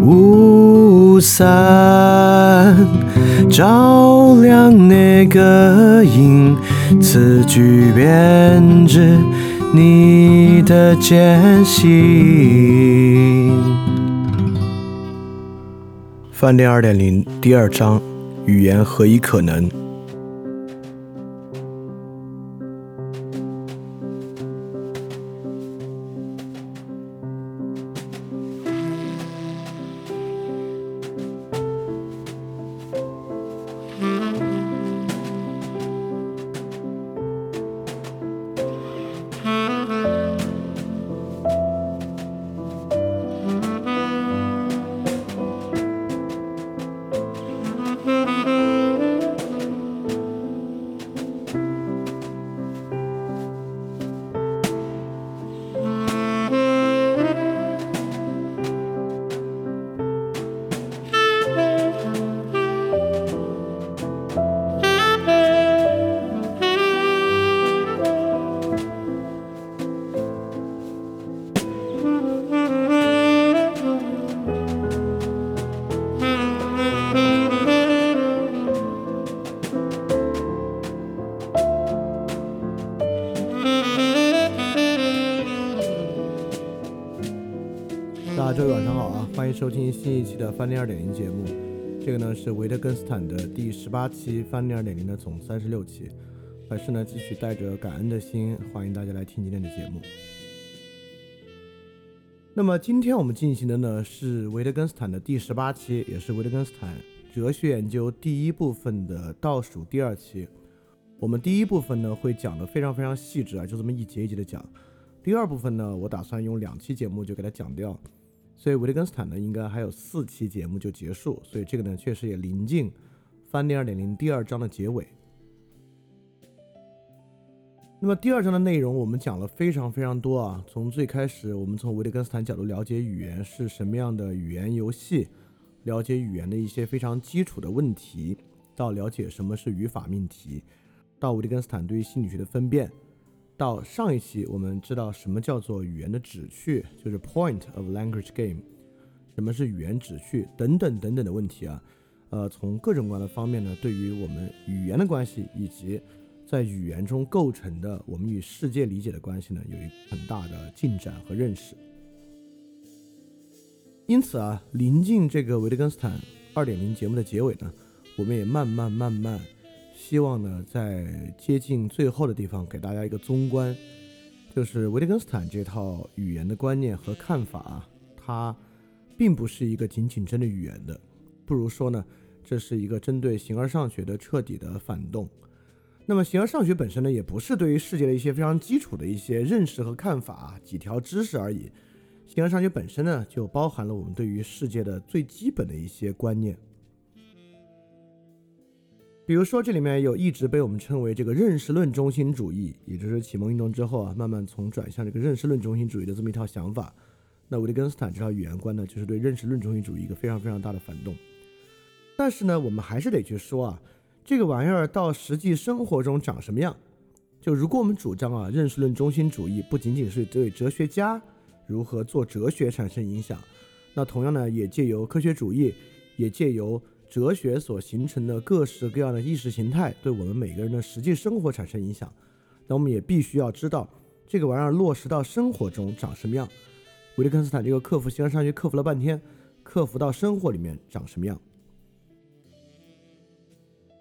雾伞照亮那个影，词句编织你的艰辛。饭店二点零第二章：语言何以可能？二点零节目。这个呢是维特根斯坦的第十八期，翻店二点零的总三十六期。还是呢继续带着感恩的心，欢迎大家来听今天的节目。那么今天我们进行的呢是维特根斯坦的第十八期，也是维特根斯坦哲学研究第一部分的倒数第二期。我们第一部分呢会讲的非常非常细致啊，就这么一节一节的讲。第二部分呢，我打算用两期节目就给它讲掉。所以维特根斯坦呢，应该还有四期节目就结束，所以这个呢，确实也临近翻店二点零第二章的结尾。那么第二章的内容我们讲了非常非常多啊，从最开始我们从维特根斯坦角度了解语言是什么样的语言游戏，了解语言的一些非常基础的问题，到了解什么是语法命题，到维特根斯坦对于心理学的分辨。到上一期，我们知道什么叫做语言的旨趣，就是 point of language game，什么是语言旨趣等等等等的问题啊，呃，从各种各样的方面呢，对于我们语言的关系以及在语言中构成的我们与世界理解的关系呢，有一很大的进展和认识。因此啊，临近这个维特根斯坦二点零节目的结尾呢，我们也慢慢慢慢。希望呢，在接近最后的地方给大家一个综观，就是维特根斯坦这套语言的观念和看法啊，它并不是一个仅仅针对语言的，不如说呢，这是一个针对形而上学的彻底的反动。那么形而上学本身呢，也不是对于世界的一些非常基础的一些认识和看法几条知识而已，形而上学本身呢，就包含了我们对于世界的最基本的一些观念。比如说，这里面有一直被我们称为这个认识论中心主义，也就是启蒙运动之后啊，慢慢从转向这个认识论中心主义的这么一套想法。那维特根斯坦这套语言观呢，就是对认识论中心主义一个非常非常大的反动。但是呢，我们还是得去说啊，这个玩意儿到实际生活中长什么样？就如果我们主张啊，认识论中心主义不仅仅是对哲学家如何做哲学产生影响，那同样呢，也借由科学主义，也借由。哲学所形成的各式各样的意识形态，对我们每个人的实际生活产生影响。那我们也必须要知道，这个玩意儿落实到生活中长什么样。维特根斯坦这个克服形而上学克服了半天，克服到生活里面长什么样？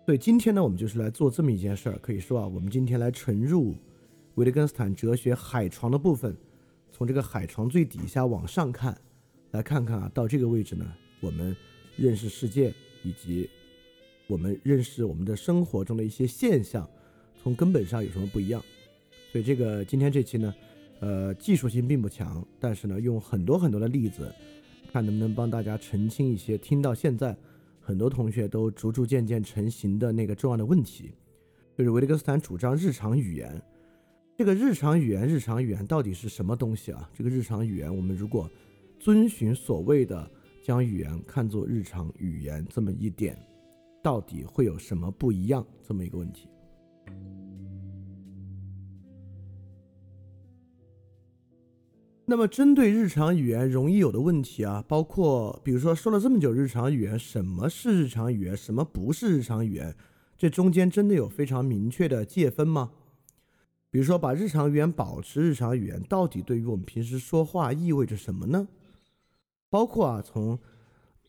所以今天呢，我们就是来做这么一件事儿。可以说啊，我们今天来沉入维特根斯坦哲学海床的部分，从这个海床最底下往上看，来看看啊，到这个位置呢，我们认识世界。以及我们认识我们的生活中的一些现象，从根本上有什么不一样？所以这个今天这期呢，呃，技术性并不强，但是呢，用很多很多的例子，看能不能帮大家澄清一些听到现在很多同学都逐逐渐渐成型的那个重要的问题。就是维特根斯坦主张日常语言。这个日常语言，日常语言到底是什么东西啊？这个日常语言，我们如果遵循所谓的将语言看作日常语言这么一点，到底会有什么不一样？这么一个问题。那么，针对日常语言容易有的问题啊，包括比如说说了这么久日常语言，什么是日常语言，什么不是日常语言？这中间真的有非常明确的界分吗？比如说，把日常语言保持日常语言，到底对于我们平时说话意味着什么呢？包括啊，从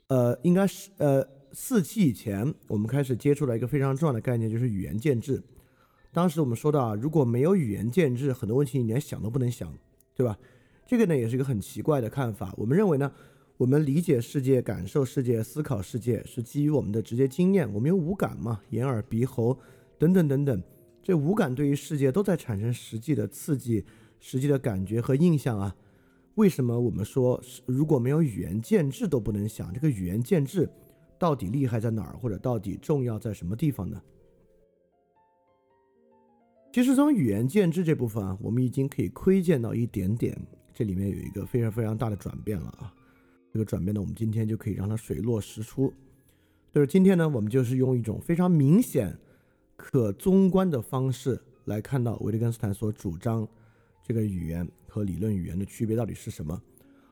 呃，应该是呃四期以前，我们开始接触了一个非常重要的概念，就是语言建制。当时我们说到啊，如果没有语言建制，很多问题你连想都不能想，对吧？这个呢，也是一个很奇怪的看法。我们认为呢，我们理解世界、感受世界、思考世界，是基于我们的直接经验。我们有五感嘛，眼、耳、鼻、喉等等等等。这五感对于世界都在产生实际的刺激、实际的感觉和印象啊。为什么我们说如果没有语言建制都不能想？这个语言建制到底厉害在哪儿，或者到底重要在什么地方呢？其实从语言建制这部分啊，我们已经可以窥见到一点点，这里面有一个非常非常大的转变了啊。这个转变呢，我们今天就可以让它水落石出。就是今天呢，我们就是用一种非常明显。可综观的方式来看到维特根斯坦所主张这个语言和理论语言的区别到底是什么？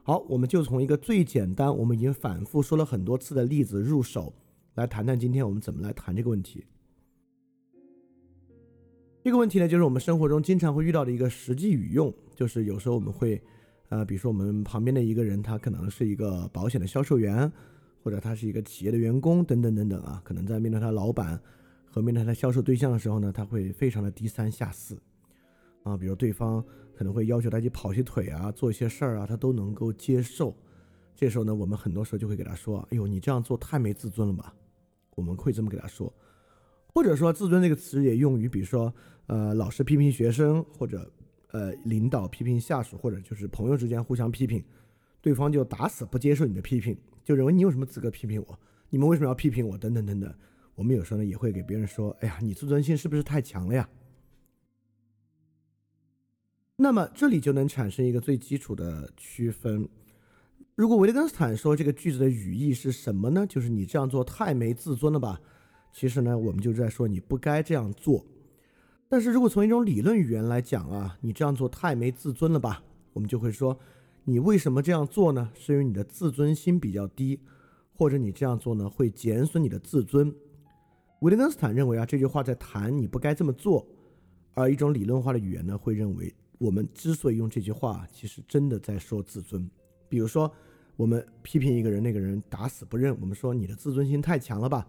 好，我们就从一个最简单，我们已经反复说了很多次的例子入手，来谈谈今天我们怎么来谈这个问题。这个问题呢，就是我们生活中经常会遇到的一个实际语用，就是有时候我们会，呃，比如说我们旁边的一个人，他可能是一个保险的销售员，或者他是一个企业的员工，等等等等啊，可能在面对他老板。和面对他销售对象的时候呢，他会非常的低三下四，啊，比如对方可能会要求他去跑些腿啊，做一些事儿啊，他都能够接受。这时候呢，我们很多时候就会给他说：“哎呦，你这样做太没自尊了吧？”我们会这么给他说，或者说“自尊”这个词也用于，比如说，呃，老师批评学生，或者呃，领导批评下属，或者就是朋友之间互相批评，对方就打死不接受你的批评，就认为你有什么资格批评我？你们为什么要批评我？等等等等。我们有时候呢也会给别人说：“哎呀，你自尊心是不是太强了呀？”那么这里就能产生一个最基础的区分。如果维特根斯坦说这个句子的语义是什么呢？就是你这样做太没自尊了吧？其实呢，我们就在说你不该这样做。但是如果从一种理论语言来讲啊，你这样做太没自尊了吧？我们就会说，你为什么这样做呢？是因为你的自尊心比较低，或者你这样做呢会减损你的自尊。维特根斯坦认为啊，这句话在谈你不该这么做，而一种理论化的语言呢，会认为我们之所以用这句话，其实真的在说自尊。比如说，我们批评一个人，那个人打死不认，我们说你的自尊心太强了吧？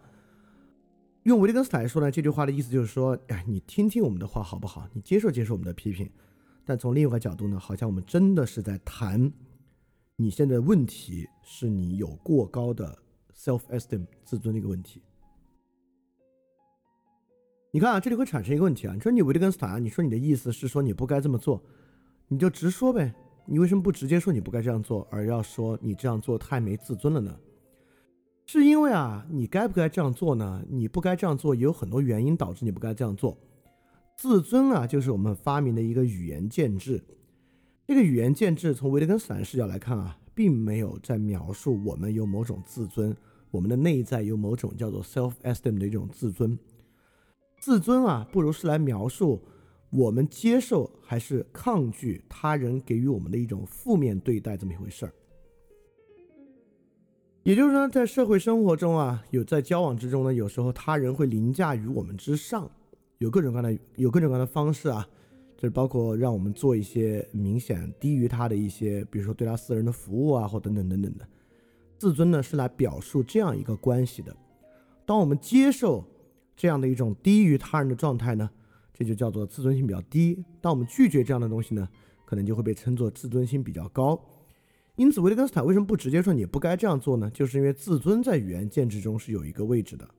用维特根斯坦来说呢，这句话的意思就是说，哎，你听听我们的话好不好？你接受接受我们的批评。但从另一个角度呢，好像我们真的是在谈，你现在问题是你有过高的 self esteem 自尊的一个问题。你看啊，这里会产生一个问题啊。你说你维特根斯坦，你说你的意思是说你不该这么做，你就直说呗。你为什么不直接说你不该这样做，而要说你这样做太没自尊了呢？是因为啊，你该不该这样做呢？你不该这样做也有很多原因导致你不该这样做。自尊啊，就是我们发明的一个语言建制。这个语言建制从维特根斯坦视角来看啊，并没有在描述我们有某种自尊，我们的内在有某种叫做 self-esteem 的一种自尊。自尊啊，不如是来描述我们接受还是抗拒他人给予我们的一种负面对待这么一回事儿。也就是说，在社会生活中啊，有在交往之中呢，有时候他人会凌驾于我们之上，有各种各样的有各种各样的方式啊，就是包括让我们做一些明显低于他的一些，比如说对他私人的服务啊，或等等等等的。自尊呢，是来表述这样一个关系的。当我们接受。这样的一种低于他人的状态呢，这就叫做自尊心比较低。当我们拒绝这样的东西呢，可能就会被称作自尊心比较高。因此，维特根斯坦为什么不直接说你不该这样做呢？就是因为自尊在语言建制中是有一个位置的。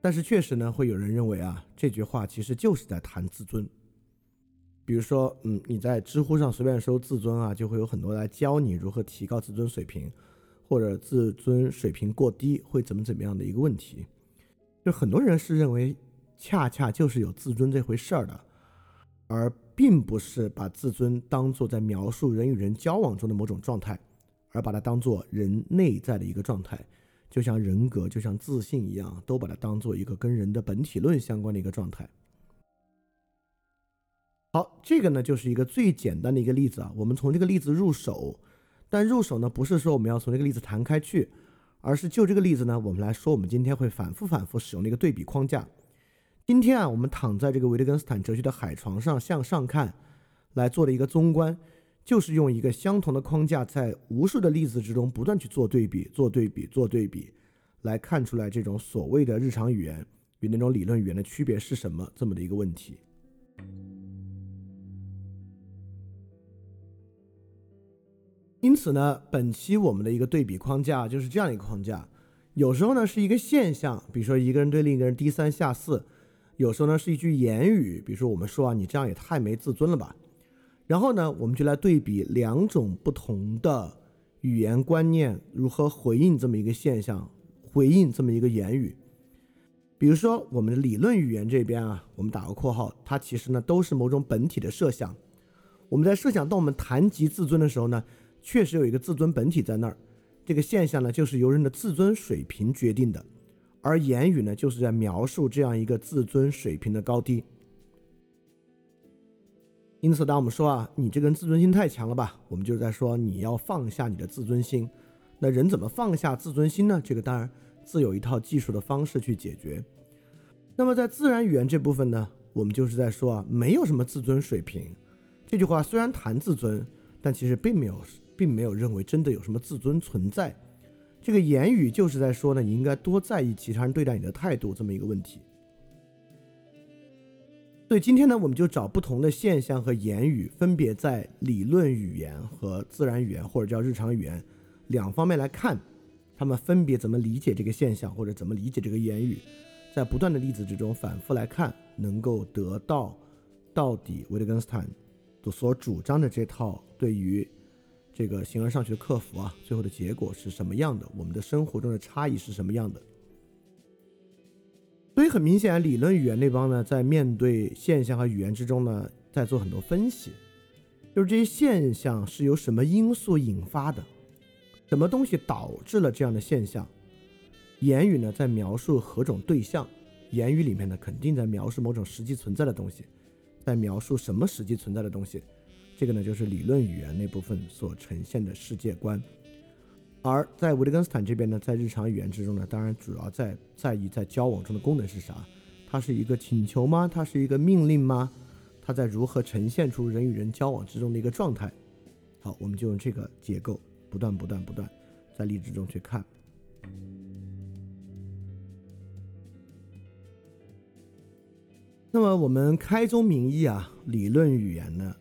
但是确实呢，会有人认为啊，这句话其实就是在谈自尊。比如说，嗯，你在知乎上随便搜自尊啊，就会有很多来教你如何提高自尊水平。或者自尊水平过低会怎么怎么样的一个问题，就很多人是认为，恰恰就是有自尊这回事儿的，而并不是把自尊当做在描述人与人交往中的某种状态，而把它当做人内在的一个状态，就像人格、就像自信一样，都把它当做一个跟人的本体论相关的一个状态。好，这个呢就是一个最简单的一个例子啊，我们从这个例子入手，但入手呢不是说我们要从这个例子谈开去，而是就这个例子呢，我们来说我们今天会反复反复使用的一个对比框架。今天啊，我们躺在这个维特根斯坦哲学的海床上向上看，来做的一个综观，就是用一个相同的框架，在无数的例子之中不断去做对比、做对比、做对比，来看出来这种所谓的日常语言与那种理论语言的区别是什么这么的一个问题。因此呢，本期我们的一个对比框架就是这样一个框架。有时候呢是一个现象，比如说一个人对另一个人低三下四；有时候呢是一句言语，比如说我们说啊，你这样也太没自尊了吧。然后呢，我们就来对比两种不同的语言观念如何回应这么一个现象，回应这么一个言语。比如说我们的理论语言这边啊，我们打个括号，它其实呢都是某种本体的设想。我们在设想当我们谈及自尊的时候呢。确实有一个自尊本体在那儿，这个现象呢，就是由人的自尊水平决定的，而言语呢，就是在描述这样一个自尊水平的高低。因此，当我们说啊，你这个人自尊心太强了吧，我们就是在说你要放下你的自尊心。那人怎么放下自尊心呢？这个当然自有一套技术的方式去解决。那么在自然语言这部分呢，我们就是在说啊，没有什么自尊水平。这句话虽然谈自尊，但其实并没有。并没有认为真的有什么自尊存在，这个言语就是在说呢，你应该多在意其他人对待你的态度这么一个问题。所以今天呢，我们就找不同的现象和言语，分别在理论语言和自然语言或者叫日常语言两方面来看，他们分别怎么理解这个现象或者怎么理解这个言语，在不断的例子之中反复来看，能够得到到底维特根斯坦所主张的这套对于。这个形而上学的克服啊，最后的结果是什么样的？我们的生活中的差异是什么样的？所以很明显，理论语言那帮呢，在面对现象和语言之中呢，在做很多分析，就是这些现象是由什么因素引发的，什么东西导致了这样的现象？言语呢，在描述何种对象？言语里面呢，肯定在描述某种实际存在的东西，在描述什么实际存在的东西？这个呢，就是理论语言那部分所呈现的世界观，而在维特根斯坦这边呢，在日常语言之中呢，当然主要在在意在交往中的功能是啥？它是一个请求吗？它是一个命令吗？它在如何呈现出人与人交往之中的一个状态？好，我们就用这个结构，不断不断不断，在例子中去看。那么我们开宗明义啊，理论语言呢？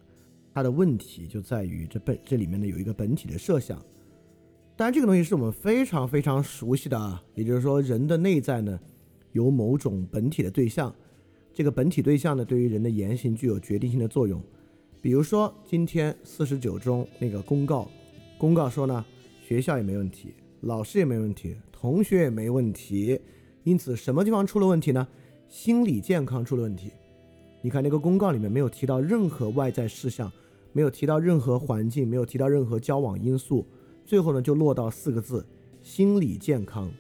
它的问题就在于这本这里面呢有一个本体的设想，当然这个东西是我们非常非常熟悉的啊，也就是说人的内在呢有某种本体的对象，这个本体对象呢对于人的言行具有决定性的作用。比如说今天四十九中那个公告，公告说呢学校也没问题，老师也没问题，同学也没问题，因此什么地方出了问题呢？心理健康出了问题。你看那个公告里面没有提到任何外在事项。没有提到任何环境，没有提到任何交往因素，最后呢就落到四个字：心理健康。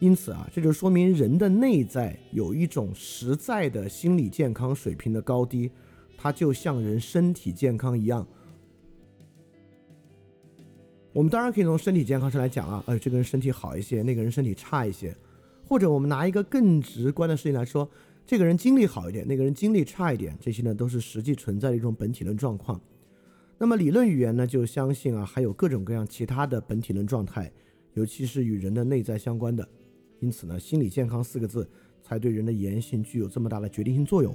因此啊，这就说明人的内在有一种实在的心理健康水平的高低，它就像人身体健康一样。我们当然可以从身体健康上来讲啊，哎，这个人身体好一些，那个人身体差一些，或者我们拿一个更直观的事情来说。这个人精力好一点，那个人精力差一点，这些呢都是实际存在的一种本体论状况。那么理论语言呢，就相信啊，还有各种各样其他的本体论状态，尤其是与人的内在相关的。因此呢，心理健康四个字才对人的言行具有这么大的决定性作用。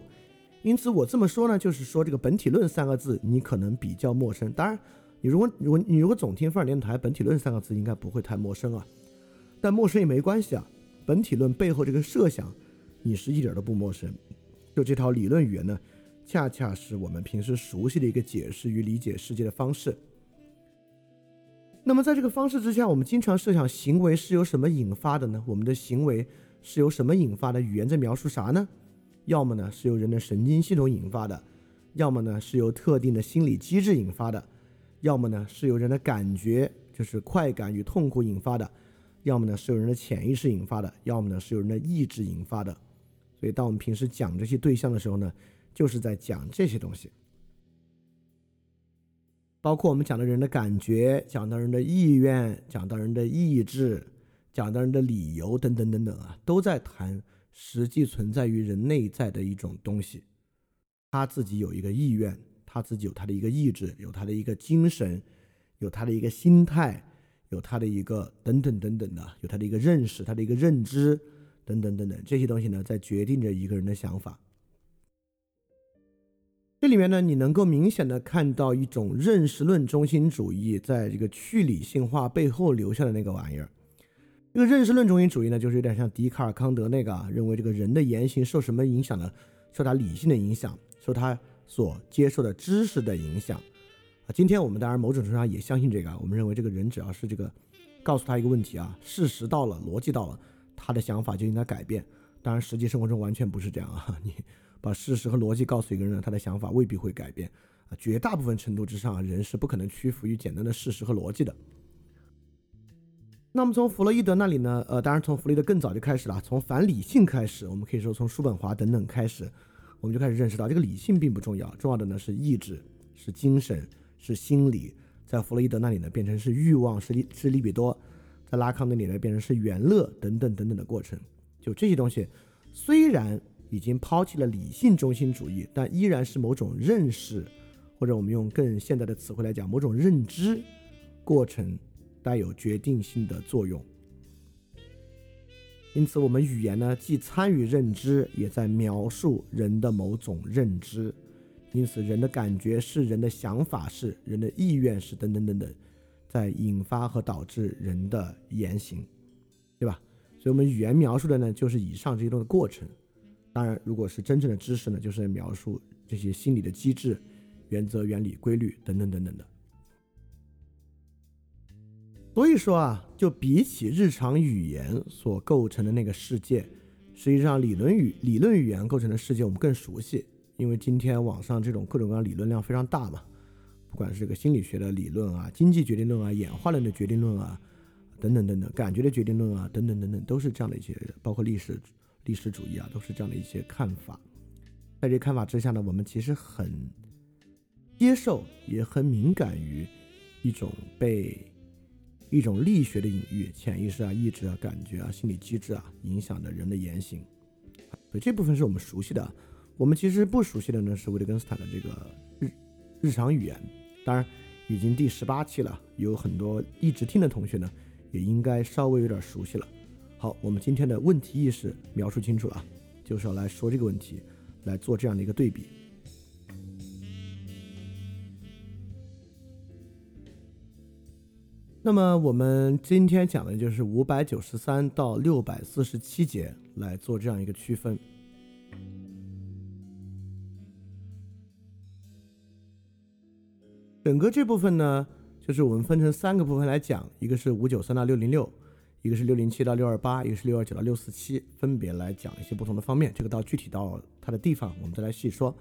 因此我这么说呢，就是说这个本体论三个字你可能比较陌生。当然，你如果如果你如果总听范儿电台，本体论三个字应该不会太陌生啊。但陌生也没关系啊，本体论背后这个设想。你是一点都不陌生，就这套理论语言呢，恰恰是我们平时熟悉的一个解释与理解世界的方式。那么在这个方式之下，我们经常设想行为是由什么引发的呢？我们的行为是由什么引发的？语言在描述啥呢？要么呢是由人的神经系统引发的，要么呢是由特定的心理机制引发的，要么呢是由人的感觉，就是快感与痛苦引发的，要么呢是由人的潜意识引发的，要么呢是由人的意志引发的。所以，当我们平时讲这些对象的时候呢，就是在讲这些东西，包括我们讲的人的感觉，讲到人的意愿，讲到人的意志，讲到人的理由等等等等啊，都在谈。实际存在于人内在的一种东西，他自己有一个意愿，他自己有他的一个意志，有他的一个精神，有他的一个心态，有他的一个等等等等的，有他的一个认识，他的一个认知等等等等，这些东西呢，在决定着一个人的想法。这里面呢，你能够明显的看到一种认识论中心主义在这个去理性化背后留下的那个玩意儿。这个认识论中心主义呢，就是有点像笛卡尔、康德那个，认为这个人的言行受什么影响呢？受他理性的影响，受他所接受的知识的影响。啊，今天我们当然某种程度上也相信这个，我们认为这个人只要是这个告诉他一个问题啊，事实到了，逻辑到了，他的想法就应该改变。当然，实际生活中完全不是这样啊！你把事实和逻辑告诉一个人，他的想法未必会改变啊。绝大部分程度之上，人是不可能屈服于简单的事实和逻辑的。那么从弗洛伊德那里呢？呃，当然从弗洛伊德更早就开始了，从反理性开始，我们可以说从叔本华等等开始，我们就开始认识到这个理性并不重要，重要的呢是意志、是精神、是心理。在弗洛伊德那里呢，变成是欲望、是利是利比多；在拉康那里呢，变成是元乐等等等等的过程。就这些东西，虽然已经抛弃了理性中心主义，但依然是某种认识，或者我们用更现代的词汇来讲，某种认知过程。带有决定性的作用，因此我们语言呢，既参与认知，也在描述人的某种认知。因此，人的感觉是，人的想法是，人的意愿是，等等等等，在引发和导致人的言行，对吧？所以，我们语言描述的呢，就是以上这些东的过程。当然，如果是真正的知识呢，就是描述这些心理的机制、原则、原理、规律等等等等的。所以说啊，就比起日常语言所构成的那个世界，实际上理论语理论语言构成的世界我们更熟悉，因为今天网上这种各种各样理论量非常大嘛，不管是这个心理学的理论啊、经济决定论啊、演化论的决定论啊，等等等等，感觉的决定论啊，等等等等，都是这样的一些，包括历史历史主义啊，都是这样的一些看法。在这看法之下呢，我们其实很接受，也很敏感于一种被。一种力学的隐喻，潜意识啊、意志啊、感觉啊、心理机制啊，影响的人的言行。所以这部分是我们熟悉的。我们其实不熟悉的呢，是维特根斯坦的这个日日常语言。当然，已经第十八期了，有很多一直听的同学呢，也应该稍微有点熟悉了。好，我们今天的问题意识描述清楚了，就是要来说这个问题，来做这样的一个对比。那么我们今天讲的就是五百九十三到六百四十七节来做这样一个区分。整个这部分呢，就是我们分成三个部分来讲，一个是五九三到六零六，一个是六零七到六二八，一个是六二九到六四七，分别来讲一些不同的方面。这个到具体到它的地方，我们再来细说。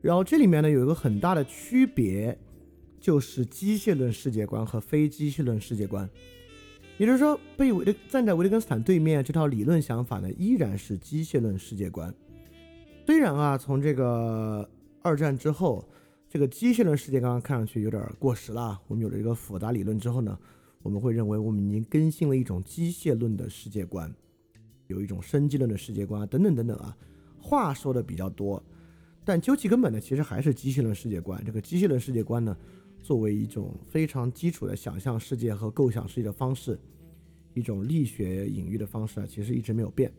然后这里面呢，有一个很大的区别。就是机械论世界观和非机械论世界观，也就是说，被维的站在维特根斯坦对面这套理论想法呢，依然是机械论世界观。虽然啊，从这个二战之后，这个机械论世界刚刚看上去有点过时了。我们有了这个复杂理论之后呢，我们会认为我们已经更新了一种机械论的世界观，有一种生机论的世界观等等等等啊，话说的比较多，但究其根本呢，其实还是机械论世界观。这个机械论世界观呢。作为一种非常基础的想象世界和构想世界的方式，一种力学隐喻的方式啊，其实一直没有变。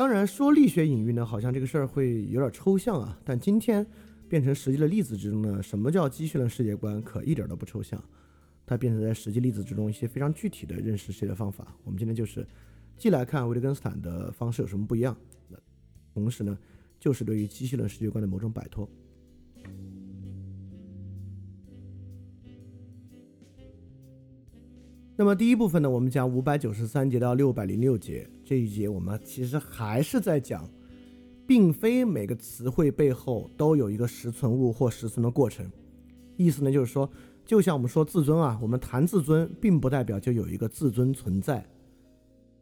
当然，说力学隐喻呢，好像这个事儿会有点抽象啊。但今天变成实际的例子之中呢，什么叫机械论世界观，可一点都不抽象。它变成在实际例子之中一些非常具体的认识世界的方法。我们今天就是既来看维特根斯坦的方式有什么不一样，同时呢，就是对于机械论世界观的某种摆脱。那么第一部分呢，我们讲五百九十三节到六百零六节这一节，我们其实还是在讲，并非每个词汇背后都有一个实存物或实存的过程。意思呢，就是说，就像我们说自尊啊，我们谈自尊，并不代表就有一个自尊存在，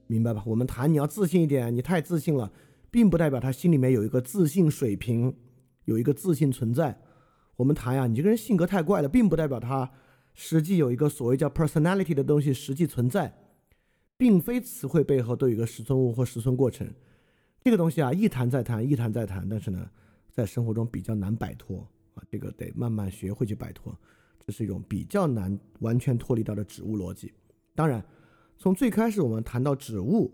明白吧？我们谈你要自信一点，你太自信了，并不代表他心里面有一个自信水平，有一个自信存在。我们谈呀，你这个人性格太怪了，并不代表他实际有一个所谓叫 personality 的东西实际存在，并非词汇背后都有一个实存物或实存过程。这个东西啊，一谈再谈，一谈再谈，但是呢，在生活中比较难摆脱啊，这个得慢慢学会去摆脱，这是一种比较难完全脱离到的指物逻辑。当然，从最开始我们谈到指物，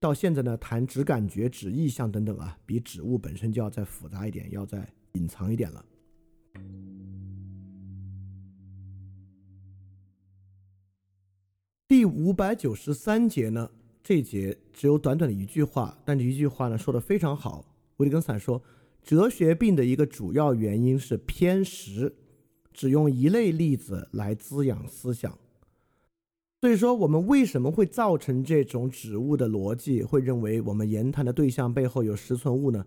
到现在呢谈指感觉、指意象等等啊，比指物本身就要再复杂一点，要再隐藏一点了。第五百九十三节呢，这节只有短短的一句话，但这一句话呢说的非常好。维特根斯坦说，哲学病的一个主要原因是偏食，只用一类例子来滋养思想。所以说，我们为什么会造成这种指物的逻辑，会认为我们言谈的对象背后有实存物呢？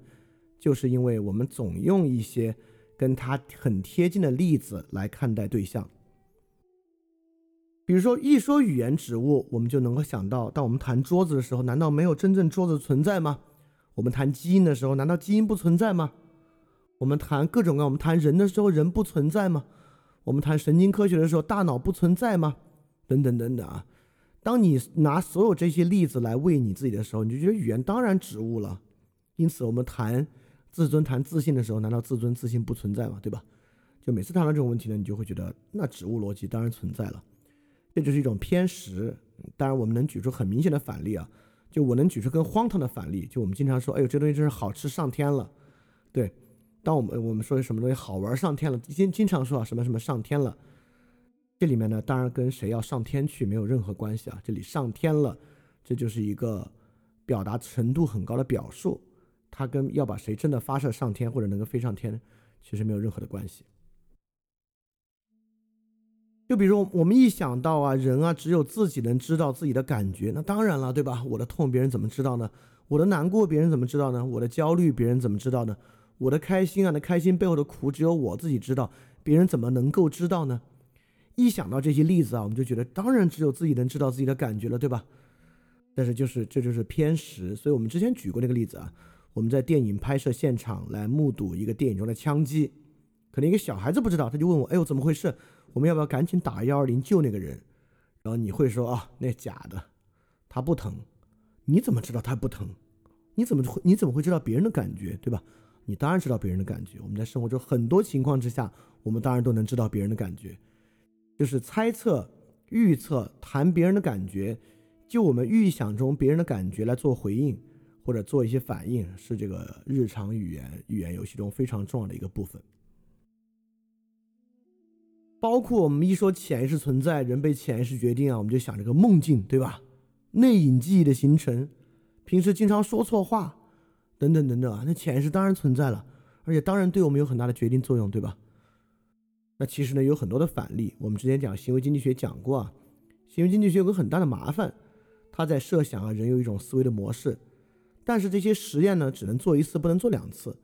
就是因为我们总用一些。跟他很贴近的例子来看待对象，比如说一说语言植物，我们就能够想到，当我们谈桌子的时候，难道没有真正桌子存在吗？我们谈基因的时候，难道基因不存在吗？我们谈各种各样，我们谈人的时候，人不存在吗？我们谈神经科学的时候，大脑不存在吗？等等等等啊！当你拿所有这些例子来喂你自己的时候，你就觉得语言当然指物了。因此，我们谈。自尊谈自信的时候，难道自尊自信不存在吗？对吧？就每次谈到这种问题呢，你就会觉得那指物逻辑当然存在了，这就是一种偏食。当然，我们能举出很明显的反例啊，就我能举出更荒唐的反例，就我们经常说，哎呦，这东西真是好吃上天了。对，当我们我们说什么东西好玩上天了，经经常说啊什么什么上天了，这里面呢，当然跟谁要上天去没有任何关系啊。这里上天了，这就是一个表达程度很高的表述。它跟要把谁真的发射上天或者能够飞上天，其实没有任何的关系。就比如我们一想到啊，人啊，只有自己能知道自己的感觉，那当然了，对吧？我的痛别人怎么知道呢？我的难过别人怎么知道呢？我的焦虑别人怎么知道呢？我的开心啊，那开心背后的苦只有我自己知道，别人怎么能够知道呢？一想到这些例子啊，我们就觉得当然只有自己能知道自己的感觉了，对吧？但是就是这就是偏食，所以我们之前举过那个例子啊。我们在电影拍摄现场来目睹一个电影中的枪击，可能一个小孩子不知道，他就问我：“哎呦，怎么回事？我们要不要赶紧打幺二零救那个人？”然后你会说：“啊，那假的，他不疼。你怎么知道他不疼？你怎么会你怎么会知道别人的感觉，对吧？你当然知道别人的感觉。我们在生活中很多情况之下，我们当然都能知道别人的感觉，就是猜测、预测、谈别人的感觉，就我们预想中别人的感觉来做回应。”或者做一些反应，是这个日常语言语言游戏中非常重要的一个部分。包括我们一说潜意识存在，人被潜意识决定啊，我们就想这个梦境，对吧？内隐记忆的形成，平时经常说错话，等等等等啊，那潜意识当然存在了，而且当然对我们有很大的决定作用，对吧？那其实呢，有很多的反例，我们之前讲行为经济学讲过啊，行为经济学有个很大的麻烦，它在设想啊，人有一种思维的模式。但是这些实验呢，只能做一次，不能做两次。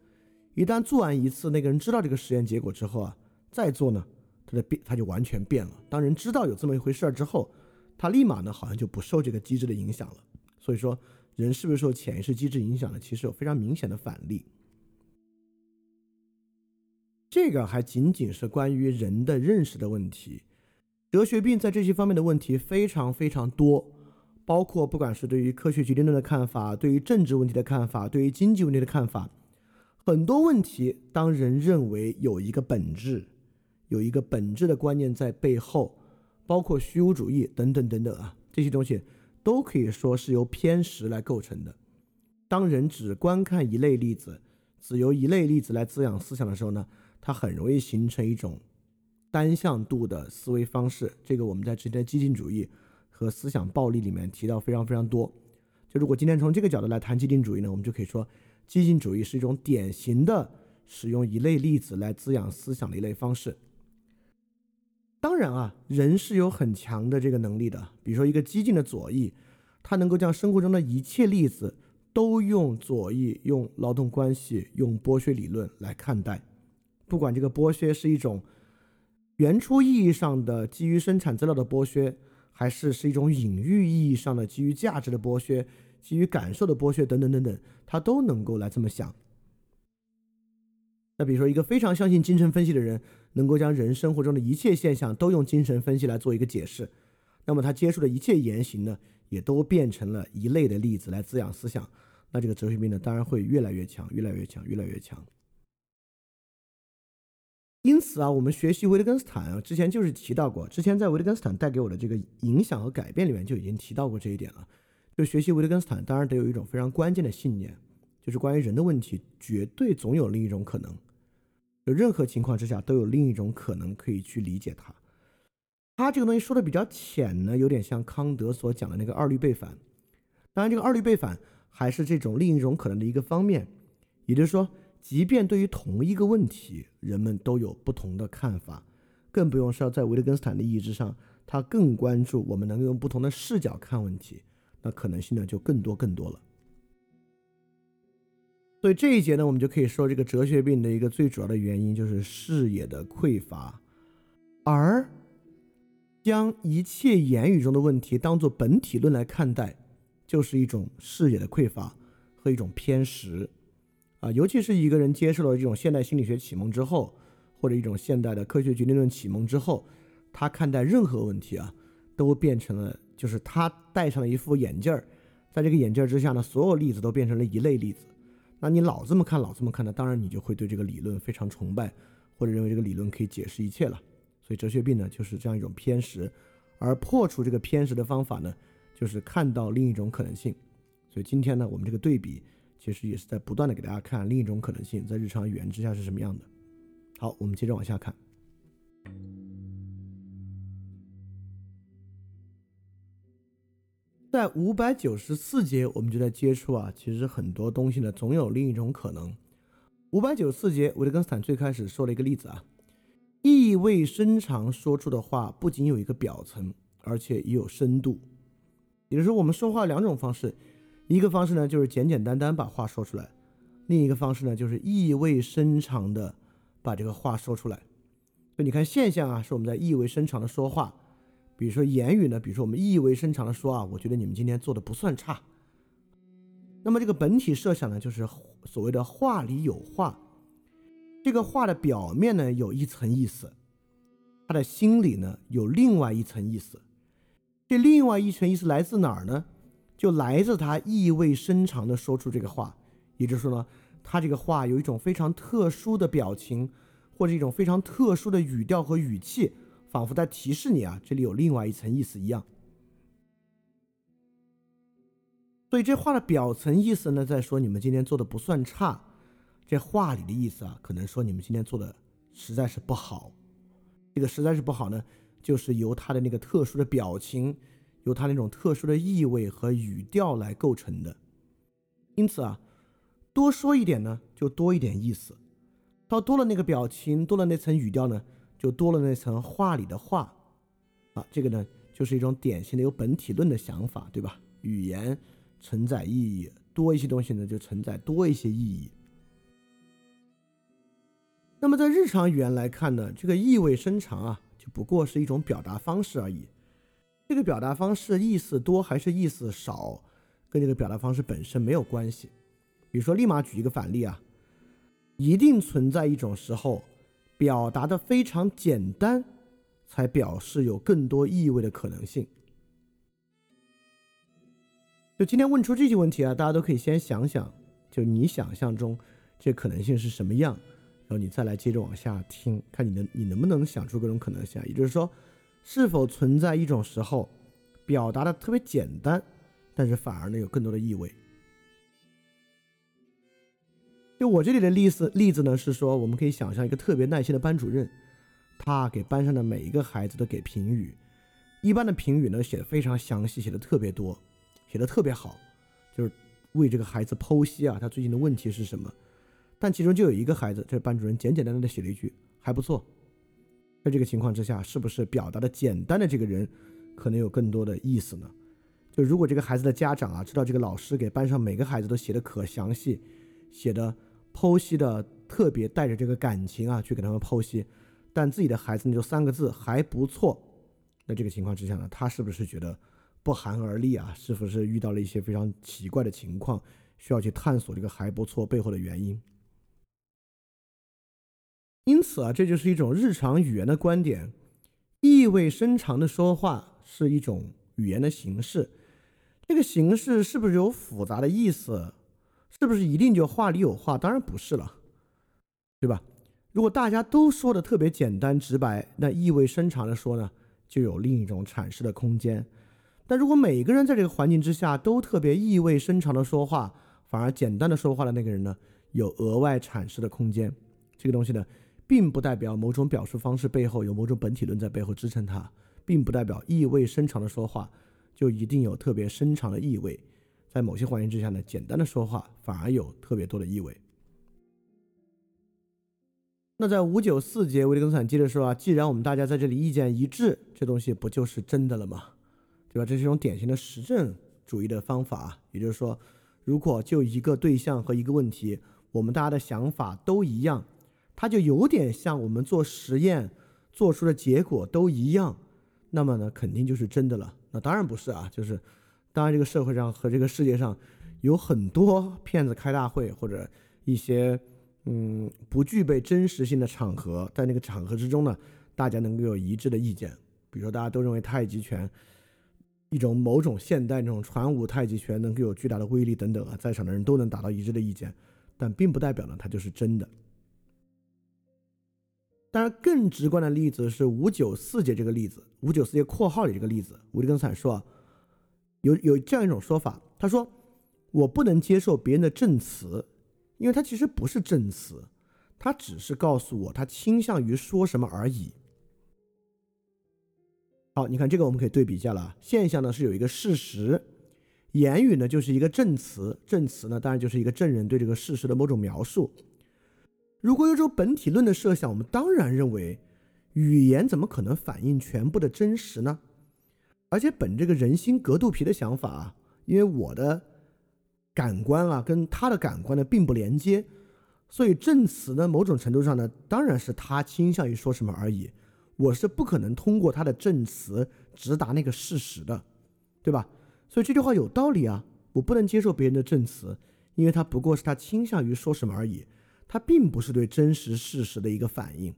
一旦做完一次，那个人知道这个实验结果之后啊，再做呢，他的变他就完全变了。当人知道有这么一回事儿之后，他立马呢，好像就不受这个机制的影响了。所以说，人是不是受潜意识机制影响呢？其实有非常明显的反例。这个还仅仅是关于人的认识的问题，哲学病在这些方面的问题非常非常多。包括不管是对于科学决定论的看法，对于政治问题的看法，对于经济问题的看法，很多问题，当人认为有一个本质，有一个本质的观念在背后，包括虚无主义等等等等啊，这些东西都可以说是由偏食来构成的。当人只观看一类例子，只由一类例子来滋养思想的时候呢，它很容易形成一种单向度的思维方式。这个我们在之前的激进主义。和思想暴力里面提到非常非常多，就如果今天从这个角度来谈激进主义呢，我们就可以说，激进主义是一种典型的使用一类例子来滋养思想的一类方式。当然啊，人是有很强的这个能力的。比如说一个激进的左翼，他能够将生活中的一切例子都用左翼、用劳动关系、用剥削理论来看待，不管这个剥削是一种原初意义上的基于生产资料的剥削，还是是一种隐喻意义上的基于价值的剥削、基于感受的剥削等等等等，他都能够来这么想。那比如说，一个非常相信精神分析的人，能够将人生活中的一切现象都用精神分析来做一个解释，那么他接触的一切言行呢，也都变成了一类的例子来滋养思想。那这个哲学病呢，当然会越来越强，越来越强，越来越强。因此啊，我们学习维特根斯坦啊，之前就是提到过，之前在维特根斯坦带给我的这个影响和改变里面就已经提到过这一点了。就学习维特根斯坦，当然得有一种非常关键的信念。就是关于人的问题，绝对总有另一种可能。就任何情况之下，都有另一种可能可以去理解它。他这个东西说的比较浅呢，有点像康德所讲的那个二律背反。当然，这个二律背反还是这种另一种可能的一个方面。也就是说，即便对于同一个问题，人们都有不同的看法，更不用说在维特根斯坦的意义之上，他更关注我们能够用不同的视角看问题，那可能性呢就更多更多了。所以这一节呢，我们就可以说，这个哲学病的一个最主要的原因就是视野的匮乏，而将一切言语中的问题当做本体论来看待，就是一种视野的匮乏和一种偏食啊。尤其是一个人接受了这种现代心理学启蒙之后，或者一种现代的科学决定论启蒙之后，他看待任何问题啊，都变成了就是他戴上了一副眼镜儿，在这个眼镜之下呢，所有例子都变成了一类例子。那你老这么看，老这么看呢？当然，你就会对这个理论非常崇拜，或者认为这个理论可以解释一切了。所以哲学病呢，就是这样一种偏食，而破除这个偏食的方法呢，就是看到另一种可能性。所以今天呢，我们这个对比其实也是在不断的给大家看另一种可能性在日常语言之下是什么样的。好，我们接着往下看。在五百九十四节，我们就在接触啊，其实很多东西呢，总有另一种可能。五百九十四节，维特根斯坦最开始说了一个例子啊，意味深长说出的话不仅有一个表层，而且也有深度。也就是说，我们说话两种方式，一个方式呢就是简简单单把话说出来，另一个方式呢就是意味深长的把这个话说出来。所以你看现象啊，是我们在意味深长的说话。比如说言语呢，比如说我们意味深长的说啊，我觉得你们今天做的不算差。那么这个本体设想呢，就是所谓的话里有话，这个话的表面呢有一层意思，他的心里呢有另外一层意思。这另外一层意思来自哪儿呢？就来自他意味深长的说出这个话，也就是说呢，他这个话有一种非常特殊的表情，或者一种非常特殊的语调和语气。仿佛在提示你啊，这里有另外一层意思一样。所以这话的表层意思呢，在说你们今天做的不算差。这话里的意思啊，可能说你们今天做的实在是不好。这个实在是不好呢，就是由他的那个特殊的表情，由他那种特殊的意味和语调来构成的。因此啊，多说一点呢，就多一点意思。到多了那个表情，多了那层语调呢。就多了那层话里的话，啊，这个呢就是一种典型的有本体论的想法，对吧？语言承载意义多一些东西呢，就承载多一些意义。那么在日常语言来看呢，这个意味深长啊，就不过是一种表达方式而已。这个表达方式意思多还是意思少，跟这个表达方式本身没有关系。比如说，立马举一个反例啊，一定存在一种时候。表达的非常简单，才表示有更多意味的可能性。就今天问出这些问题啊，大家都可以先想想，就你想象中这可能性是什么样，然后你再来接着往下听，看你能你能不能想出各种可能性。也就是说，是否存在一种时候，表达的特别简单，但是反而呢有更多的意味。就我这里的例子例子呢，是说我们可以想象一个特别耐心的班主任，他给班上的每一个孩子都给评语，一般的评语呢写的非常详细，写的特别多，写的特别好，就是为这个孩子剖析啊，他最近的问题是什么。但其中就有一个孩子，这班主任简简单单的写了一句还不错，在这个情况之下，是不是表达的简单的这个人可能有更多的意思呢？就如果这个孩子的家长啊，知道这个老师给班上每个孩子都写的可详细，写的剖析的特别带着这个感情啊，去给他们剖析，但自己的孩子呢就三个字还不错，那这个情况之下呢，他是不是觉得不寒而栗啊？是不是遇到了一些非常奇怪的情况，需要去探索这个还不错背后的原因？因此啊，这就是一种日常语言的观点，意味深长的说话是一种语言的形式。这个形式是不是有复杂的意思？是不是一定就话里有话？当然不是了，对吧？如果大家都说的特别简单直白，那意味深长的说呢，就有另一种阐释的空间。但如果每个人在这个环境之下都特别意味深长的说话，反而简单的说话的那个人呢，有额外阐释的空间。这个东西呢？并不代表某种表述方式背后有某种本体论在背后支撑它，并不代表意味深长的说话就一定有特别深长的意味。在某些环境之下呢，简单的说话反而有特别多的意味。那在五九四节，维特根斯坦接着说啊，既然我们大家在这里意见一致，这东西不就是真的了吗？对吧？这是一种典型的实证主义的方法。也就是说，如果就一个对象和一个问题，我们大家的想法都一样。它就有点像我们做实验做出的结果都一样，那么呢，肯定就是真的了。那当然不是啊，就是当然这个社会上和这个世界上有很多骗子开大会或者一些嗯不具备真实性的场合，在那个场合之中呢，大家能够有一致的意见。比如说大家都认为太极拳一种某种现代那种传武太极拳能够有巨大的威力等等啊，在场的人都能达到一致的意见，但并不代表呢它就是真的。当然，更直观的例子是五九四节这个例子，五九四节括号里这个例子，维特根斯坦说，有有这样一种说法，他说，我不能接受别人的证词，因为他其实不是证词，他只是告诉我他倾向于说什么而已。好，你看这个我们可以对比一下了，现象呢是有一个事实，言语呢就是一个证词，证词呢当然就是一个证人对这个事实的某种描述。如果有种本体论的设想，我们当然认为，语言怎么可能反映全部的真实呢？而且本这个人心隔肚皮的想法啊，因为我的感官啊跟他的感官呢并不连接，所以证词呢某种程度上呢当然是他倾向于说什么而已，我是不可能通过他的证词直达那个事实的，对吧？所以这句话有道理啊，我不能接受别人的证词，因为他不过是他倾向于说什么而已。他并不是对真实事实的一个反应，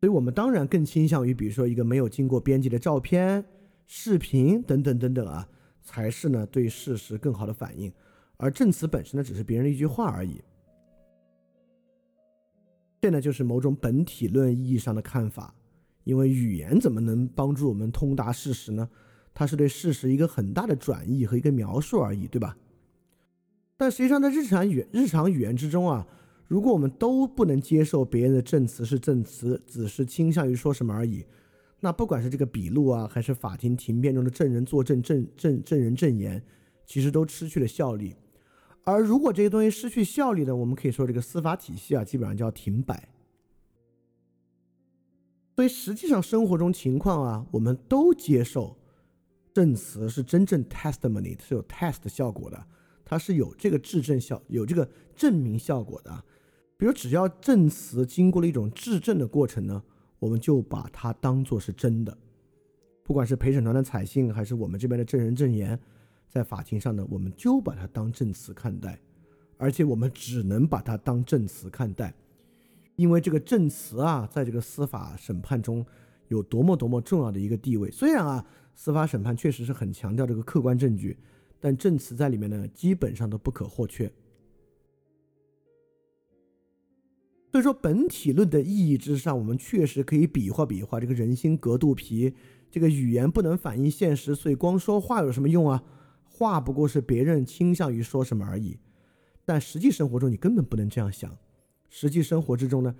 所以我们当然更倾向于，比如说一个没有经过编辑的照片、视频等等等等啊，才是呢对事实更好的反应，而证词本身呢只是别人的一句话而已。这呢就是某种本体论意义上的看法，因为语言怎么能帮助我们通达事实呢？它是对事实一个很大的转译和一个描述而已，对吧？但实际上，在日常语日常语言之中啊，如果我们都不能接受别人的证词是证词，只是倾向于说什么而已，那不管是这个笔录啊，还是法庭庭辩中的证人作证证证证人证言，其实都失去了效力。而如果这些东西失去效力呢，我们可以说这个司法体系啊，基本上就要停摆。所以实际上生活中情况啊，我们都接受证词是真正 testimony 是有 test 效果的。它是有这个质证效，有这个证明效果的。比如，只要证词经过了一种质证的过程呢，我们就把它当做是真的。不管是陪审团的采信，还是我们这边的证人证言，在法庭上呢，我们就把它当证词看待。而且我们只能把它当证词看待，因为这个证词啊，在这个司法审判中有多么多么重要的一个地位。虽然啊，司法审判确实是很强调这个客观证据。但证词在里面呢，基本上都不可或缺。所以说，本体论的意义之上，我们确实可以比划比划这个人心隔肚皮，这个语言不能反映现实，所以光说话有什么用啊？话不过是别人倾向于说什么而已。但实际生活中，你根本不能这样想。实际生活之中呢，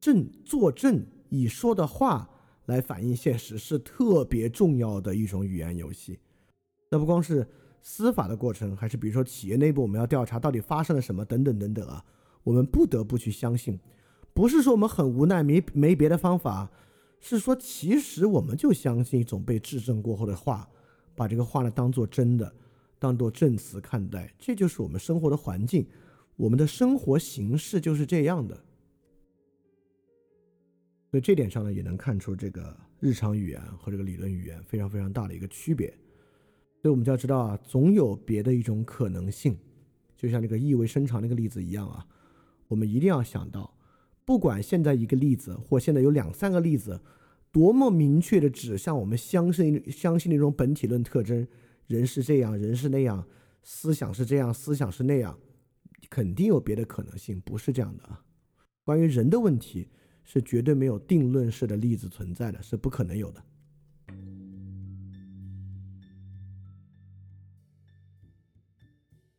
证作证以说的话来反映现实，是特别重要的一种语言游戏。那不光是。司法的过程，还是比如说企业内部，我们要调查到底发生了什么等等等等啊，我们不得不去相信，不是说我们很无奈，没没别的方法，是说其实我们就相信一种被质证过后的话，把这个话呢当做真的，当做证词看待，这就是我们生活的环境，我们的生活形式就是这样的。所以这点上呢，也能看出这个日常语言和这个理论语言非常非常大的一个区别。所以我们就要知道啊，总有别的一种可能性，就像这个意味深长那个例子一样啊，我们一定要想到，不管现在一个例子或现在有两三个例子，多么明确的指向我们相信相信那种本体论特征，人是这样，人是那样，思想是这样，思想是那样，肯定有别的可能性，不是这样的啊。关于人的问题。是绝对没有定论式的例子存在的，是不可能有的。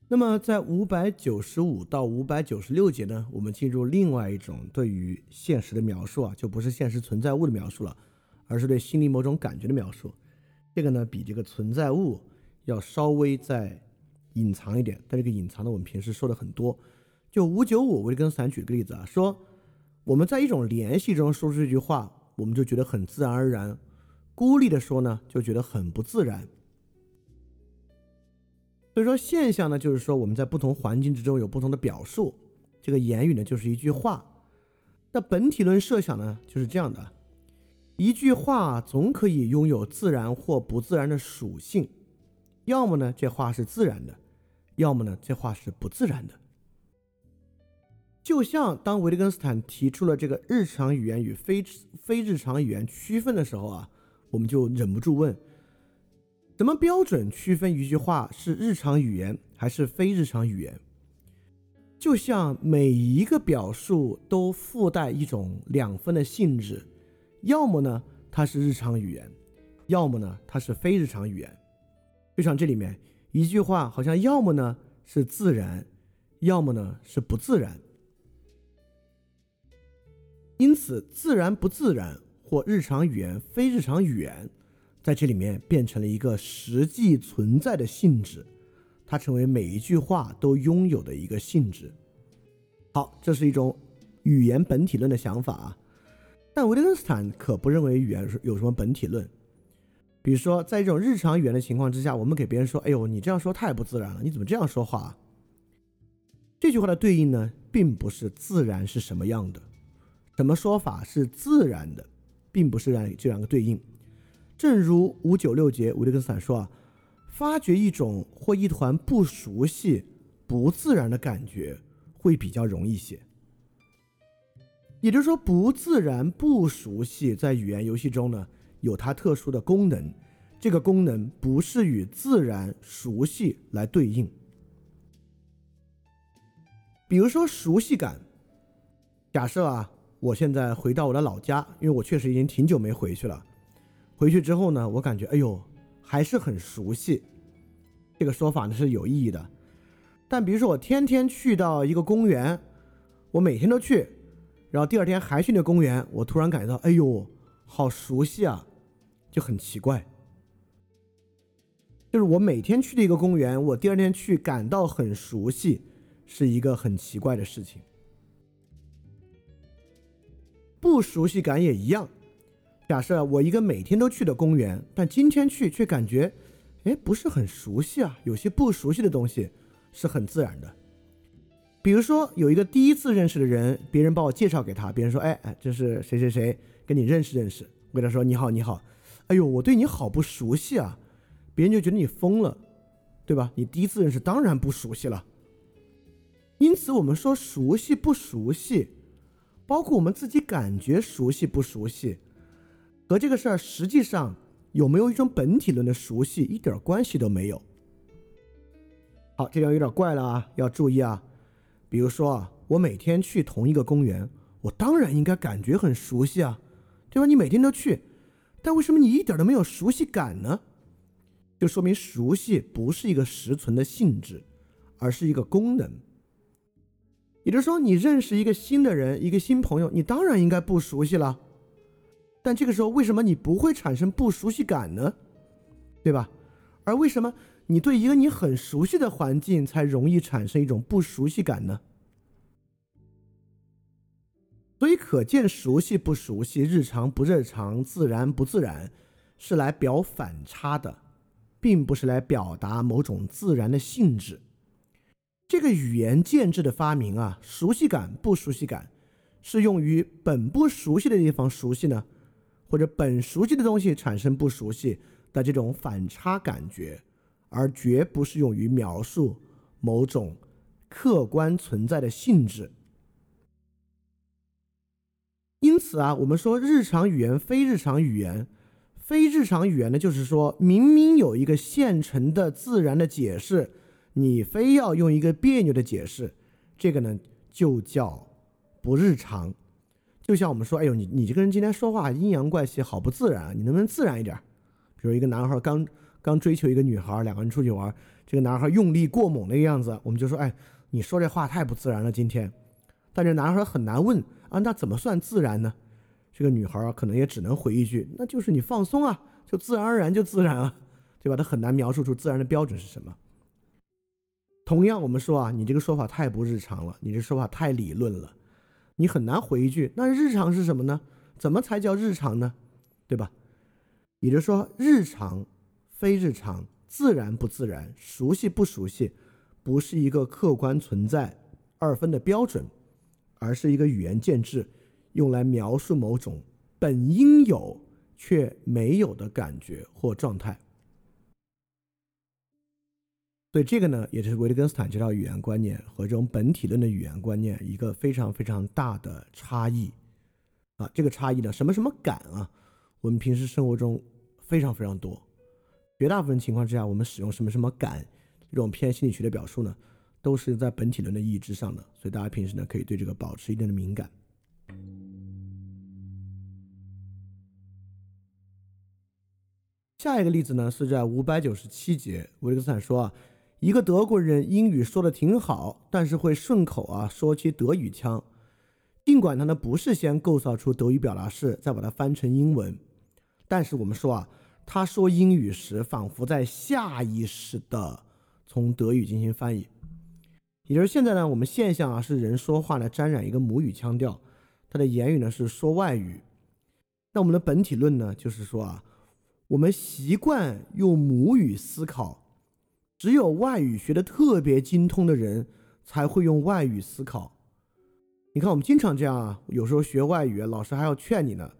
那么，在五百九十五到五百九十六节呢，我们进入另外一种对于现实的描述啊，就不是现实存在物的描述了，而是对心理某种感觉的描述。这个呢，比这个存在物要稍微再隐藏一点，但这个隐藏的我们平时说的很多。就五九五，我就跟散举个例子啊，说。我们在一种联系中说出这句话，我们就觉得很自然而然；孤立的说呢，就觉得很不自然。所以说现象呢，就是说我们在不同环境之中有不同的表述。这个言语呢，就是一句话。那本体论设想呢，就是这样的：一句话总可以拥有自然或不自然的属性，要么呢这话是自然的，要么呢这话是不自然的。就像当维特根斯坦提出了这个日常语言与非非日常语言区分的时候啊，我们就忍不住问：怎么标准区分一句话是日常语言还是非日常语言？就像每一个表述都附带一种两分的性质，要么呢它是日常语言，要么呢它是非日常语言。就像这里面一句话，好像要么呢是自然，要么呢是不自然。因此，自然不自然或日常语言非日常语言，在这里面变成了一个实际存在的性质，它成为每一句话都拥有的一个性质。好，这是一种语言本体论的想法啊。但维特根斯坦可不认为语言有什么本体论。比如说，在这种日常语言的情况之下，我们给别人说：“哎呦，你这样说太不自然了，你怎么这样说话？”这句话的对应呢，并不是自然是什么样的。什么说法是自然的，并不是让这两个对应。正如五九六节，维特根斯坦说啊，发掘一种或一团不熟悉、不自然的感觉会比较容易些。也就是说，不自然、不熟悉在语言游戏中呢有它特殊的功能，这个功能不是与自然、熟悉来对应。比如说熟悉感，假设啊。我现在回到我的老家，因为我确实已经挺久没回去了。回去之后呢，我感觉哎呦，还是很熟悉。这个说法呢是有意义的。但比如说我天天去到一个公园，我每天都去，然后第二天还去那公园，我突然感觉到哎呦，好熟悉啊，就很奇怪。就是我每天去的一个公园，我第二天去感到很熟悉，是一个很奇怪的事情。不熟悉感也一样。假设我一个每天都去的公园，但今天去却感觉，哎，不是很熟悉啊。有些不熟悉的东西是很自然的。比如说，有一个第一次认识的人，别人把我介绍给他，别人说，哎哎，这是谁谁谁，跟你认识认识。我跟他说，你好你好，哎呦，我对你好不熟悉啊。别人就觉得你疯了，对吧？你第一次认识，当然不熟悉了。因此，我们说熟悉不熟悉。包括我们自己感觉熟悉不熟悉，和这个事儿实际上有没有一种本体论的熟悉一点关系都没有。好，这样有点怪了啊，要注意啊。比如说啊，我每天去同一个公园，我当然应该感觉很熟悉啊，对吧？你每天都去，但为什么你一点都没有熟悉感呢？就说明熟悉不是一个实存的性质，而是一个功能。也就是说，你认识一个新的人，一个新朋友，你当然应该不熟悉了。但这个时候，为什么你不会产生不熟悉感呢？对吧？而为什么你对一个你很熟悉的环境才容易产生一种不熟悉感呢？所以可见，熟悉不熟悉，日常不日常，自然不自然，是来表反差的，并不是来表达某种自然的性质。这个语言建制的发明啊，熟悉感、不熟悉感，是用于本不熟悉的地方熟悉呢，或者本熟悉的东西产生不熟悉的这种反差感觉，而绝不是用于描述某种客观存在的性质。因此啊，我们说日常语言、非日常语言，非日常语言呢，就是说明明有一个现成的自然的解释，你非要用一个别扭的解释，这个呢就叫不日常。就像我们说，哎呦，你你这个人今天说话阴阳怪气，好不自然啊！你能不能自然一点？比如一个男孩刚刚追求一个女孩，两个人出去玩，这个男孩用力过猛那个样子，我们就说，哎，你说这话太不自然了，今天。但这男孩很难问。啊，那怎么算自然呢？这个女孩，可能也只能回一句：“那就是你放松啊，就自然而然就自然啊，对吧？”她很难描述出自然的标准是什么。同样，我们说啊，你这个说法太不日常了，你这说法太理论了，你很难回一句：“那日常是什么呢？怎么才叫日常呢？对吧？”也就是说，日常、非日常、自然不自然、熟悉不熟悉，不是一个客观存在二分的标准。而是一个语言建制，用来描述某种本应有却没有的感觉或状态。所以这个呢，也是维特根斯坦这套语言观念和这种本体论的语言观念一个非常非常大的差异。啊，这个差异呢，什么什么感啊？我们平时生活中非常非常多，绝大部分情况之下，我们使用什么什么感这种偏心理学的表述呢？都是在本体论的意义之上的，所以大家平时呢可以对这个保持一定的敏感。下一个例子呢是在五百九十七节，维特根斯坦说啊，一个德国人英语说的挺好，但是会顺口啊说起德语腔，尽管他呢不是先构造出德语表达式，再把它翻成英文，但是我们说啊，他说英语时仿佛在下意识的从德语进行翻译。也就是现在呢，我们现象啊是人说话呢沾染一个母语腔调，他的言语呢是说外语。那我们的本体论呢，就是说啊，我们习惯用母语思考，只有外语学的特别精通的人才会用外语思考。你看，我们经常这样啊，有时候学外语，老师还要劝你呢，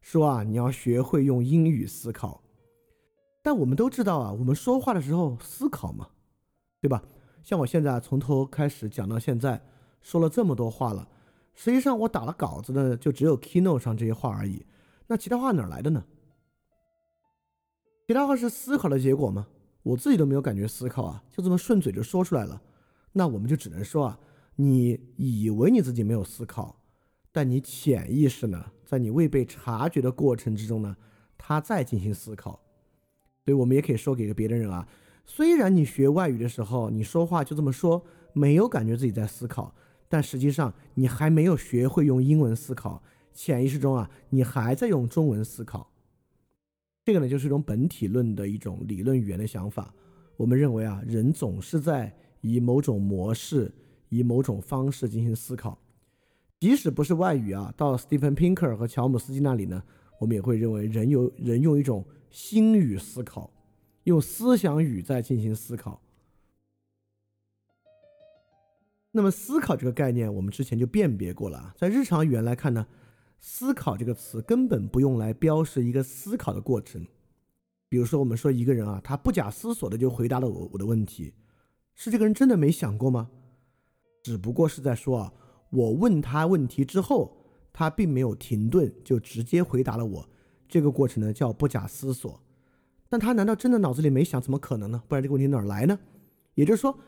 说啊，你要学会用英语思考。但我们都知道啊，我们说话的时候思考嘛，对吧？像我现在从头开始讲到现在，说了这么多话了，实际上我打了稿子的，就只有 Keynote 上这些话而已。那其他话哪来的呢？其他话是思考的结果吗？我自己都没有感觉思考啊，就这么顺嘴就说出来了。那我们就只能说啊，你以为你自己没有思考，但你潜意识呢，在你未被察觉的过程之中呢，他在进行思考。所以我们也可以说给个别的人啊。虽然你学外语的时候，你说话就这么说，没有感觉自己在思考，但实际上你还没有学会用英文思考，潜意识中啊，你还在用中文思考。这个呢，就是一种本体论的一种理论语言的想法。我们认为啊，人总是在以某种模式、以某种方式进行思考，即使不是外语啊，到 Stephen Pinker 和乔姆斯基那里呢，我们也会认为人有人用一种心语思考。用思想语在进行思考。那么，思考这个概念，我们之前就辨别过了啊。在日常语言来看呢，思考这个词根本不用来标示一个思考的过程。比如说，我们说一个人啊，他不假思索的就回答了我我的问题，是这个人真的没想过吗？只不过是在说啊，我问他问题之后，他并没有停顿，就直接回答了我。这个过程呢，叫不假思索。但他难道真的脑子里没想？怎么可能呢？不然这个问题哪儿来呢？也就是说，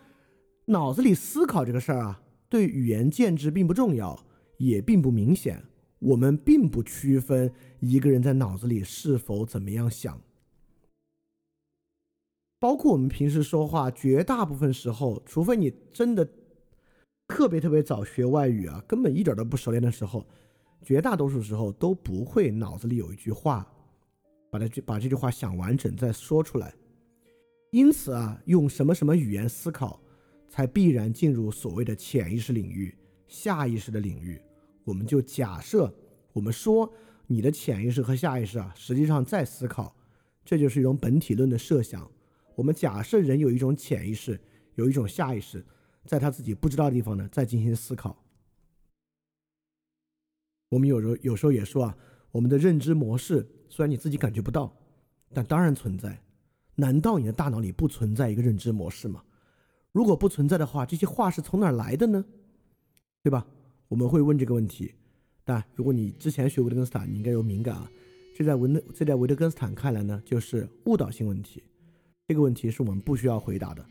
脑子里思考这个事儿啊，对语言建制并不重要，也并不明显。我们并不区分一个人在脑子里是否怎么样想。包括我们平时说话，绝大部分时候，除非你真的特别特别早学外语啊，根本一点都不熟练的时候，绝大多数时候都不会脑子里有一句话。把这句把这句话想完整再说出来，因此啊，用什么什么语言思考，才必然进入所谓的潜意识领域、下意识的领域，我们就假设我们说你的潜意识和下意识啊，实际上在思考，这就是一种本体论的设想。我们假设人有一种潜意识，有一种下意识，在他自己不知道的地方呢，在进行思考。我们有时候有时候也说啊，我们的认知模式虽然你自己感觉不到，但当然存在。难道你的大脑里不存在一个认知模式吗？如果不存在的话，这些话是从哪来的呢？对吧？我们会问这个问题。但如果你之前学维特根斯坦，你应该有敏感啊。这在维特这在维特根斯坦看来呢，就是误导性问题。这个问题是我们不需要回答的，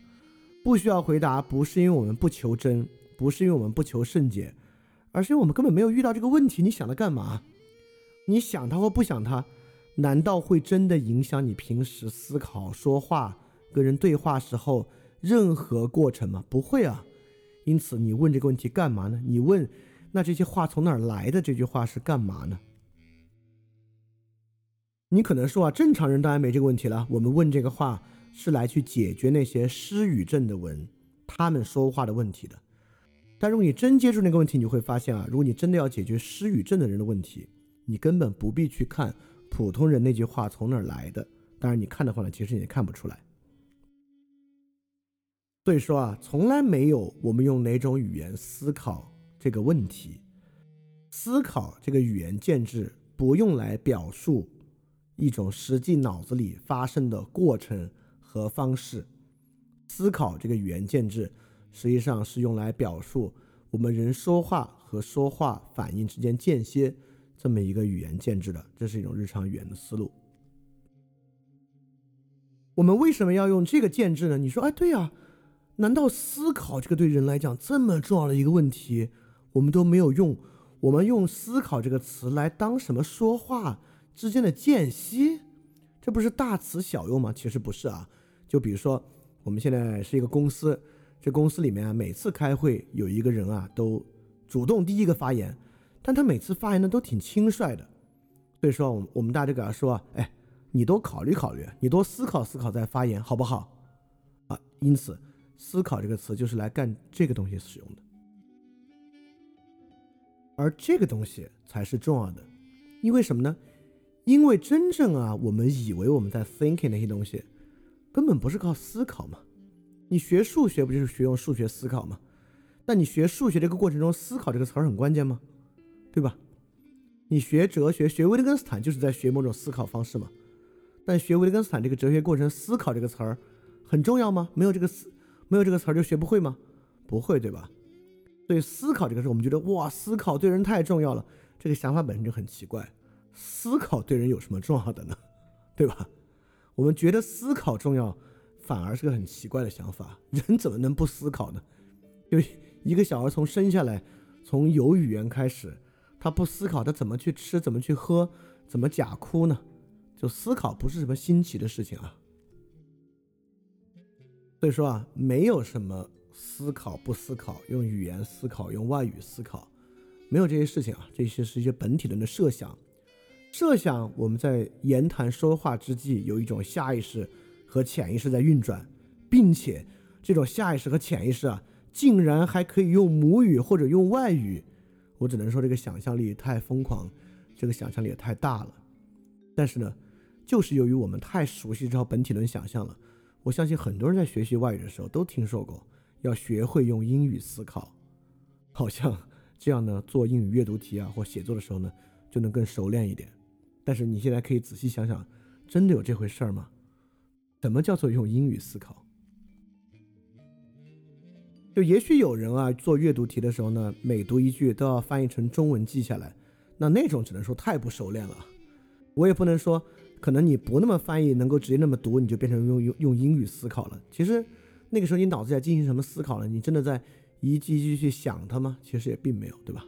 不需要回答，不是因为我们不求真，不是因为我们不求甚解，而是因为我们根本没有遇到这个问题。你想它干嘛？你想它或不想它？难道会真的影响你平时思考、说话、跟人对话时候任何过程吗？不会啊。因此，你问这个问题干嘛呢？你问，那这些话从哪儿来的？这句话是干嘛呢？你可能说啊，正常人当然没这个问题了。我们问这个话是来去解决那些失语症的文他们说话的问题的。但如果你真接触那个问题，你会发现啊，如果你真的要解决失语症的人的问题，你根本不必去看。普通人那句话从哪儿来的？当然，你看的话呢，其实你也看不出来。所以说啊，从来没有我们用哪种语言思考这个问题。思考这个语言建制不用来表述一种实际脑子里发生的过程和方式。思考这个语言建制实际上是用来表述我们人说话和说话反应之间间歇。这么一个语言建制的，这是一种日常语言的思路。我们为什么要用这个建制呢？你说，哎，对呀，难道思考这个对人来讲这么重要的一个问题，我们都没有用？我们用思考这个词来当什么说话之间的间隙？这不是大词小用吗？其实不是啊。就比如说，我们现在是一个公司，这公司里面啊，每次开会有一个人啊，都主动第一个发言。但他每次发言呢都挺轻率的，所以说我们我们大家给他说，哎，你多考虑考虑，你多思考思考再发言，好不好？啊，因此“思考”这个词就是来干这个东西使用的，而这个东西才是重要的，因为什么呢？因为真正啊，我们以为我们在 thinking 那些东西，根本不是靠思考嘛。你学数学不就是学用数学思考吗？那你学数学这个过程中，思考这个词儿很关键吗？对吧？你学哲学，学维特根斯坦就是在学某种思考方式嘛。但学维特根斯坦这个哲学过程，思考这个词儿很重要吗？没有这个思，没有这个词儿就学不会吗？不会，对吧？所以思考这个事，我们觉得哇，思考对人太重要了。这个想法本身就很奇怪。思考对人有什么重要的呢？对吧？我们觉得思考重要，反而是个很奇怪的想法。人怎么能不思考呢？就一个小孩从生下来，从有语言开始。他不思考，他怎么去吃，怎么去喝，怎么假哭呢？就思考不是什么新奇的事情啊。所以说啊，没有什么思考不思考，用语言思考，用外语思考，没有这些事情啊。这些是一些本体论的设想。设想我们在言谈说话之际，有一种下意识和潜意识在运转，并且这种下意识和潜意识啊，竟然还可以用母语或者用外语。我只能说这个想象力太疯狂，这个想象力也太大了。但是呢，就是由于我们太熟悉这套本体论想象了，我相信很多人在学习外语的时候都听说过，要学会用英语思考，好像 这样呢，做英语阅读题啊或写作的时候呢，就能更熟练一点。但是你现在可以仔细想想，真的有这回事儿吗？什么叫做用英语思考？就也许有人啊，做阅读题的时候呢，每读一句都要翻译成中文记下来，那那种只能说太不熟练了。我也不能说，可能你不那么翻译，能够直接那么读，你就变成用用用英语思考了。其实那个时候你脑子在进行什么思考呢？你真的在一句一句去想它吗？其实也并没有，对吧？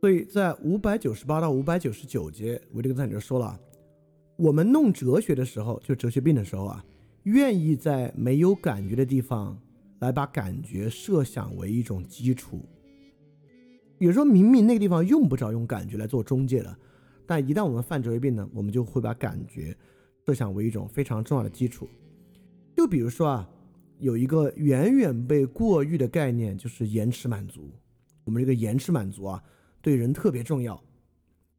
所以在五百九十八到五百九十九节，维特根斯坦就说了。我们弄哲学的时候，就哲学病的时候啊，愿意在没有感觉的地方来把感觉设想为一种基础。有时候明明那个地方用不着用感觉来做中介的，但一旦我们犯哲学病呢，我们就会把感觉设想为一种非常重要的基础。就比如说啊，有一个远远被过誉的概念，就是延迟满足。我们这个延迟满足啊，对人特别重要。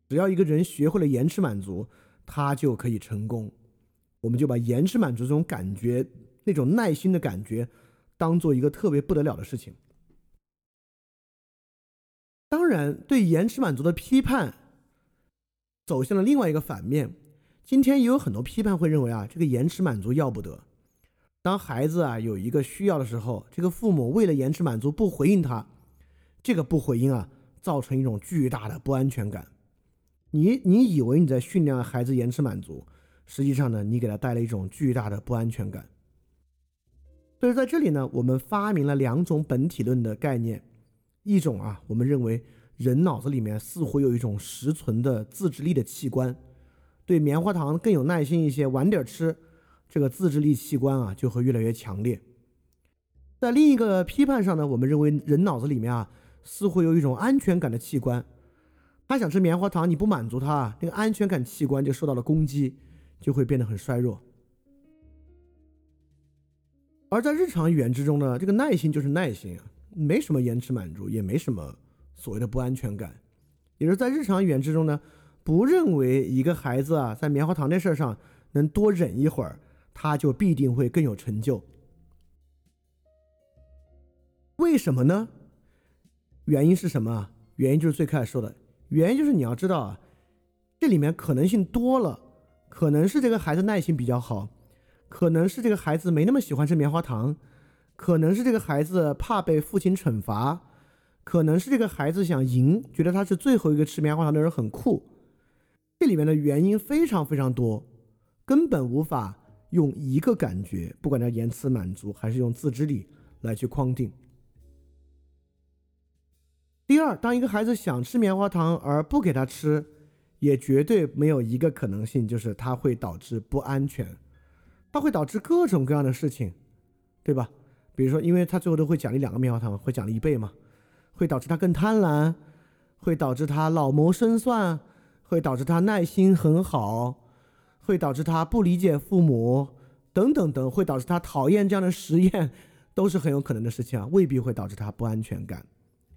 只要一个人学会了延迟满足，他就可以成功。我们就把延迟满足这种感觉、那种耐心的感觉，当做一个特别不得了的事情。当然，对延迟满足的批判走向了另外一个反面。今天也有很多批判会认为啊，这个延迟满足要不得。当孩子啊有一个需要的时候，这个父母为了延迟满足不回应他，这个不回应啊，造成一种巨大的不安全感。你你以为你在训练孩子延迟满足，实际上呢，你给他带来一种巨大的不安全感。所以在这里呢，我们发明了两种本体论的概念，一种啊，我们认为人脑子里面似乎有一种实存的自制力的器官。对棉花糖更有耐心一些，晚点吃，这个自制力器官啊就会越来越强烈。在另一个批判上呢，我们认为人脑子里面啊似乎有一种安全感的器官，他想吃棉花糖，你不满足他，那个安全感器官就受到了攻击，就会变得很衰弱。而在日常语言之中呢，这个耐心就是耐心啊，没什么延迟满足，也没什么所谓的不安全感，也就是在日常语言之中呢。不认为一个孩子啊，在棉花糖这事儿上能多忍一会儿，他就必定会更有成就。为什么呢？原因是什么？原因就是最开始说的，原因就是你要知道啊，这里面可能性多了，可能是这个孩子耐心比较好，可能是这个孩子没那么喜欢吃棉花糖，可能是这个孩子怕被父亲惩罚，可能是这个孩子想赢，觉得他是最后一个吃棉花糖的人，很酷。这里面的原因非常非常多，根本无法用一个感觉，不管叫延迟满足还是用自制力来去框定。第二，当一个孩子想吃棉花糖而不给他吃，也绝对没有一个可能性，就是它会导致不安全，它会导致各种各样的事情，对吧？比如说，因为他最后都会奖励两个棉花糖，会奖励一倍嘛，会导致他更贪婪，会导致他老谋深算。会导致他耐心很好，会导致他不理解父母，等等等，会导致他讨厌这样的实验，都是很有可能的事情啊，未必会导致他不安全感。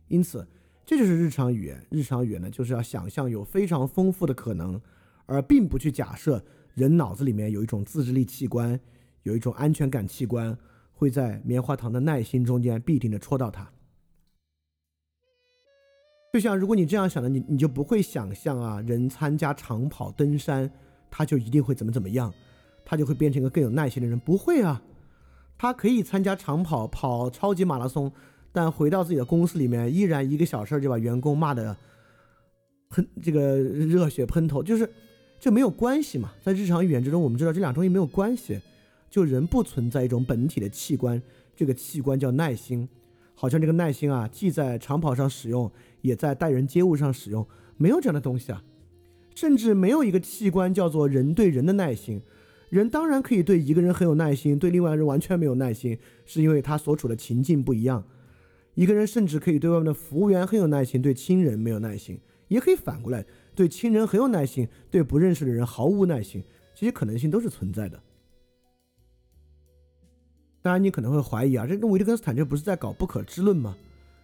因此，这就是日常语言。日常语言呢，就是要想象有非常丰富的可能，而并不去假设人脑子里面有一种自制力器官，有一种安全感器官，会在棉花糖的耐心中间必定的戳到他。就像如果你这样想的，你你就不会想象啊，人参加长跑登山，他就一定会怎么怎么样，他就会变成一个更有耐心的人。不会啊，他可以参加长跑，跑超级马拉松，但回到自己的公司里面，依然一个小事就把员工骂的喷这个热血喷头，就是这没有关系嘛。在日常语言之中，我们知道这两东西没有关系，就人不存在一种本体的器官，这个器官叫耐心。好像这个耐心啊，既在长跑上使用，也在待人接物上使用，没有这样的东西啊，甚至没有一个器官叫做人对人的耐心。人当然可以对一个人很有耐心，对另外人完全没有耐心，是因为他所处的情境不一样。一个人甚至可以对外面的服务员很有耐心，对亲人没有耐心，也可以反过来，对亲人很有耐心，对不认识的人毫无耐心。这些可能性都是存在的。当然，你可能会怀疑啊，这跟维特根斯坦这不是在搞不可知论吗？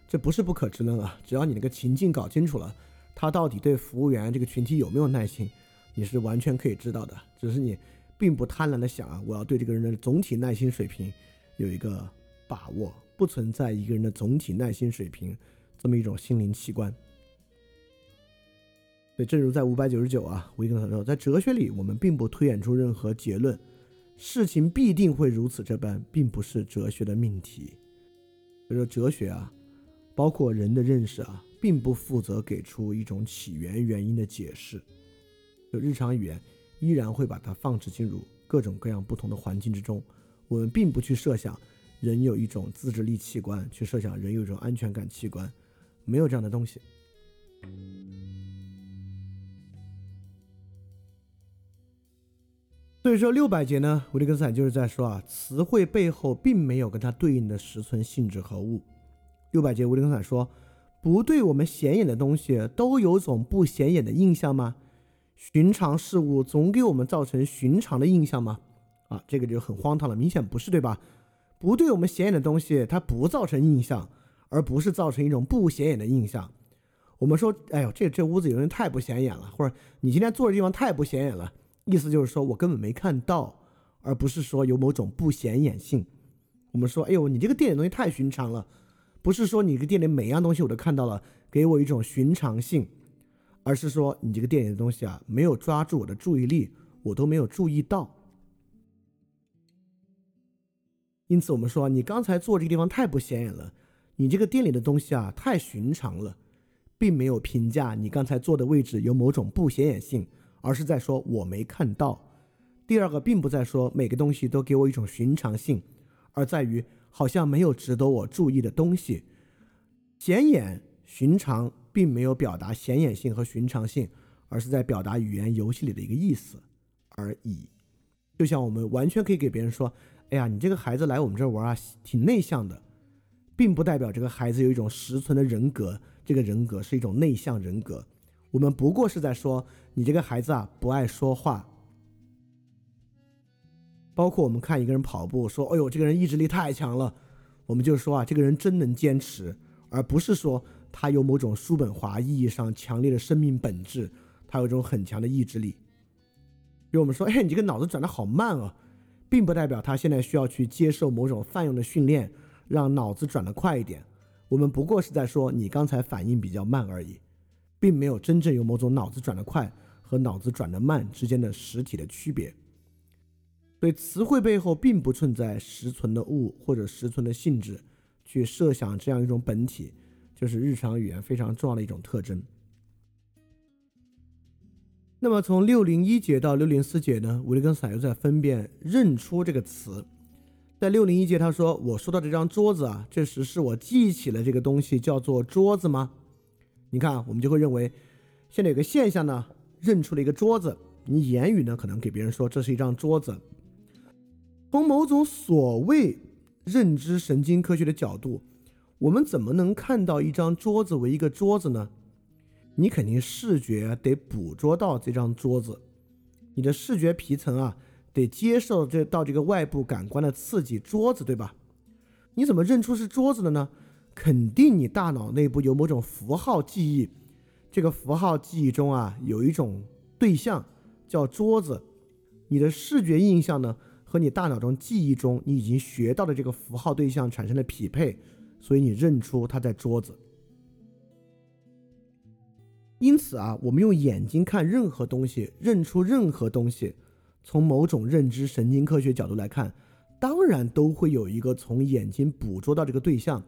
这不是不可知论啊，只要你那个情境搞清楚了，他到底对服务员这个群体有没有耐心，你是完全可以知道的。只是你并不贪婪的想啊，我要对这个人的总体耐心水平有一个把握，不存在一个人的总体耐心水平这么一种心灵器官。所以，正如在五百九十九啊，维特根斯坦说，在哲学里，我们并不推演出任何结论。事情必定会如此这般，并不是哲学的命题。所以说，哲学啊，包括人的认识啊，并不负责给出一种起源原因的解释。就日常语言，依然会把它放置进入各种各样不同的环境之中。我们并不去设想人有一种自制力器官，去设想人有一种安全感器官，没有这样的东西。所以说六百节呢，维特根斯坦就是在说啊，词汇背后并没有跟它对应的实存性质和物。六百节，维特根斯坦说，不对我们显眼的东西都有种不显眼的印象吗？寻常事物总给我们造成寻常的印象吗？啊，这个就很荒唐了，明显不是对吧？不对我们显眼的东西，它不造成印象，而不是造成一种不显眼的印象。我们说，哎呦，这这屋子有人太不显眼了，或者你今天坐的地方太不显眼了，意思就是说我根本没看到，而不是说有某种不显眼性。我们说，哎呦，你这个店里东西太寻常了，不是说你这个店里每样东西我都看到了，给我一种寻常性，而是说你这个店里的东西啊，没有抓住我的注意力，我都没有注意到。因此，我们说你刚才坐这个地方太不显眼了，你这个店里的东西啊太寻常了。并没有评价你刚才坐的位置有某种不显眼性，而是在说我没看到。第二个，并不在说每个东西都给我一种寻常性，而在于好像没有值得我注意的东西。显眼、寻常，并没有表达显眼性和寻常性，而是在表达语言游戏里的一个意思而已。就像我们完全可以给别人说：“哎呀，你这个孩子来我们这儿玩啊，挺内向的。”并不代表这个孩子有一种实存的人格。这个人格是一种内向人格，我们不过是在说你这个孩子啊不爱说话。包括我们看一个人跑步，说哎呦这个人意志力太强了，我们就说啊这个人真能坚持，而不是说他有某种叔本华意义上强烈的生命本质，他有一种很强的意志力。比如我们说哎你这个脑子转的好慢啊，并不代表他现在需要去接受某种泛用的训练，让脑子转得快一点。我们不过是在说你刚才反应比较慢而已，并没有真正有某种脑子转得快和脑子转得慢之间的实体的区别。所以词汇背后并不存在实存的物或者实存的性质，去设想这样一种本体，就是日常语言非常重要的一种特征。那么从六零一节到六零四节呢，维利根斯坦又在分辨认出这个词。在六零一节，他说：“我说到这张桌子啊，这时是我记起了这个东西叫做桌子吗？你看，我们就会认为，现在有个现象呢，认出了一个桌子。你言语呢，可能给别人说这是一张桌子。从某种所谓认知神经科学的角度，我们怎么能看到一张桌子为一个桌子呢？你肯定视觉得捕捉到这张桌子，你的视觉皮层啊。”得接受这到这个外部感官的刺激，桌子对吧？你怎么认出是桌子的呢？肯定你大脑内部有某种符号记忆，这个符号记忆中啊有一种对象叫桌子，你的视觉印象呢和你大脑中记忆中你已经学到的这个符号对象产生了匹配，所以你认出它在桌子。因此啊，我们用眼睛看任何东西，认出任何东西。从某种认知神经科学角度来看，当然都会有一个从眼睛捕捉到这个对象，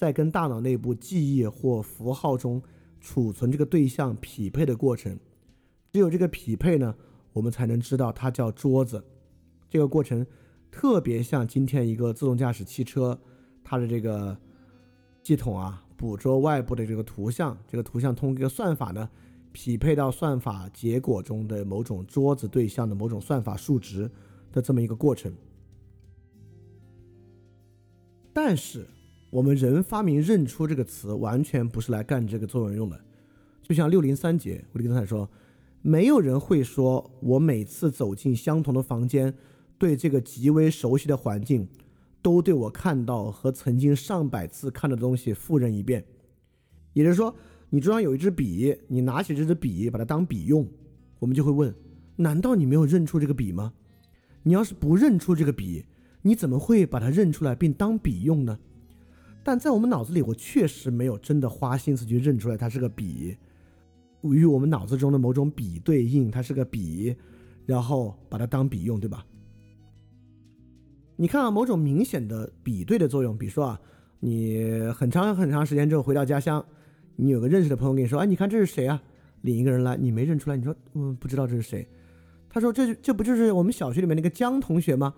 在跟大脑内部记忆或符号中储存这个对象匹配的过程。只有这个匹配呢，我们才能知道它叫桌子。这个过程特别像今天一个自动驾驶汽车，它的这个系统啊，捕捉外部的这个图像，这个图像通过一个算法呢。匹配到算法结果中的某种桌子对象的某种算法数值的这么一个过程，但是我们人发明认出这个词，完全不是来干这个作用用的。就像六零三节，我刚才说，没有人会说我每次走进相同的房间，对这个极为熟悉的环境，都对我看到和曾经上百次看到的东西复认一遍，也就是说。你桌上有一支笔，你拿起这支笔把它当笔用，我们就会问：难道你没有认出这个笔吗？你要是不认出这个笔，你怎么会把它认出来并当笔用呢？但在我们脑子里，我确实没有真的花心思去认出来它是个笔，与我们脑子中的某种笔对应，它是个笔，然后把它当笔用，对吧？你看啊，某种明显的比对的作用，比如说啊，你很长很长时间之后回到家乡。你有个认识的朋友跟你说，哎，你看这是谁啊？领一个人来，你没认出来，你说，嗯，不知道这是谁。他说，这这不就是我们小学里面那个江同学吗？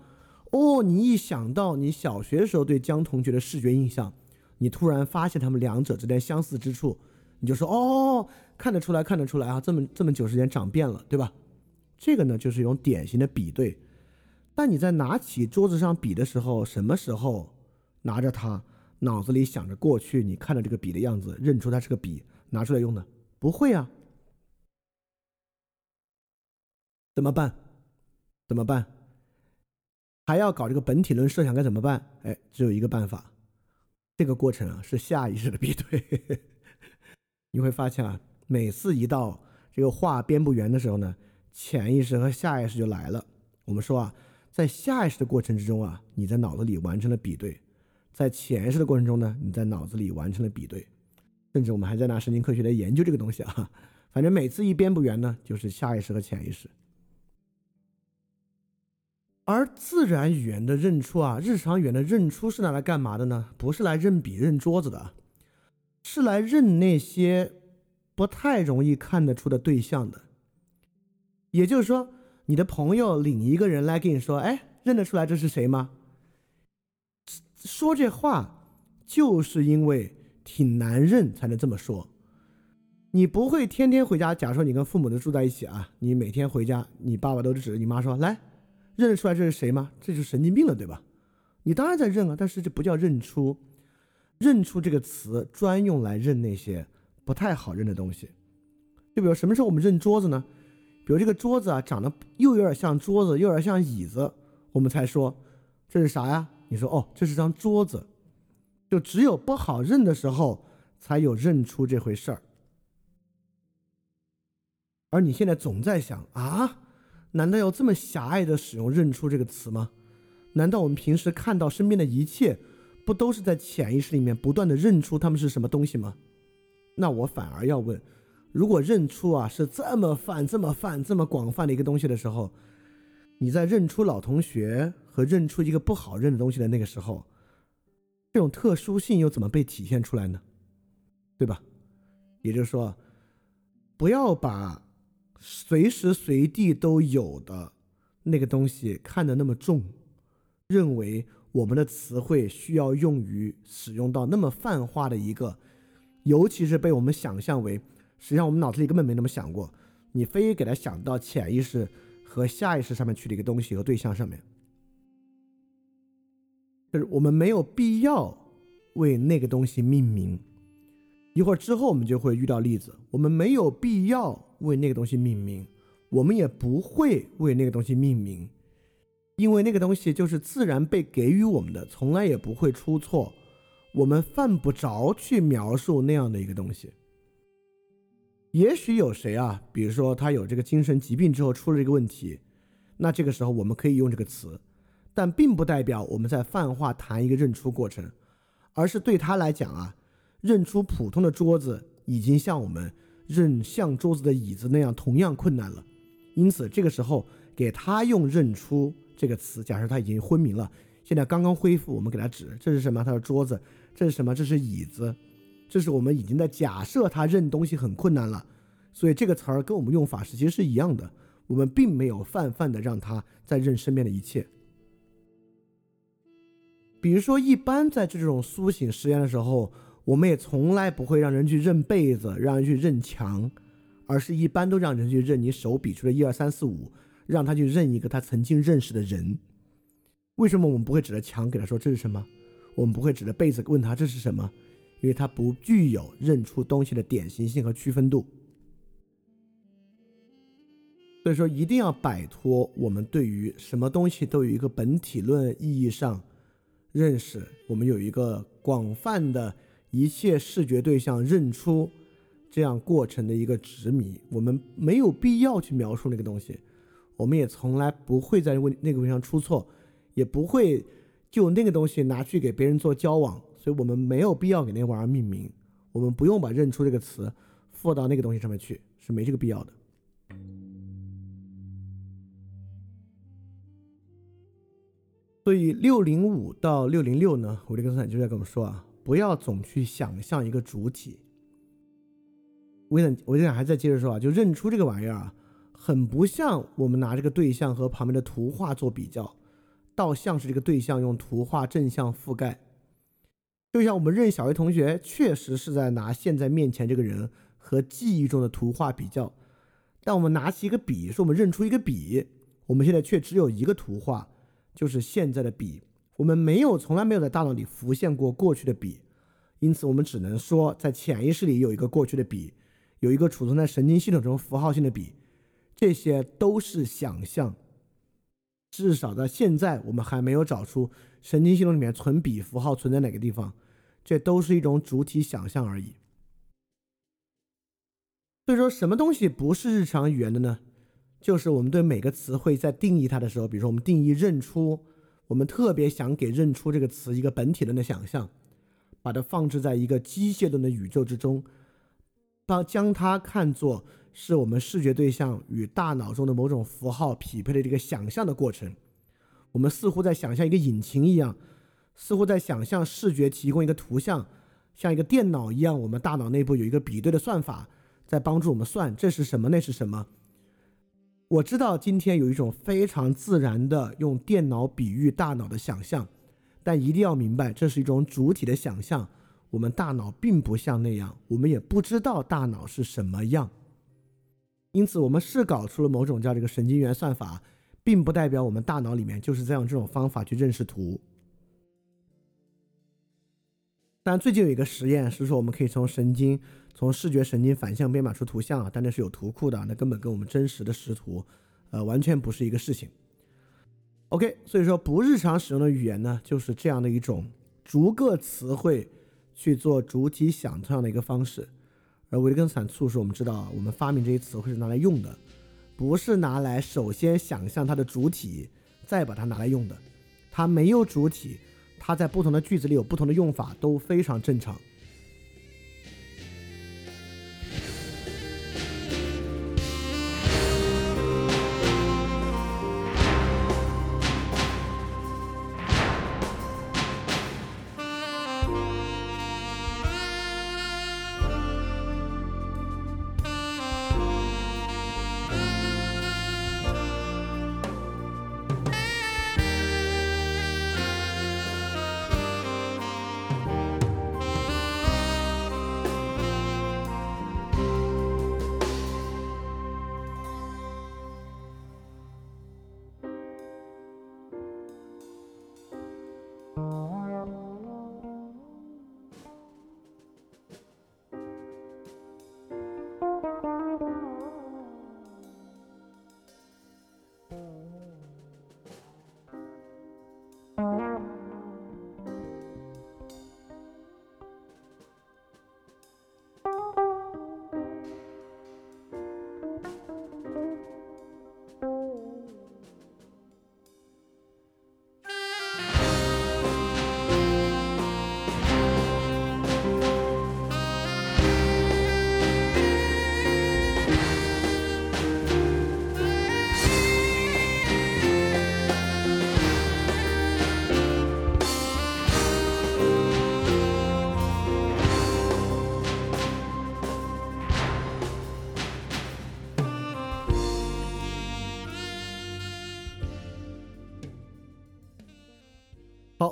哦，你一想到你小学时候对江同学的视觉印象，你突然发现他们两者之间相似之处，你就说，哦，看得出来，看得出来啊，这么这么久时间长变了，对吧？这个呢，就是一种典型的比对。但你在拿起桌子上笔的时候，什么时候拿着它？脑子里想着过去，你看到这个笔的样子，认出它是个笔，拿出来用的，不会啊？怎么办？怎么办？还要搞这个本体论设想该怎么办？哎，只有一个办法，这个过程啊是下意识的比对。你会发现啊，每次一到这个画编不圆的时候呢，潜意识和下意识就来了。我们说啊，在下意识的过程之中啊，你在脑子里完成了比对；在潜意识的过程中呢，你在脑子里完成了比对。甚至我们还在拿神经科学来研究这个东西啊。反正每次一编不圆呢，就是下意识和潜意识。而自然语言的认出啊，日常语言的认出是拿来干嘛的呢？不是来认笔、认桌子的，是来认那些不太容易看得出的对象的。也就是说，你的朋友领一个人来跟你说：“哎，认得出来这是谁吗？”说这话就是因为挺难认才能这么说。你不会天天回家，假如说你跟父母都住在一起啊，你每天回家，你爸爸都指着你妈说：“来。”认得出来这是谁吗？这就是神经病了，对吧？你当然在认啊，但是这不叫认出。认出这个词专用来认那些不太好认的东西。就比如什么时候我们认桌子呢？比如这个桌子啊，长得又有点像桌子，又有点像椅子，我们才说这是啥呀？你说哦，这是张桌子。就只有不好认的时候，才有认出这回事儿。而你现在总在想啊。难道要这么狭隘的使用“认出”这个词吗？难道我们平时看到身边的一切，不都是在潜意识里面不断的认出他们是什么东西吗？那我反而要问：如果认出啊是这么泛、这么泛、这么广泛的一个东西的时候，你在认出老同学和认出一个不好认的东西的那个时候，这种特殊性又怎么被体现出来呢？对吧？也就是说，不要把。随时随地都有的那个东西看得那么重，认为我们的词汇需要用于使用到那么泛化的一个，尤其是被我们想象为，实际上我们脑子里根本没那么想过，你非给它想到潜意识和下意识上面去的一个东西和对象上面，就是我们没有必要为那个东西命名。一会儿之后我们就会遇到例子，我们没有必要。为那个东西命名，我们也不会为那个东西命名，因为那个东西就是自然被给予我们的，从来也不会出错。我们犯不着去描述那样的一个东西。也许有谁啊，比如说他有这个精神疾病之后出了这个问题，那这个时候我们可以用这个词，但并不代表我们在泛化谈一个认出过程，而是对他来讲啊，认出普通的桌子已经像我们。认像桌子的椅子那样同样困难了，因此这个时候给他用“认出”这个词，假设他已经昏迷了，现在刚刚恢复，我们给他指这是什么？他说桌子，这是什么？这是椅子，这是我们已经在假设他认东西很困难了，所以这个词儿跟我们用法是其实是一样的，我们并没有泛泛的让他在认身边的一切。比如说，一般在这种苏醒实验的时候。我们也从来不会让人去认被子，让人去认墙，而是一般都让人去认你手比出的一二三四五，让他去认一个他曾经认识的人。为什么我们不会指着墙给他说这是什么？我们不会指着被子问他这是什么？因为他不具有认出东西的典型性和区分度。所以说，一定要摆脱我们对于什么东西都有一个本体论意义上认识，我们有一个广泛的。一切视觉对象认出这样过程的一个执迷，我们没有必要去描述那个东西，我们也从来不会在问那个问题上出错，也不会就那个东西拿去给别人做交往，所以我们没有必要给那玩意儿命名，我们不用把“认出”这个词附到那个东西上面去，是没这个必要的。所以六零五到六零六呢，维特根斯坦就在跟我们说啊。不要总去想象一个主体。我想，我想还在接着说啊，就认出这个玩意儿啊，很不像我们拿这个对象和旁边的图画做比较，倒像是这个对象用图画正向覆盖。就像我们认小学同学，确实是在拿现在面前这个人和记忆中的图画比较，但我们拿起一个笔，说我们认出一个笔，我们现在却只有一个图画，就是现在的笔。我们没有，从来没有在大脑里浮现过过去的笔，因此我们只能说，在潜意识里有一个过去的笔，有一个储存在神经系统中符号性的笔，这些都是想象。至少在现在，我们还没有找出神经系统里面存笔符号存在哪个地方，这都是一种主体想象而已。所以说，什么东西不是日常语言的呢？就是我们对每个词汇在定义它的时候，比如说我们定义认出，我们特别想给认出这个词一个本体论的想象，把它放置在一个机械论的宇宙之中，把将它看作是我们视觉对象与大脑中的某种符号匹配的这个想象的过程。我们似乎在想象一个引擎一样，似乎在想象视觉提供一个图像，像一个电脑一样，我们大脑内部有一个比对的算法在帮助我们算这是什么，那是什么。我知道今天有一种非常自然的用电脑比喻大脑的想象，但一定要明白，这是一种主体的想象。我们大脑并不像那样，我们也不知道大脑是什么样。因此，我们是搞出了某种叫这个神经元算法，并不代表我们大脑里面就是在用这种方法去认识图。但最近有一个实验是说，我们可以从神经。从视觉神经反向编码出图像啊，但那是有图库的，那根本跟我们真实的识图，呃，完全不是一个事情。OK，所以说不日常使用的语言呢，就是这样的一种逐个词汇去做主体想象的一个方式。而维根斯坦促使我们知道，我们发明这些词汇是拿来用的，不是拿来首先想象它的主体，再把它拿来用的。它没有主体，它在不同的句子里有不同的用法，都非常正常。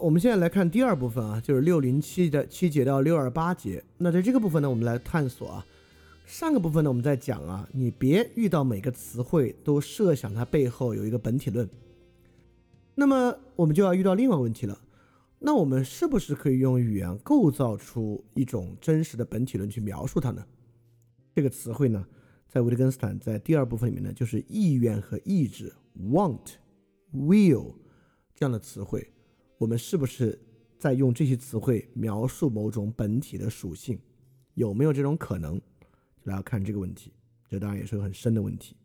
我们现在来看第二部分啊，就是六零七的七节到六二八节。那在这个部分呢，我们来探索啊。上个部分呢，我们在讲啊，你别遇到每个词汇都设想它背后有一个本体论。那么我们就要遇到另外问题了。那我们是不是可以用语言构造出一种真实的本体论去描述它呢？这个词汇呢，在维特根斯坦在第二部分里面呢，就是意愿和意志 （want, will） 这样的词汇。我们是不是在用这些词汇描述某种本体的属性？有没有这种可能？来看这个问题，这当然也是个很深的问题。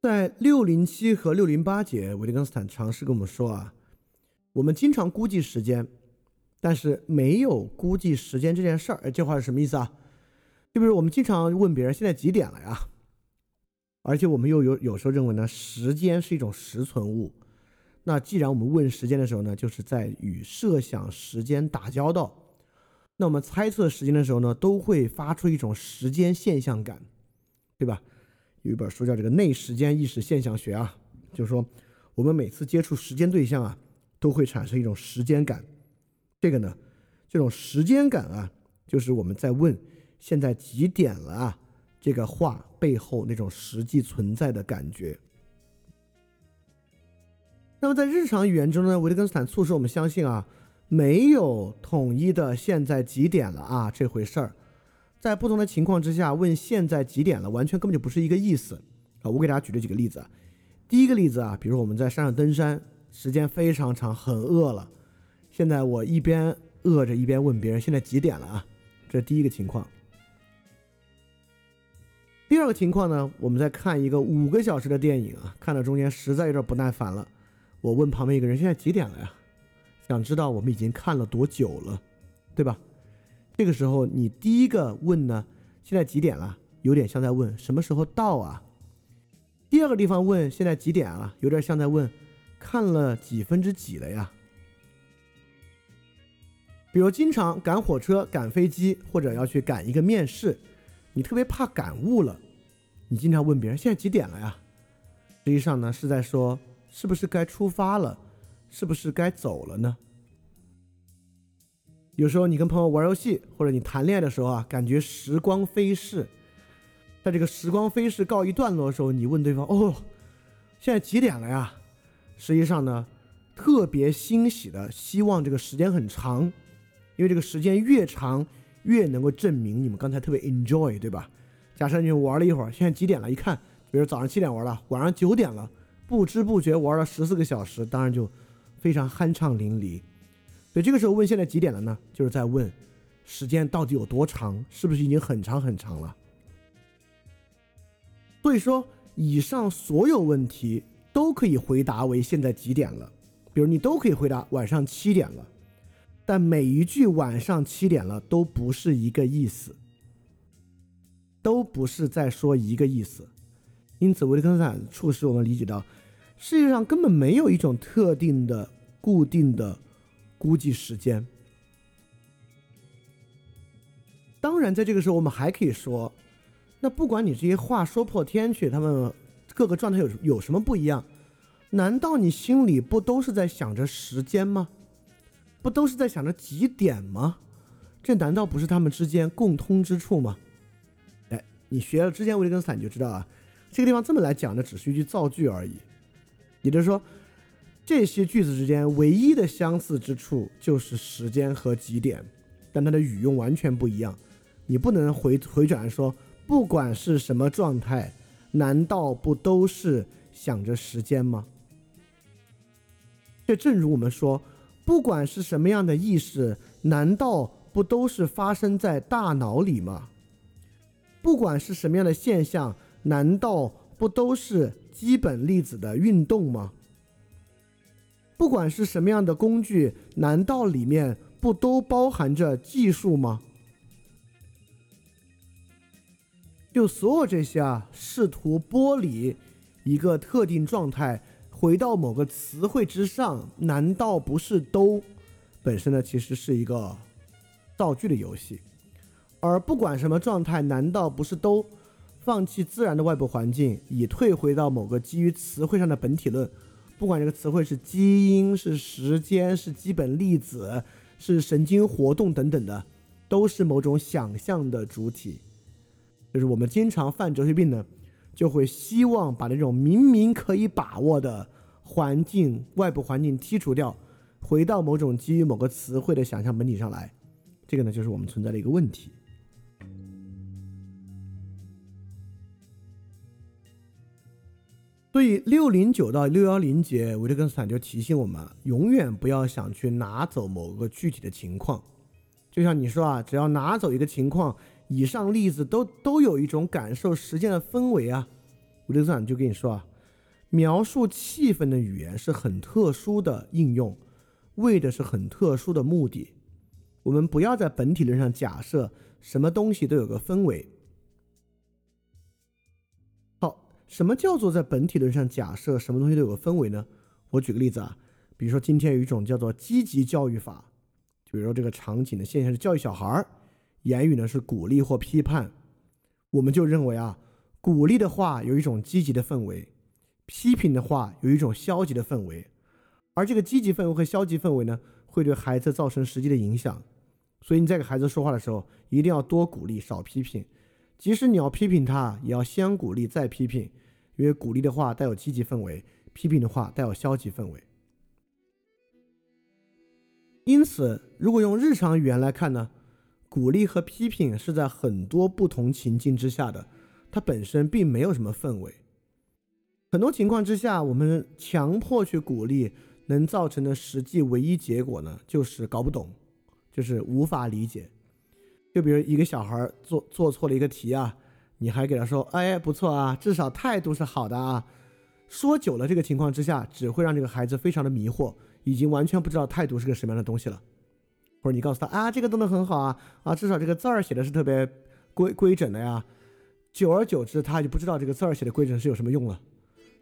在六零七和六零八节，维特根斯坦尝试跟我们说啊，我们经常估计时间，但是没有估计时间这件事儿。哎，这话是什么意思啊？就比如我们经常问别人现在几点了呀？而且我们又有有时候认为呢，时间是一种实存物。那既然我们问时间的时候呢，就是在与设想时间打交道。那我们猜测时间的时候呢，都会发出一种时间现象感，对吧？有一本书叫这个内时间意识现象学啊，就是说我们每次接触时间对象啊，都会产生一种时间感。这个呢，这种时间感啊，就是我们在问现在几点了啊。这个话背后那种实际存在的感觉。那么在日常语言中呢，维特根斯坦促使我们相信啊，没有统一的现在几点了啊这回事儿。在不同的情况之下问现在几点了，完全根本就不是一个意思啊！我给大家举了几个例子。第一个例子啊，比如我们在山上登山，时间非常长，很饿了。现在我一边饿着一边问别人现在几点了啊？这是第一个情况。第二个情况呢，我们在看一个五个小时的电影啊，看到中间实在有点不耐烦了，我问旁边一个人现在几点了呀？想知道我们已经看了多久了，对吧？这个时候你第一个问呢，现在几点了？有点像在问什么时候到啊？第二个地方问现在几点了，有点像在问看了几分之几了呀？比如经常赶火车、赶飞机，或者要去赶一个面试，你特别怕感悟了，你经常问别人现在几点了呀？实际上呢是在说是不是该出发了，是不是该走了呢？有时候你跟朋友玩游戏，或者你谈恋爱的时候啊，感觉时光飞逝。在这个时光飞逝告一段落的时候，你问对方：“哦，现在几点了呀？”实际上呢，特别欣喜的希望这个时间很长，因为这个时间越长，越能够证明你们刚才特别 enjoy，对吧？假设你玩了一会儿，现在几点了？一看，比如早上七点玩了，晚上九点了，不知不觉玩了十四个小时，当然就非常酣畅淋漓。所以这个时候问现在几点了呢？就是在问时间到底有多长，是不是已经很长很长了？所以说，以上所有问题都可以回答为现在几点了，比如你都可以回答晚上七点了，但每一句晚上七点了都不是一个意思，都不是在说一个意思。因此，维特根斯坦促使我们理解到，世界上根本没有一种特定的、固定的估计时间。当然，在这个时候，我们还可以说。那不管你这些话说破天去，他们各个状态有有什么不一样？难道你心里不都是在想着时间吗？不都是在想着几点吗？这难道不是他们之间共通之处吗？哎，你学了之前维根斯坦就知道啊，这个地方这么来讲的只是一句造句而已。也就是说，这些句子之间唯一的相似之处就是时间和几点，但它的语用完全不一样。你不能回回转说。不管是什么状态，难道不都是想着时间吗？这正如我们说，不管是什么样的意识，难道不都是发生在大脑里吗？不管是什么样的现象，难道不都是基本粒子的运动吗？不管是什么样的工具，难道里面不都包含着技术吗？就所有这些啊，试图剥离一个特定状态，回到某个词汇之上，难道不是都本身呢？其实是一个造句的游戏。而不管什么状态，难道不是都放弃自然的外部环境，以退回到某个基于词汇上的本体论？不管这个词汇是基因、是时间、是基本粒子、是神经活动等等的，都是某种想象的主体。就是我们经常犯哲学病呢，就会希望把那种明明可以把握的环境、外部环境剔除掉，回到某种基于某个词汇的想象本体上来。这个呢，就是我们存在的一个问题。所以六零九到六幺零节，维特根斯坦就提醒我们，永远不要想去拿走某个具体的情况。就像你说啊，只要拿走一个情况。以上例子都都有一种感受时间的氛围啊，维特根斯坦就跟你说啊，描述气氛的语言是很特殊的应用，为的是很特殊的目的。我们不要在本体论上假设什么东西都有个氛围。好，什么叫做在本体论上假设什么东西都有个氛围呢？我举个例子啊，比如说今天有一种叫做积极教育法，就比如说这个场景的现象是教育小孩儿。言语呢是鼓励或批判，我们就认为啊，鼓励的话有一种积极的氛围，批评的话有一种消极的氛围，而这个积极氛围和消极氛围呢，会对孩子造成实际的影响。所以你在给孩子说话的时候，一定要多鼓励，少批评。即使你要批评他，也要先鼓励再批评，因为鼓励的话带有积极氛围，批评的话带有消极氛围。因此，如果用日常语言来看呢？鼓励和批评是在很多不同情境之下的，它本身并没有什么氛围。很多情况之下，我们强迫去鼓励，能造成的实际唯一结果呢，就是搞不懂，就是无法理解。就比如一个小孩做做错了一个题啊，你还给他说：“哎，不错啊，至少态度是好的啊。”说久了，这个情况之下，只会让这个孩子非常的迷惑，已经完全不知道态度是个什么样的东西了。或者你告诉他啊，这个动作很好啊，啊，至少这个字儿写的是特别规规整的呀。久而久之，他就不知道这个字儿写的规整是有什么用了。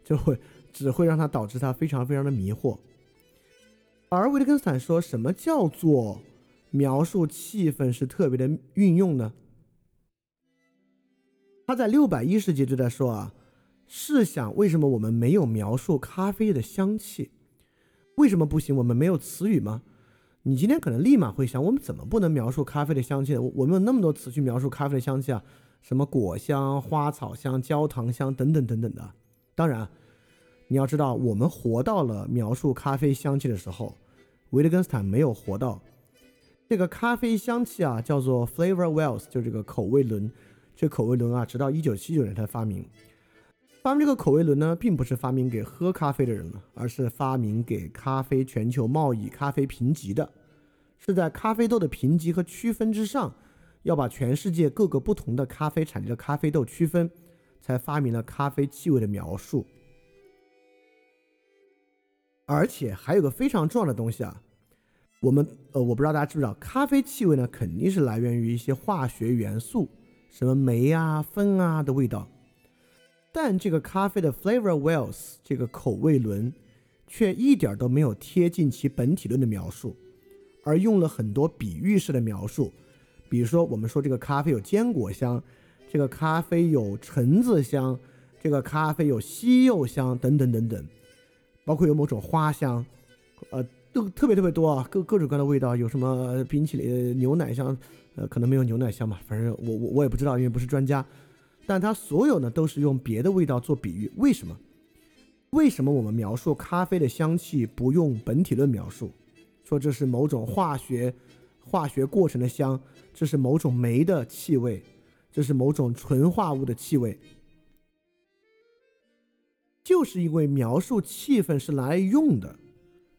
就会只会让他导致他非常非常的迷惑。而维特根斯坦说什么叫做描述气氛是特别的运用呢？他在六百一十节就在说啊，试想为什么我们没有描述咖啡的香气？为什么不行？我们没有词语吗？你今天可能立马会想，我们怎么不能描述咖啡的香气呢？我们有那么多词去描述咖啡的香气啊，什么果香、花草香、焦糖香等等等等的。当然，你要知道，我们活到了描述咖啡香气的时候，维特根斯坦没有活到。这个咖啡香气啊，叫做 flavor wheels，就这个口味轮。这口味轮啊，直到一九七九年才发明。发明这个口味轮呢，并不是发明给喝咖啡的人了，而是发明给咖啡全球贸易、咖啡评级的。是在咖啡豆的评级和区分之上，要把全世界各个不同的咖啡产地的咖啡豆区分。才发明了咖啡气味的描述，而且还有个非常重要的东西啊，我们呃，我不知道大家知不知道，咖啡气味呢肯定是来源于一些化学元素，什么酶啊、酚啊的味道，但这个咖啡的 flavor wheels 这个口味轮，却一点都没有贴近其本体论的描述，而用了很多比喻式的描述，比如说我们说这个咖啡有坚果香。这个咖啡有橙子香，这个咖啡有西柚香等等等等，包括有某种花香，呃，都特别特别多啊，各各种各样的味道，有什么冰淇淋、牛奶香，呃，可能没有牛奶香吧，反正我我我也不知道，因为不是专家。但它所有呢都是用别的味道做比喻，为什么？为什么我们描述咖啡的香气不用本体论描述，说这是某种化学化学过程的香，这是某种酶的气味？这是某种纯化物的气味，就是因为描述气氛是拿来用的，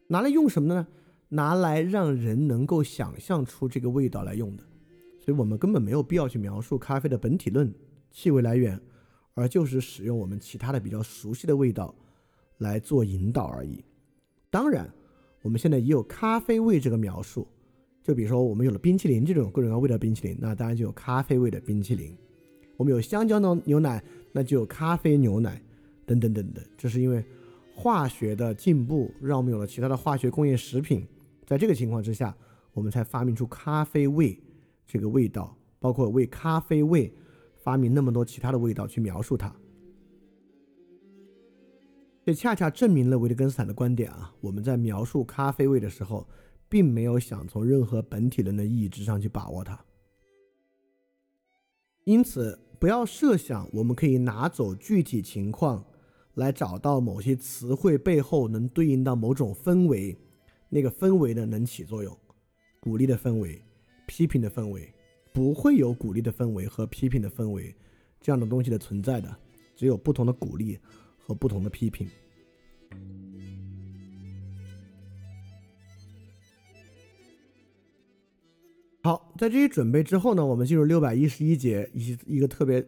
拿来用什么呢？拿来让人能够想象出这个味道来用的，所以我们根本没有必要去描述咖啡的本体论、气味来源，而就是使用我们其他的比较熟悉的味道来做引导而已。当然，我们现在也有咖啡味这个描述。就比如说，我们有了冰淇淋这种各种各样味的冰淇淋，那当然就有咖啡味的冰淇淋。我们有香蕉的牛奶，那就有咖啡牛奶，等等等等。这是因为化学的进步，让我们有了其他的化学工业食品。在这个情况之下，我们才发明出咖啡味这个味道，包括为咖啡味发明那么多其他的味道去描述它。这恰恰证明了维特根斯坦的观点啊！我们在描述咖啡味的时候。并没有想从任何本体论的意义之上去把握它，因此不要设想我们可以拿走具体情况，来找到某些词汇背后能对应到某种氛围，那个氛围呢能起作用，鼓励的氛围，批评的氛围，不会有鼓励的氛围和批评的氛围这样的东西的存在的，只有不同的鼓励和不同的批评。好，在这些准备之后呢，我们进入六百一十一节，一一个特别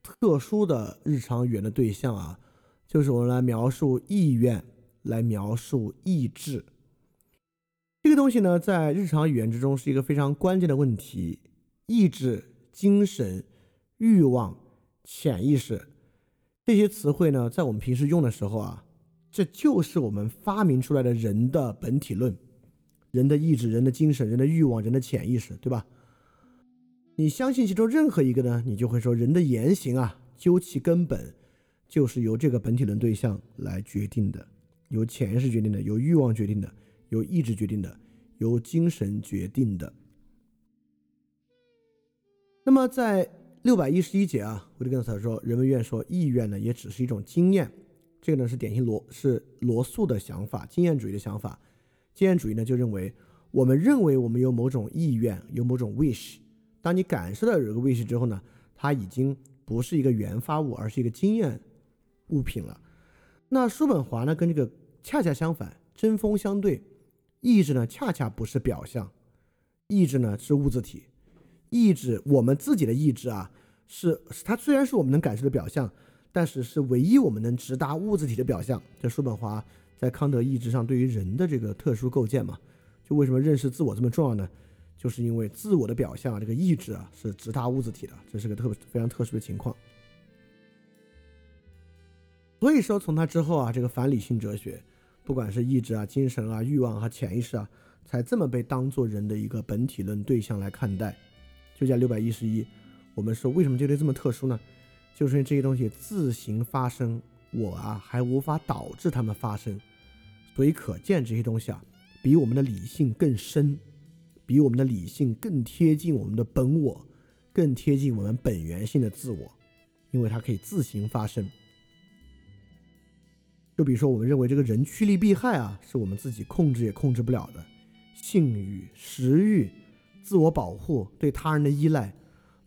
特殊的日常语言的对象啊，就是我们来描述意愿，来描述意志。这个东西呢，在日常语言之中是一个非常关键的问题。意志、精神、欲望、潜意识这些词汇呢，在我们平时用的时候啊，这就是我们发明出来的人的本体论。人的意志、人的精神、人的欲望、人的潜意识，对吧？你相信其中任何一个呢，你就会说人的言行啊，究其根本就是由这个本体论对象来决定的，由潜意识决定的，由欲望决定的，由意志决定的，由精神决定的。那么在六百一十一节啊，维特根斯坦说，人们愿说意愿呢，也只是一种经验。这个呢是典型罗是罗素的想法，经验主义的想法。经验主义呢，就认为我们认为我们有某种意愿，有某种 wish，当你感受到有这个 wish 之后呢，它已经不是一个原发物，而是一个经验物品了。那叔本华呢，跟这个恰恰相反，针锋相对。意志呢，恰恰不是表象，意志呢是物质体。意志，我们自己的意志啊，是它虽然是我们能感受的表象，但是是唯一我们能直达物质体的表象。这叔本华在康德意志上对于人的这个特殊构建嘛，就为什么认识自我这么重要呢？就是因为自我的表象啊这个意志啊是直达物质体的，这是个特非常特殊的情况。所以说，从他之后啊，这个反理性哲学。不管是意志啊、精神啊、欲望和潜意识啊，才这么被当做人的一个本体论对象来看待。就在六百一十一，我们说为什么这类这么特殊呢？就是因为这些东西自行发生，我啊还无法导致它们发生，所以可见这些东西啊，比我们的理性更深，比我们的理性更贴近我们的本我，更贴近我们本源性的自我，因为它可以自行发生。就比如说，我们认为这个人趋利避害啊，是我们自己控制也控制不了的。性欲、食欲、自我保护、对他人的依赖，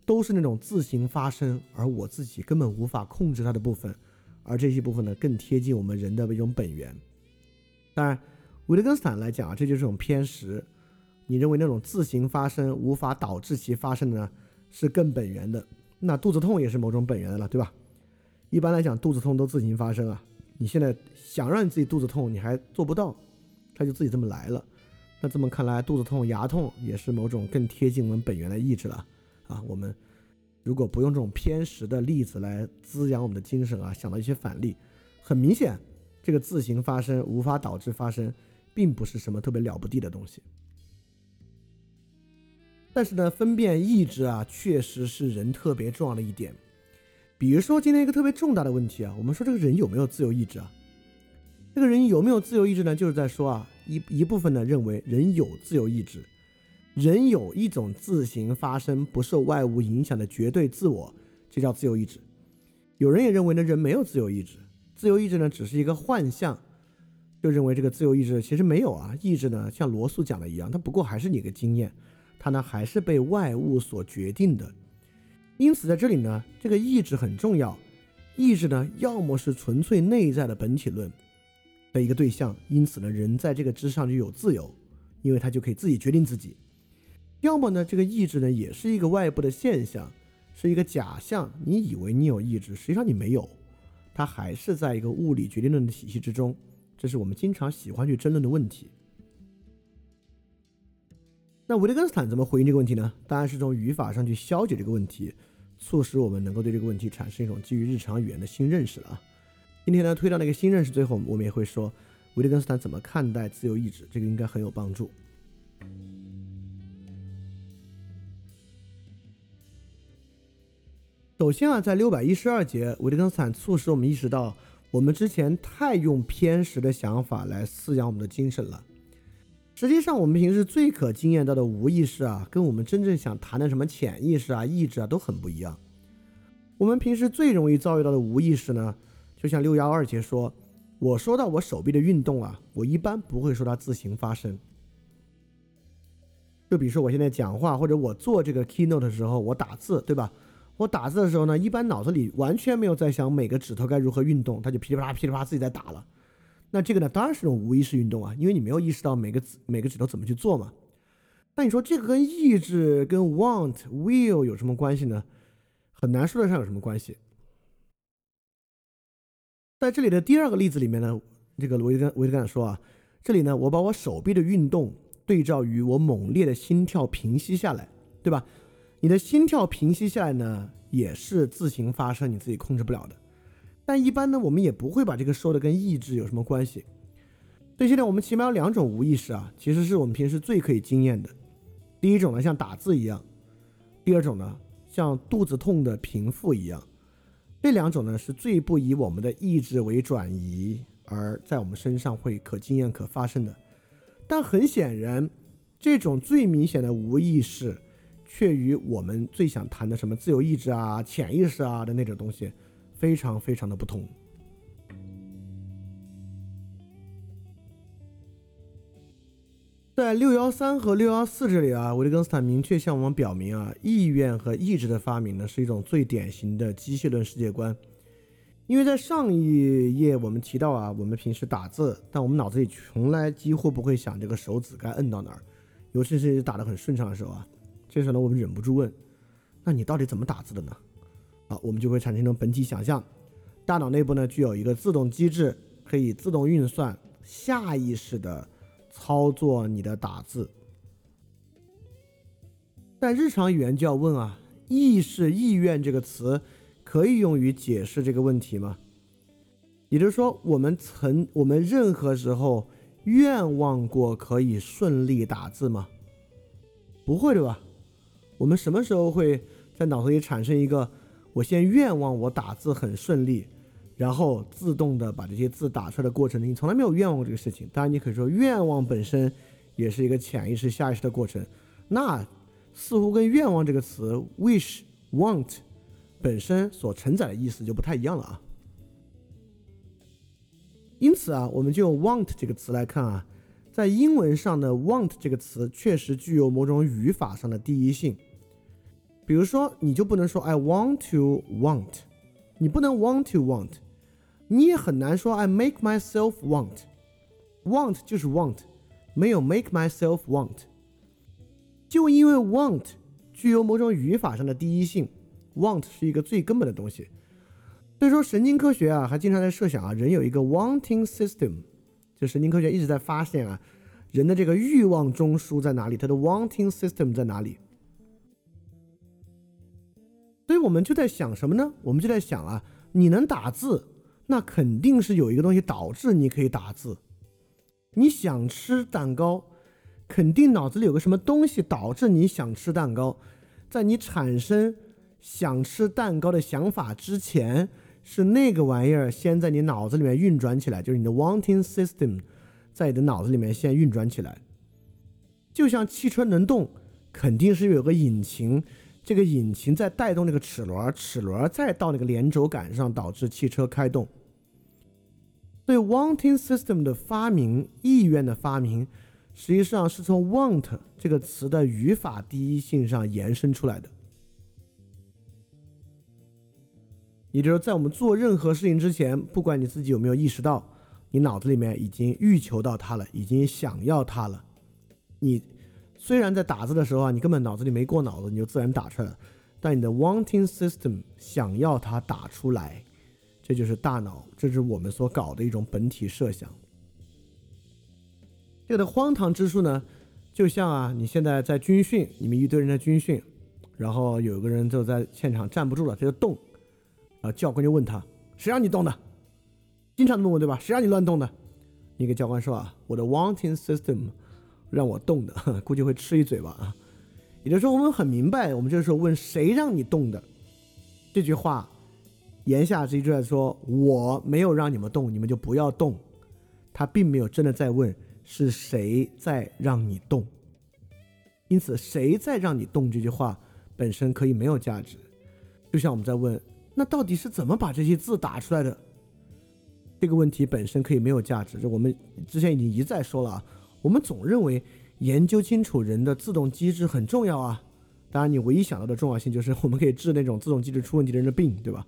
都是那种自行发生，而我自己根本无法控制它的部分。而这些部分呢，更贴近我们人的一种本源。当然，维特根斯坦来讲啊，这就是一种偏食。你认为那种自行发生、无法导致其发生的呢，是更本源的。那肚子痛也是某种本源的了，对吧？一般来讲，肚子痛都自行发生啊。你现在想让你自己肚子痛，你还做不到，他就自己这么来了。那这么看来，肚子痛、牙痛也是某种更贴近我们本源的意志了啊。我们如果不用这种偏食的例子来滋养我们的精神啊，想到一些反例，很明显，这个自行发生无法导致发生，并不是什么特别了不地的东西。但是呢，分辨意志啊，确实是人特别重要的一点。比如说今天一个特别重大的问题啊，我们说这个人有没有自由意志啊？这个人有没有自由意志呢？就是在说啊，一一部分呢认为人有自由意志，人有一种自行发生、不受外物影响的绝对自我，这叫自由意志。有人也认为呢，人没有自由意志，自由意志呢只是一个幻象，就认为这个自由意志其实没有啊。意志呢，像罗素讲的一样，它不过还是你个经验，它呢还是被外物所决定的。因此，在这里呢，这个意志很重要。意志呢，要么是纯粹内在的本体论的一个对象，因此呢，人在这个之上就有自由，因为他就可以自己决定自己；要么呢，这个意志呢，也是一个外部的现象，是一个假象。你以为你有意志，实际上你没有，它还是在一个物理决定论的体系之中。这是我们经常喜欢去争论的问题。那维特根斯坦怎么回应这个问题呢？当然是从语法上去消解这个问题，促使我们能够对这个问题产生一种基于日常语言的新认识了啊。今天呢，推到那个新认识，最后我们也会说维特根斯坦怎么看待自由意志，这个应该很有帮助。首先啊，在六百一十二节，维特根斯坦促使我们意识到，我们之前太用偏食的想法来饲养我们的精神了。实际上，我们平时最可经验到的无意识啊，跟我们真正想谈的什么潜意识啊、意志啊都很不一样。我们平时最容易遭遇到的无意识呢，就像六幺二节说，我说到我手臂的运动啊，我一般不会说它自行发生。就比如说我现在讲话，或者我做这个 keynote 的时候，我打字，对吧？我打字的时候呢，一般脑子里完全没有在想每个指头该如何运动，它就噼里啪啦、噼里啪啦自己在打了。那这个呢，当然是种无意识运动啊，因为你没有意识到每个指每个指头怎么去做嘛。那你说这个跟意志、跟 want、will 有什么关系呢？很难说得上有什么关系。在这里的第二个例子里面呢，这个维特维特根说啊，这里呢，我把我手臂的运动对照于我猛烈的心跳平息下来，对吧？你的心跳平息下来呢，也是自行发生，你自己控制不了的。但一般呢，我们也不会把这个说的跟意志有什么关系。所以现在我们起码有两种无意识啊，其实是我们平时最可以经验的。第一种呢，像打字一样；第二种呢，像肚子痛的平复一样。这两种呢，是最不以我们的意志为转移，而在我们身上会可经验、可发生的。但很显然，这种最明显的无意识，却与我们最想谈的什么自由意志啊、潜意识啊的那种东西。非常非常的不同。在六幺三和六幺四这里啊，维特根斯坦明确向我们表明啊，意愿和意志的发明呢是一种最典型的机械论世界观。因为在上一页我们提到啊，我们平时打字，但我们脑子里从来几乎不会想这个手指该摁到哪儿，尤其是打得很顺畅的时候啊，这时候呢我们忍不住问，那你到底怎么打字的呢？啊，我们就会产生一种本体想象，大脑内部呢具有一个自动机制，可以自动运算，下意识的。操作你的打字，但日常语言就要问啊，意识、意愿这个词可以用于解释这个问题吗？也就是说，我们曾我们任何时候愿望过可以顺利打字吗？不会对吧？我们什么时候会在脑子里产生一个我先愿望我打字很顺利？然后自动的把这些字打出来的过程，你从来没有愿望过这个事情。当然，你可以说愿望本身也是一个潜意识、下意识的过程。那似乎跟愿望这个词 “wish”、“want” 本身所承载的意思就不太一样了啊。因此啊，我们就用 “want” 这个词来看啊，在英文上的 “want” 这个词确实具有某种语法上的第一性。比如说，你就不能说 “I want to want”，你不能 “want to want”。你也很难说 I make myself want，want 就是 want，没有 make myself want。就因为 want 具有某种语法上的第一性，want 是一个最根本的东西。所以说神经科学啊，还经常在设想啊，人有一个 wanting system，就神经科学一直在发现啊，人的这个欲望中枢在哪里，它的 wanting system 在哪里。所以我们就在想什么呢？我们就在想啊，你能打字。那肯定是有一个东西导致你可以打字。你想吃蛋糕，肯定脑子里有个什么东西导致你想吃蛋糕。在你产生想吃蛋糕的想法之前，是那个玩意儿先在你脑子里面运转起来，就是你的 wanting system 在你的脑子里面先运转起来。就像汽车能动，肯定是有个引擎。这个引擎在带动那个齿轮，齿轮再到那个连轴杆上，导致汽车开动。对，wanting system 的发明，意愿的发明，实际上是从 want 这个词的语法第一性上延伸出来的。也就是，在我们做任何事情之前，不管你自己有没有意识到，你脑子里面已经欲求到它了，已经想要它了，你。虽然在打字的时候啊，你根本脑子里没过脑子，你就自然打出来了。但你的 wanting system 想要它打出来，这就是大脑，这是我们所搞的一种本体设想。这个的荒唐之处呢，就像啊，你现在在军训，你们一堆人在军训，然后有个人就在现场站不住了，他就动，啊，教官就问他，谁让你动的？经常这么问对吧？谁让你乱动的？你给教官说啊，我的 wanting system。让我动的，估计会吃一嘴巴啊！也就是说，我们很明白，我们这个时候问谁让你动的这句话，言下之意就在说我没有让你们动，你们就不要动。他并没有真的在问是谁在让你动，因此谁在让你动这句话本身可以没有价值。就像我们在问那到底是怎么把这些字打出来的这个问题本身可以没有价值。这我们之前已经一再说了啊。我们总认为研究清楚人的自动机制很重要啊，当然你唯一想到的重要性就是我们可以治那种自动机制出问题的人的病，对吧？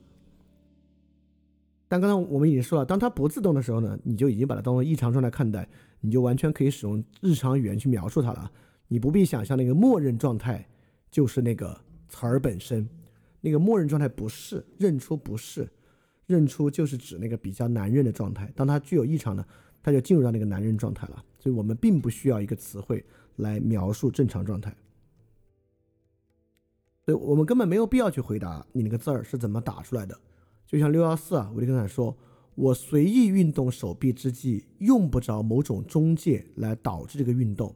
但刚才我们已经说了，当它不自动的时候呢，你就已经把它当做异常状态看待，你就完全可以使用日常语言去描述它了。你不必想象那个默认状态就是那个词儿本身，那个默认状态不是认出不是认出就是指那个比较难认的状态，当它具有异常呢，它就进入到那个难认状态了。所以我们并不需要一个词汇来描述正常状态，所以我们根本没有必要去回答你那个字儿是怎么打出来的。就像六幺四啊，维特根斯坦说：“我随意运动手臂之际，用不着某种中介来导致这个运动，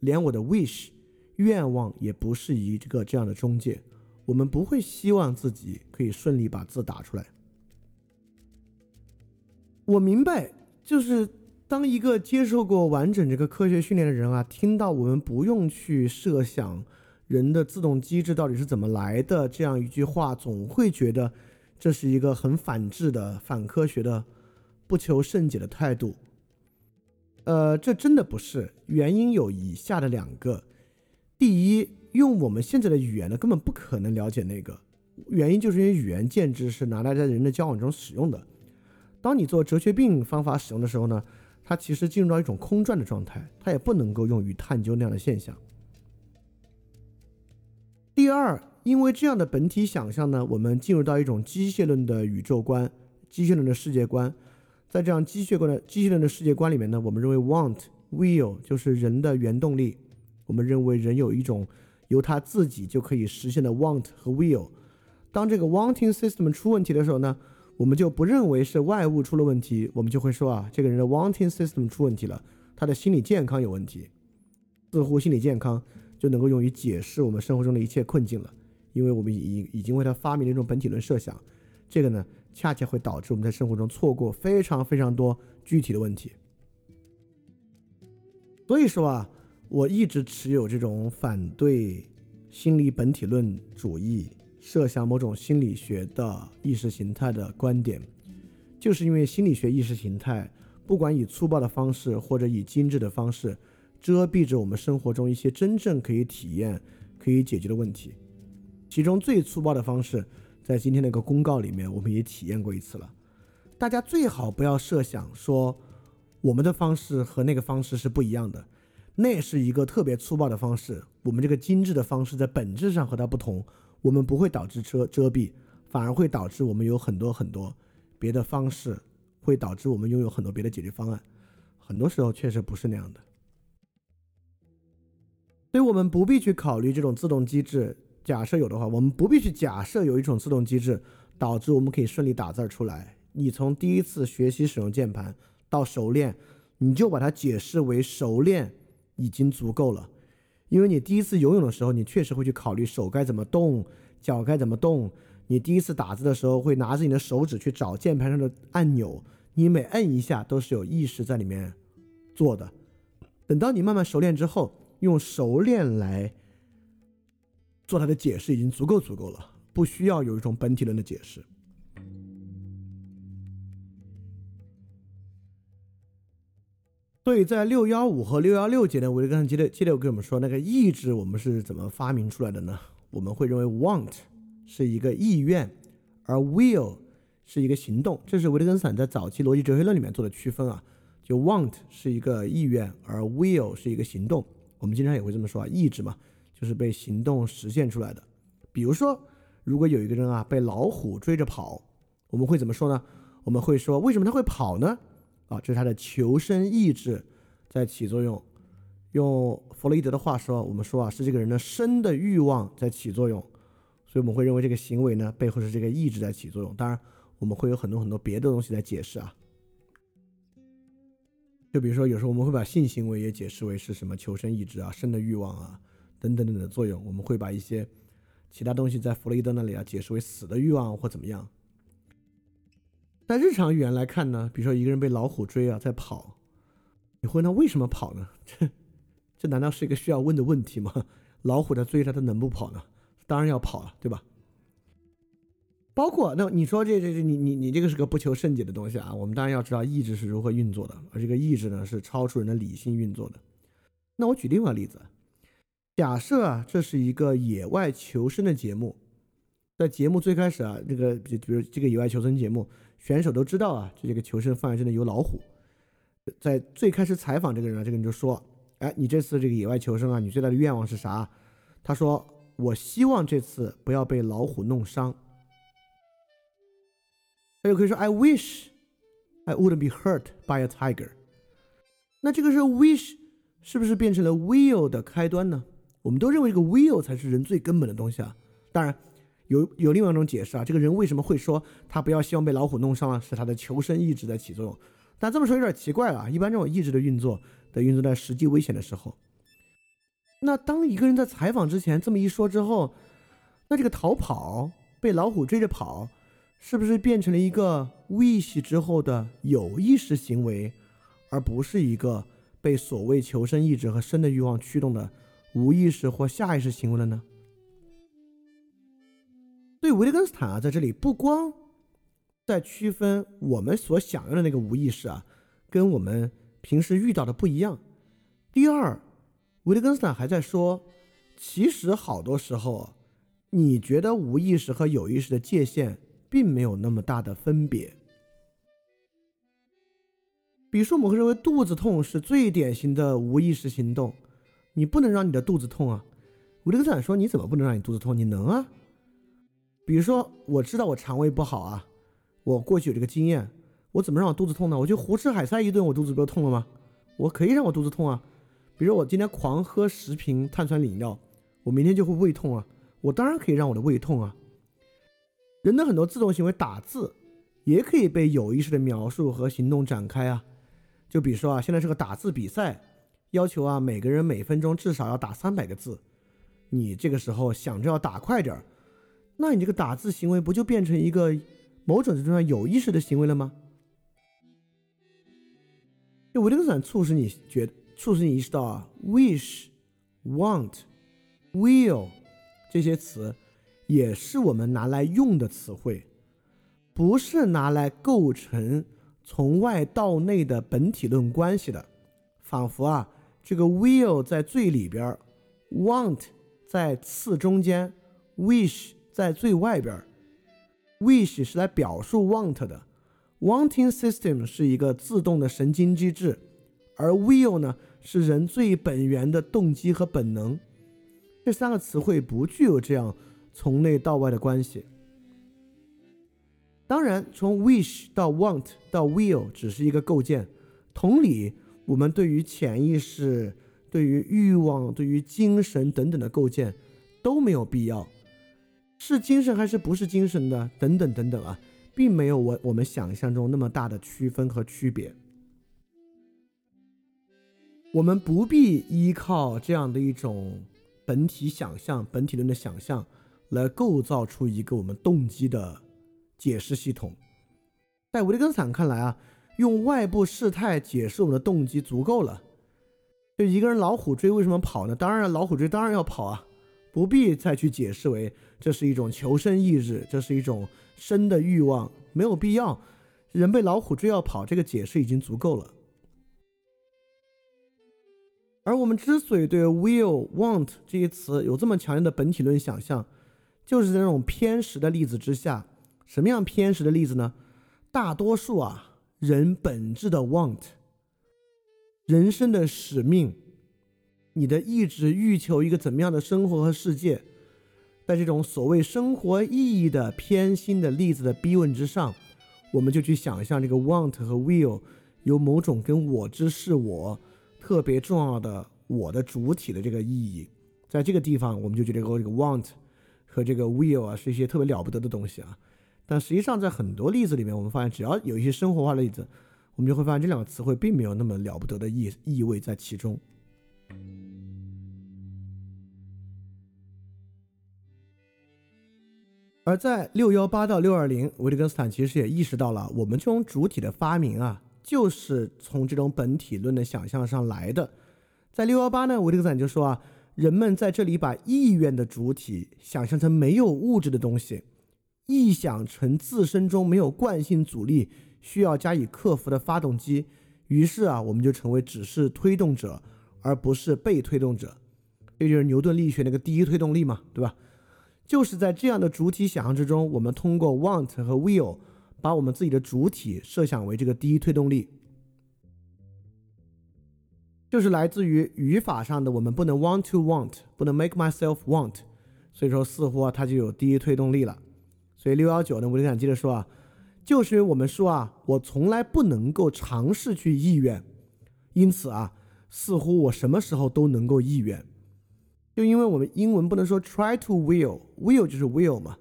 连我的 wish 愿望也不是一个这样的中介。我们不会希望自己可以顺利把字打出来。”我明白，就是。当一个接受过完整这个科学训练的人啊，听到我们不用去设想人的自动机制到底是怎么来的这样一句话，总会觉得这是一个很反智的、反科学的、不求甚解的态度。呃，这真的不是，原因有以下的两个。第一，用我们现在的语言呢，根本不可能了解那个原因，就是因为语言建制是拿来在人的交往中使用的。当你做哲学病方法使用的时候呢，它其实进入到一种空转的状态，它也不能够用于探究那样的现象。第二，因为这样的本体想象呢，我们进入到一种机械论的宇宙观、机械论的世界观。在这样机械观的机械论的世界观里面呢，我们认为 want will 就是人的原动力。我们认为人有一种由他自己就可以实现的 want 和 will。当这个 wanting system 出问题的时候呢，我们就不认为是外物出了问题，我们就会说啊，这个人的 wanting system 出问题了，他的心理健康有问题。似乎心理健康就能够用于解释我们生活中的一切困境了，因为我们已已经为他发明了一种本体论设想。这个呢，恰恰会导致我们在生活中错过非常非常多具体的问题。所以说啊。我一直持有这种反对心理本体论主义、设想某种心理学的意识形态的观点，就是因为心理学意识形态不管以粗暴的方式或者以精致的方式，遮蔽着我们生活中一些真正可以体验、可以解决的问题。其中最粗暴的方式，在今天那个公告里面，我们也体验过一次了。大家最好不要设想说我们的方式和那个方式是不一样的。那是一个特别粗暴的方式。我们这个精致的方式在本质上和它不同，我们不会导致遮遮蔽，反而会导致我们有很多很多别的方式，会导致我们拥有很多别的解决方案。很多时候确实不是那样的，所以我们不必去考虑这种自动机制。假设有的话，我们不必去假设有一种自动机制导致我们可以顺利打字出来。你从第一次学习使用键盘到熟练，你就把它解释为熟练。已经足够了，因为你第一次游泳的时候，你确实会去考虑手该怎么动，脚该怎么动。你第一次打字的时候，会拿着你的手指去找键盘上的按钮，你每摁一下都是有意识在里面做的。等到你慢慢熟练之后，用熟练来做它的解释，已经足够足够了，不需要有一种本体论的解释。所以在六幺五和六幺六节呢，我就刚才接着接着跟我们说，那个意志我们是怎么发明出来的呢？我们会认为 want 是一个意愿，而 will 是一个行动。这是维特根斯坦在早期逻辑哲学论里面做的区分啊。就 want 是一个意愿，而 will 是一个行动。我们经常也会这么说啊，意志嘛，就是被行动实现出来的。比如说，如果有一个人啊被老虎追着跑，我们会怎么说呢？我们会说，为什么他会跑呢？啊，这是他的求生意志在起作用。用弗洛伊德的话说，我们说啊，是这个人的生的欲望在起作用。所以我们会认为这个行为呢，背后是这个意志在起作用。当然，我们会有很多很多别的东西来解释啊。就比如说，有时候我们会把性行为也解释为是什么求生意志啊、生的欲望啊等等等等的作用。我们会把一些其他东西在弗洛伊德那里啊解释为死的欲望或怎么样。在日常语言来看呢，比如说一个人被老虎追啊，在跑，你会问他为什么跑呢？这这难道是一个需要问的问题吗？老虎在追他，他能不跑呢？当然要跑了，对吧？包括那你说这这这你你你这个是个不求甚解的东西啊。我们当然要知道意志是如何运作的，而这个意志呢是超出人的理性运作的。那我举另外例子，假设啊这是一个野外求生的节目，在节目最开始啊，这个比比如这个野外求生节目。选手都知道啊，这个求生范围之内有老虎。在最开始采访这个人啊，这个人就说：“哎，你这次这个野外求生啊，你最大的愿望是啥？”他说：“我希望这次不要被老虎弄伤。”他就可以说：“I wish I wouldn't be hurt by a tiger。”那这个时候 wish 是不是变成了 will 的开端呢？我们都认为这个 will 才是人最根本的东西啊。当然。有有另外一种解释啊，这个人为什么会说他不要希望被老虎弄伤啊？是他的求生意志在起作用。但这么说有点奇怪啊，一般这种意志的运作的运作在实际危险的时候。那当一个人在采访之前这么一说之后，那这个逃跑被老虎追着跑，是不是变成了一个 wish 之后的有意识行为，而不是一个被所谓求生意志和生的欲望驱动的无意识或下意识行为了呢？对维特根斯坦啊，在这里不光在区分我们所想要的那个无意识啊，跟我们平时遇到的不一样。第二，维特根斯坦还在说，其实好多时候，你觉得无意识和有意识的界限并没有那么大的分别。比如说，我们会认为肚子痛是最典型的无意识行动，你不能让你的肚子痛啊。维特根斯坦说，你怎么不能让你肚子痛？你能啊。比如说，我知道我肠胃不好啊，我过去有这个经验，我怎么让我肚子痛呢？我就胡吃海塞一顿，我肚子不就痛了吗？我可以让我肚子痛啊。比如我今天狂喝十瓶碳酸饮料，我明天就会胃痛啊。我当然可以让我的胃痛啊。人的很多自动行为，打字也可以被有意识的描述和行动展开啊。就比如说啊，现在是个打字比赛，要求啊每个人每分钟至少要打三百个字。你这个时候想着要打快点儿，那你这个打字行为不就变成一个某种程度上有意识的行为了吗？就维特根斯坦促使你觉，促使你意识到啊，wish、want、will 这些词也是我们拿来用的词汇，不是拿来构成。从外到内的本体论关系的，仿佛啊，这个 will 在最里边，want 在次中间，wish 在最外边。wish 是来表述 want 的，wanting system 是一个自动的神经机制，而 will 呢是人最本源的动机和本能。这三个词汇不具有这样从内到外的关系。当然，从 wish 到 want 到 will 只是一个构建。同理，我们对于潜意识、对于欲望、对于精神等等的构建都没有必要。是精神还是不是精神的？等等等等啊，并没有我我们想象中那么大的区分和区别。我们不必依靠这样的一种本体想象、本体论的想象来构造出一个我们动机的。解释系统，在维特根斯坦看来啊，用外部事态解释我们的动机足够了。就一个人老虎追为什么跑呢？当然老虎追当然要跑啊，不必再去解释为这是一种求生意志，这是一种生的欲望，没有必要。人被老虎追要跑，这个解释已经足够了。而我们之所以对 will、want 这些词有这么强烈的本体论想象，就是在那种偏食的例子之下。什么样偏食的例子呢？大多数啊，人本质的 want，人生的使命，你的意志欲求一个怎么样的生活和世界，在这种所谓生活意义的偏心的例子的逼问之上，我们就去想象这个 want 和 will 有某种跟我之是我特别重要的我的主体的这个意义，在这个地方，我们就觉得这个 want 和这个 will 啊是一些特别了不得的东西啊。但实际上，在很多例子里面，我们发现，只要有一些生活化的例子，我们就会发现这两个词汇并没有那么了不得的意意味在其中。而在六幺八到六二零，维特根斯坦其实也意识到了，我们这种主体的发明啊，就是从这种本体论的想象上来的。在六幺八呢，维特根斯坦就说啊，人们在这里把意愿的主体想象成没有物质的东西。臆想成自身中没有惯性阻力，需要加以克服的发动机，于是啊，我们就成为只是推动者，而不是被推动者。这就是牛顿力学那个第一推动力嘛，对吧？就是在这样的主体想象之中，我们通过 want 和 will 把我们自己的主体设想为这个第一推动力，就是来自于语法上的我们不能 want to want，不能 make myself want，所以说似乎啊，它就有第一推动力了。所以六幺九呢，我就想接着说啊，就是因为我们说啊，我从来不能够尝试去意愿，因此啊，似乎我什么时候都能够意愿，就因为我们英文不能说 try to will，will 就是 will 嘛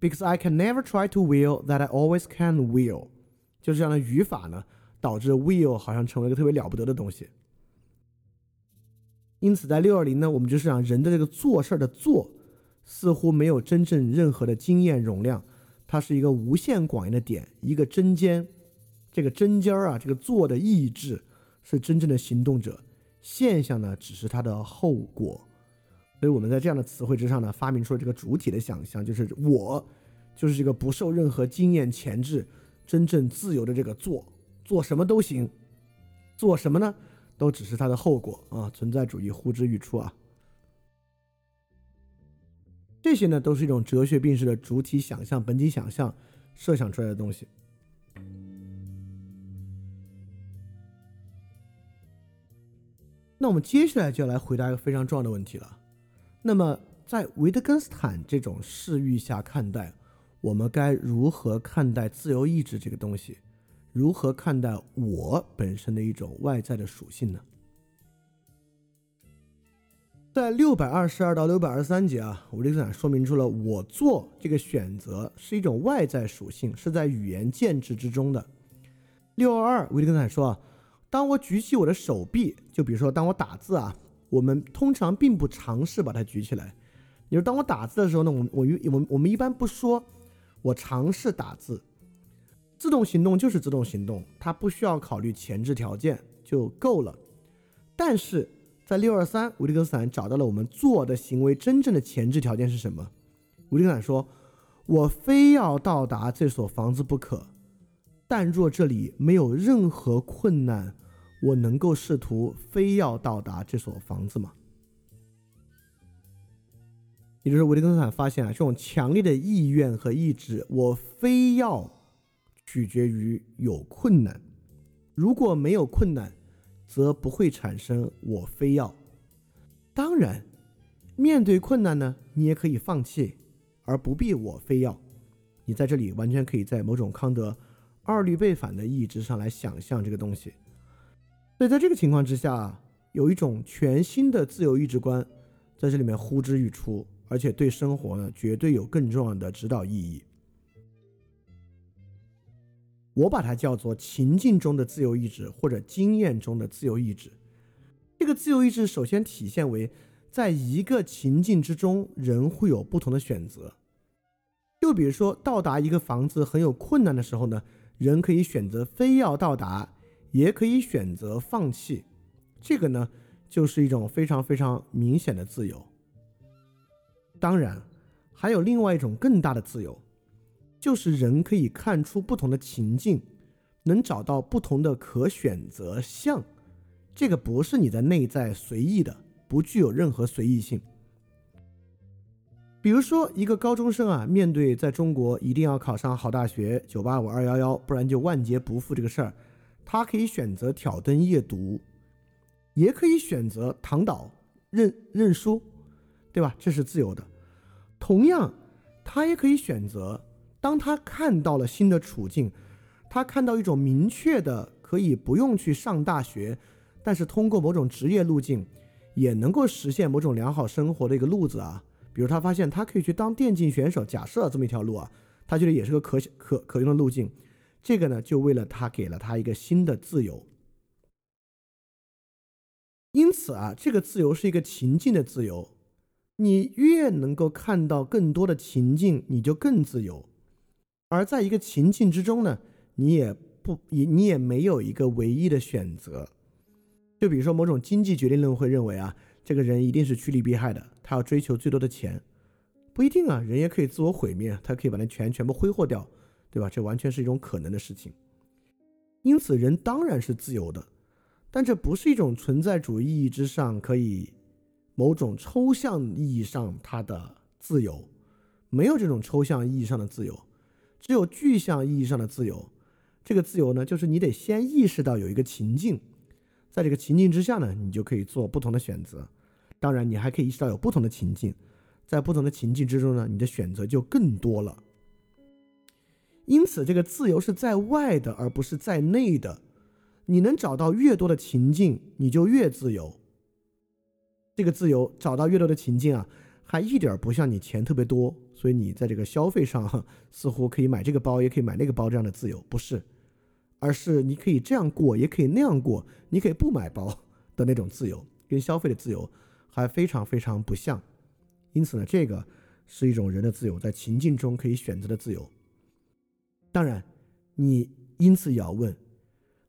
，because I can never try to will that I always can will，就是这样的语法呢，导致 will 好像成为一个特别了不得的东西。因此在六二零呢，我们就是讲人的这个做事儿的做。似乎没有真正任何的经验容量，它是一个无限广义的点，一个针尖，这个针尖儿啊，这个做的意志是真正的行动者，现象呢只是它的后果。所以我们在这样的词汇之上呢，发明出了这个主体的想象，就是我，就是这个不受任何经验钳制、真正自由的这个做，做什么都行。做什么呢？都只是它的后果啊！存在主义呼之欲出啊！这些呢，都是一种哲学病式的主体想象、本体想象设想出来的东西。那我们接下来就要来回答一个非常重要的问题了。那么，在维特根斯坦这种视域下看待，我们该如何看待自由意志这个东西？如何看待我本身的一种外在的属性呢？在六百二十二到六百二十三节啊，维特根斯坦说明出了我做这个选择是一种外在属性，是在语言建制之中的。六二二，维特根斯坦说啊，当我举起我的手臂，就比如说当我打字啊，我们通常并不尝试把它举起来。你说当我打字的时候呢，我我我我们一般不说我尝试打字。自动行动就是自动行动，它不需要考虑前置条件就够了。但是在六二三，维特根斯坦找到了我们做的行为真正的前置条件是什么？维特根斯坦说：“我非要到达这所房子不可，但若这里没有任何困难，我能够试图非要到达这所房子吗？”也就是维特根斯坦发现啊，这种强烈的意愿和意志，我非要。取决于有困难，如果没有困难，则不会产生我非要。当然，面对困难呢，你也可以放弃，而不必我非要。你在这里完全可以在某种康德二律背反的意志上来想象这个东西。所以在这个情况之下，有一种全新的自由意志观在这里面呼之欲出，而且对生活呢，绝对有更重要的指导意义。我把它叫做情境中的自由意志，或者经验中的自由意志。这个自由意志首先体现为，在一个情境之中，人会有不同的选择。就比如说，到达一个房子很有困难的时候呢，人可以选择非要到达，也可以选择放弃。这个呢，就是一种非常非常明显的自由。当然，还有另外一种更大的自由。就是人可以看出不同的情境，能找到不同的可选择项，这个不是你的内在随意的，不具有任何随意性。比如说，一个高中生啊，面对在中国一定要考上好大学，九八五二幺幺，不然就万劫不复这个事儿，他可以选择挑灯夜读，也可以选择躺倒认认输，对吧？这是自由的。同样，他也可以选择。当他看到了新的处境，他看到一种明确的可以不用去上大学，但是通过某种职业路径也能够实现某种良好生活的一个路子啊。比如他发现他可以去当电竞选手，假设这么一条路啊，他觉得也是个可可可用的路径。这个呢，就为了他给了他一个新的自由。因此啊，这个自由是一个情境的自由。你越能够看到更多的情境，你就更自由。而在一个情境之中呢，你也不你你也没有一个唯一的选择。就比如说某种经济决定论会认为啊，这个人一定是趋利避害的，他要追求最多的钱，不一定啊，人也可以自我毁灭，他可以把那钱全部挥霍掉，对吧？这完全是一种可能的事情。因此，人当然是自由的，但这不是一种存在主义意义之上可以某种抽象意义上它的自由，没有这种抽象意义上的自由。只有具象意义上的自由，这个自由呢，就是你得先意识到有一个情境，在这个情境之下呢，你就可以做不同的选择。当然，你还可以意识到有不同的情境，在不同的情境之中呢，你的选择就更多了。因此，这个自由是在外的，而不是在内的。你能找到越多的情境，你就越自由。这个自由找到越多的情境啊。还一点不像你钱特别多，所以你在这个消费上似乎可以买这个包，也可以买那个包这样的自由，不是，而是你可以这样过，也可以那样过，你可以不买包的那种自由，跟消费的自由还非常非常不像。因此呢，这个是一种人的自由，在情境中可以选择的自由。当然，你因此也要问，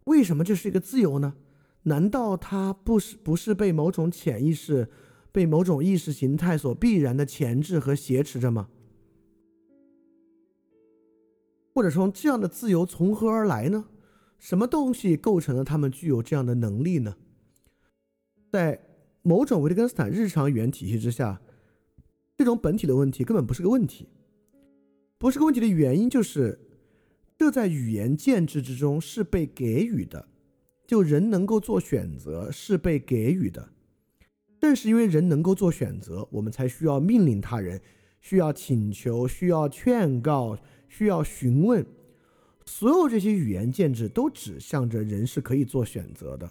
为什么这是一个自由呢？难道它不是不是被某种潜意识？被某种意识形态所必然的钳制和挟持着吗？或者说，这样的自由从何而来呢？什么东西构成了他们具有这样的能力呢？在某种维特根斯坦日常语言体系之下，这种本体的问题根本不是个问题。不是个问题的原因就是，这在语言建制之中是被给予的，就人能够做选择是被给予的。正是因为人能够做选择，我们才需要命令他人，需要请求，需要劝告，需要询问。所有这些语言建制都指向着人是可以做选择的。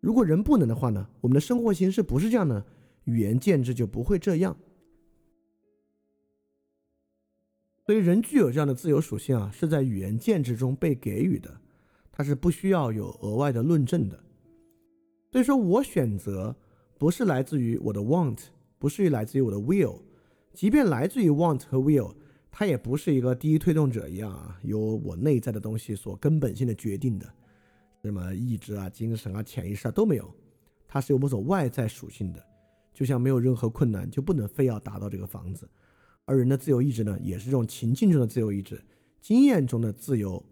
如果人不能的话呢？我们的生活形式不是这样的，语言建制就不会这样。所以，人具有这样的自由属性啊，是在语言建制中被给予的，它是不需要有额外的论证的。所以说我选择不是来自于我的 want，不是来自于我的 will，即便来自于 want 和 will。它也不是一个第一推动者一样啊，由我内在的东西所根本性的决定的，什么意志啊、精神啊、潜意识啊都没有，它是有某种外在属性的，就像没有任何困难就不能非要达到这个房子，而人的自由意志呢，也是这种情境中的自由意志，经验中的自由，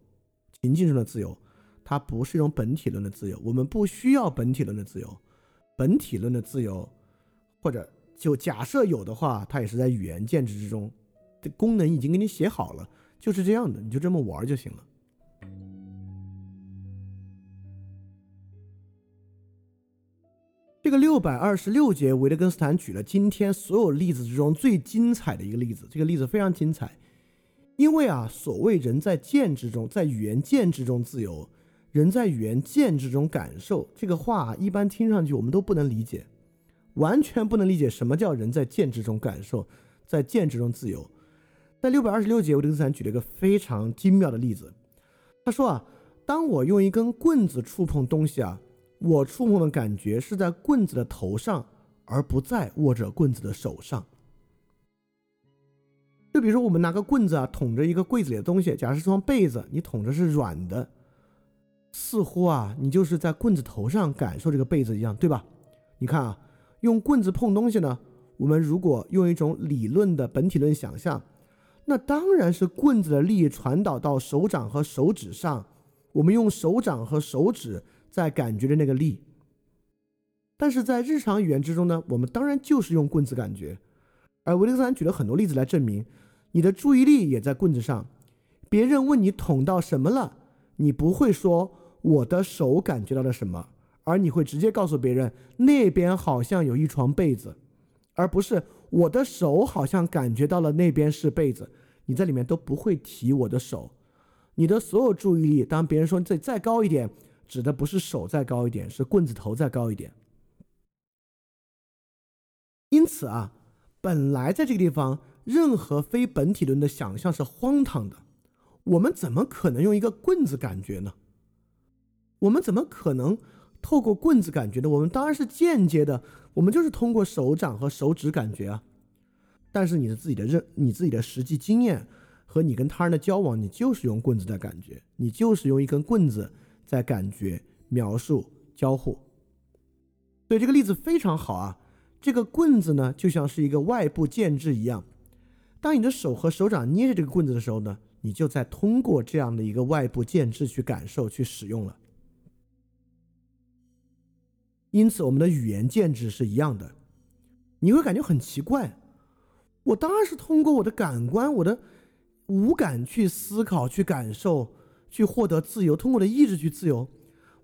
情境中的自由，它不是一种本体论的自由，我们不需要本体论的自由，本体论的自由，或者就假设有的话，它也是在语言建制之中。这功能已经给你写好了，就是这样的，你就这么玩就行了。这个六百二十六节，维特根斯坦举了今天所有例子之中最精彩的一个例子。这个例子非常精彩，因为啊，所谓人在建制中，在语言建制中自由，人在语言建制中感受，这个话一般听上去我们都不能理解，完全不能理解什么叫人在建制中感受，在建制中自由。在六百二十六节，维特根斯坦举了一个非常精妙的例子。他说啊，当我用一根棍子触碰东西啊，我触碰的感觉是在棍子的头上，而不在握着棍子的手上。就比如说，我们拿个棍子啊，捅着一个柜子里的东西，假设是双被子，你捅着是软的，似乎啊，你就是在棍子头上感受这个被子一样，对吧？你看啊，用棍子碰东西呢，我们如果用一种理论的本体论想象。那当然是棍子的力传导到手掌和手指上，我们用手掌和手指在感觉的那个力。但是在日常语言之中呢，我们当然就是用棍子感觉。而维特斯坦举了很多例子来证明，你的注意力也在棍子上。别人问你捅到什么了，你不会说我的手感觉到了什么，而你会直接告诉别人那边好像有一床被子，而不是我的手好像感觉到了那边是被子。你在里面都不会提我的手，你的所有注意力，当别人说再再高一点，指的不是手再高一点，是棍子头再高一点。因此啊，本来在这个地方，任何非本体论的想象是荒唐的。我们怎么可能用一个棍子感觉呢？我们怎么可能透过棍子感觉呢？我们当然是间接的，我们就是通过手掌和手指感觉啊。但是你的自己的认，你自己的实际经验和你跟他人的交往，你就是用棍子在感觉，你就是用一根棍子在感觉、描述、交互。所以这个例子非常好啊！这个棍子呢，就像是一个外部建制一样。当你的手和手掌捏着这个棍子的时候呢，你就在通过这样的一个外部建制去感受、去使用了。因此，我们的语言建制是一样的。你会感觉很奇怪。我当然是通过我的感官、我的五感去思考、去感受、去获得自由，通过的意志去自由。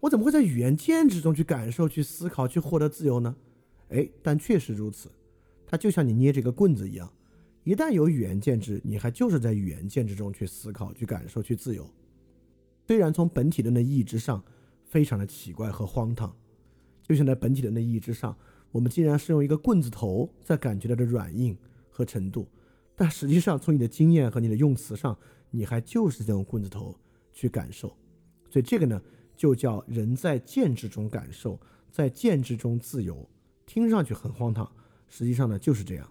我怎么会在语言建制中去感受、去思考、去获得自由呢？哎，但确实如此。它就像你捏这个棍子一样，一旦有语言建制，你还就是在语言建制中去思考、去感受、去自由。虽然从本体论的意义之上非常的奇怪和荒唐，就像在本体论的意义之上，我们竟然是用一个棍子头在感觉到的软硬。和程度，但实际上从你的经验和你的用词上，你还就是在用棍子头去感受，所以这个呢，就叫人在建制中感受，在建制中自由，听上去很荒唐，实际上呢就是这样。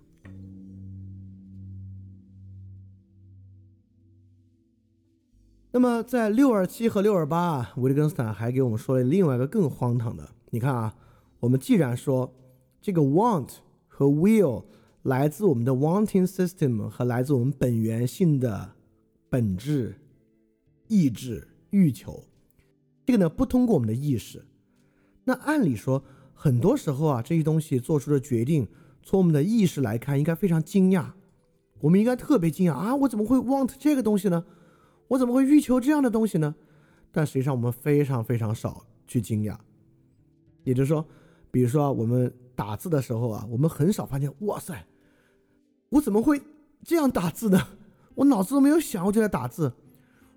那么在六二七和六二八啊，维特根斯坦还给我们说了另外一个更荒唐的，你看啊，我们既然说这个 want 和 will。来自我们的 wanting system 和来自我们本源性的本质、意志、欲求，这个呢不通过我们的意识。那按理说，很多时候啊，这些东西做出的决定，从我们的意识来看，应该非常惊讶。我们应该特别惊讶啊！我怎么会 want 这个东西呢？我怎么会欲求这样的东西呢？但实际上，我们非常非常少去惊讶。也就是说，比如说我们打字的时候啊，我们很少发现，哇塞，我怎么会这样打字呢？我脑子都没有想，我就在打字。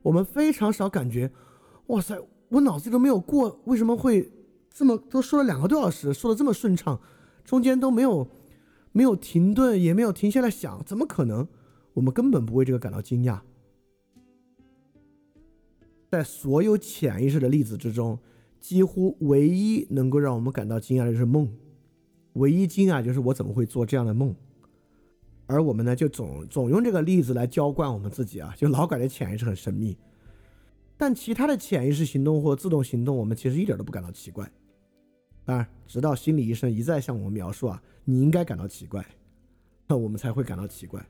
我们非常少感觉，哇塞，我脑子里都没有过，为什么会这么都说了两个多小时，说的这么顺畅，中间都没有。没有停顿，也没有停下来想，怎么可能？我们根本不为这个感到惊讶。在所有潜意识的例子之中，几乎唯一能够让我们感到惊讶的就是梦。唯一惊讶就是我怎么会做这样的梦？而我们呢，就总总用这个例子来浇灌我们自己啊，就老感觉潜意识很神秘。但其他的潜意识行动或自动行动，我们其实一点都不感到奇怪。当然，直到心理医生一再向我们描述啊，你应该感到奇怪，那 我们才会感到奇怪。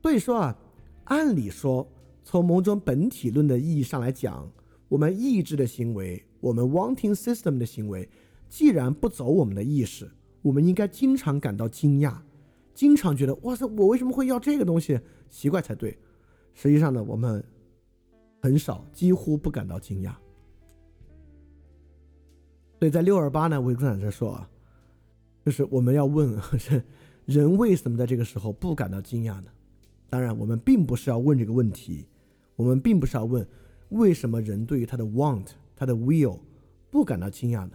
所以说啊，按理说，从某种本体论的意义上来讲，我们意志的行为，我们 wanting system 的行为，既然不走我们的意识，我们应该经常感到惊讶，经常觉得哇塞，我为什么会要这个东西？奇怪才对。实际上呢，我们很少，几乎不感到惊讶。所以在六二八呢，维克坦在说啊，就是我们要问 是人为什么在这个时候不感到惊讶呢？当然，我们并不是要问这个问题，我们并不是要问为什么人对于他的 want、他的 will 不感到惊讶呢？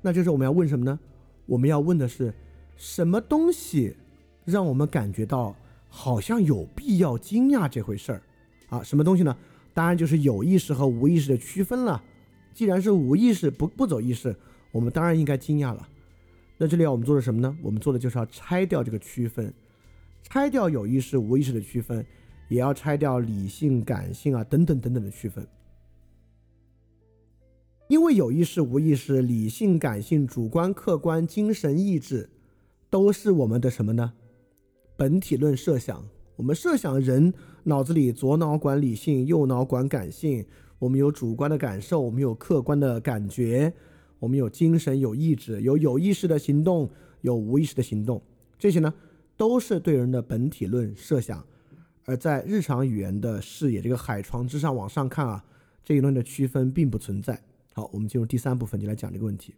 那就是我们要问什么呢？我们要问的是什么东西让我们感觉到好像有必要惊讶这回事儿啊？什么东西呢？当然就是有意识和无意识的区分了。既然是无意识不不走意识，我们当然应该惊讶了。那这里要我们做的什么呢？我们做的就是要拆掉这个区分，拆掉有意识无意识的区分，也要拆掉理性感性啊等等等等的区分。因为有意识无意识、理性感性、主观客观、精神意志，都是我们的什么呢？本体论设想。我们设想人脑子里左脑管理性，右脑管感性。我们有主观的感受，我们有客观的感觉，我们有精神、有意志、有有意识的行动，有无意识的行动。这些呢，都是对人的本体论设想。而在日常语言的视野这个海床之上往上看啊，这一论的区分并不存在。好，我们进入第三部分，就来讲这个问题。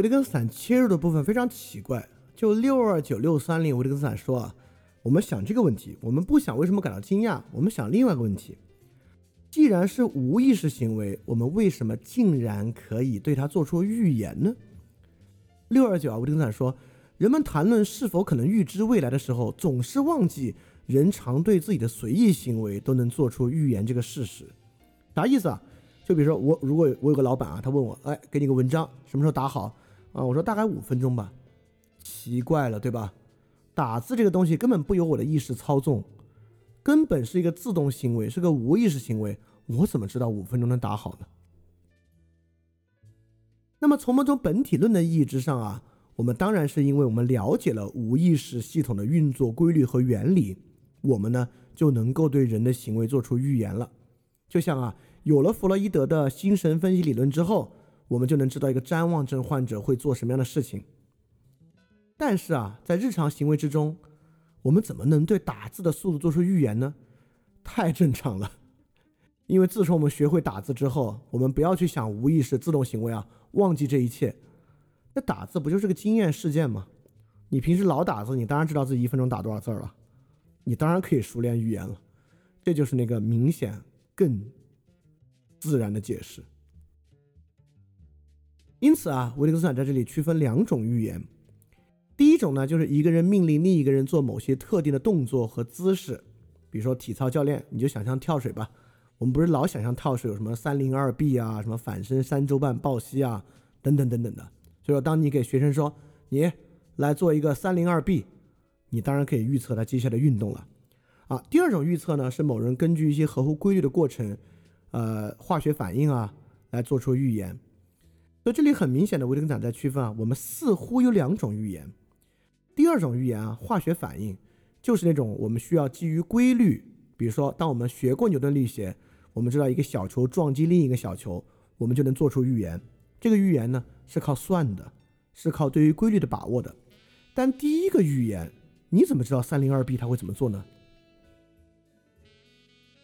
维特根斯坦切入的部分非常奇怪，就六二九六三零，维特根斯坦说啊，我们想这个问题，我们不想为什么感到惊讶，我们想另外一个问题，既然是无意识行为，我们为什么竟然可以对它做出预言呢？六二九啊，维特根斯坦说，人们谈论是否可能预知未来的时候，总是忘记人常对自己的随意行为都能做出预言这个事实。啥意思啊？就比如说我，如果我有个老板啊，他问我，哎，给你个文章，什么时候打好啊？我说大概五分钟吧。奇怪了，对吧？打字这个东西根本不由我的意识操纵，根本是一个自动行为，是个无意识行为。我怎么知道五分钟能打好呢？那么从某种本体论的意义之上啊，我们当然是因为我们了解了无意识系统的运作规律和原理，我们呢就能够对人的行为做出预言了。就像啊，有了弗洛伊德的精神分析理论之后，我们就能知道一个谵妄症患者会做什么样的事情。但是啊，在日常行为之中，我们怎么能对打字的速度做出预言呢？太正常了，因为自从我们学会打字之后，我们不要去想无意识自动行为啊，忘记这一切。那打字不就是个经验事件吗？你平时老打字，你当然知道自己一分钟打多少字了，你当然可以熟练预言了。这就是那个明显更自然的解释。因此啊，维特根斯坦在这里区分两种预言。第一种呢，就是一个人命令另一个人做某些特定的动作和姿势，比如说体操教练，你就想象跳水吧。我们不是老想象跳水有什么三零二 B 啊，什么反身三周半抱膝啊，等等等等的。所以说，当你给学生说你来做一个三零二 B，你当然可以预测他接下来运动了。啊，第二种预测呢，是某人根据一些合乎规律的过程，呃，化学反应啊，来做出预言。所以这里很明显的，维特根斯坦在区分啊，我们似乎有两种预言。第二种预言啊，化学反应就是那种我们需要基于规律，比如说，当我们学过牛顿力学，我们知道一个小球撞击另一个小球，我们就能做出预言。这个预言呢是靠算的，是靠对于规律的把握的。但第一个预言，你怎么知道三零二 B 它会怎么做呢？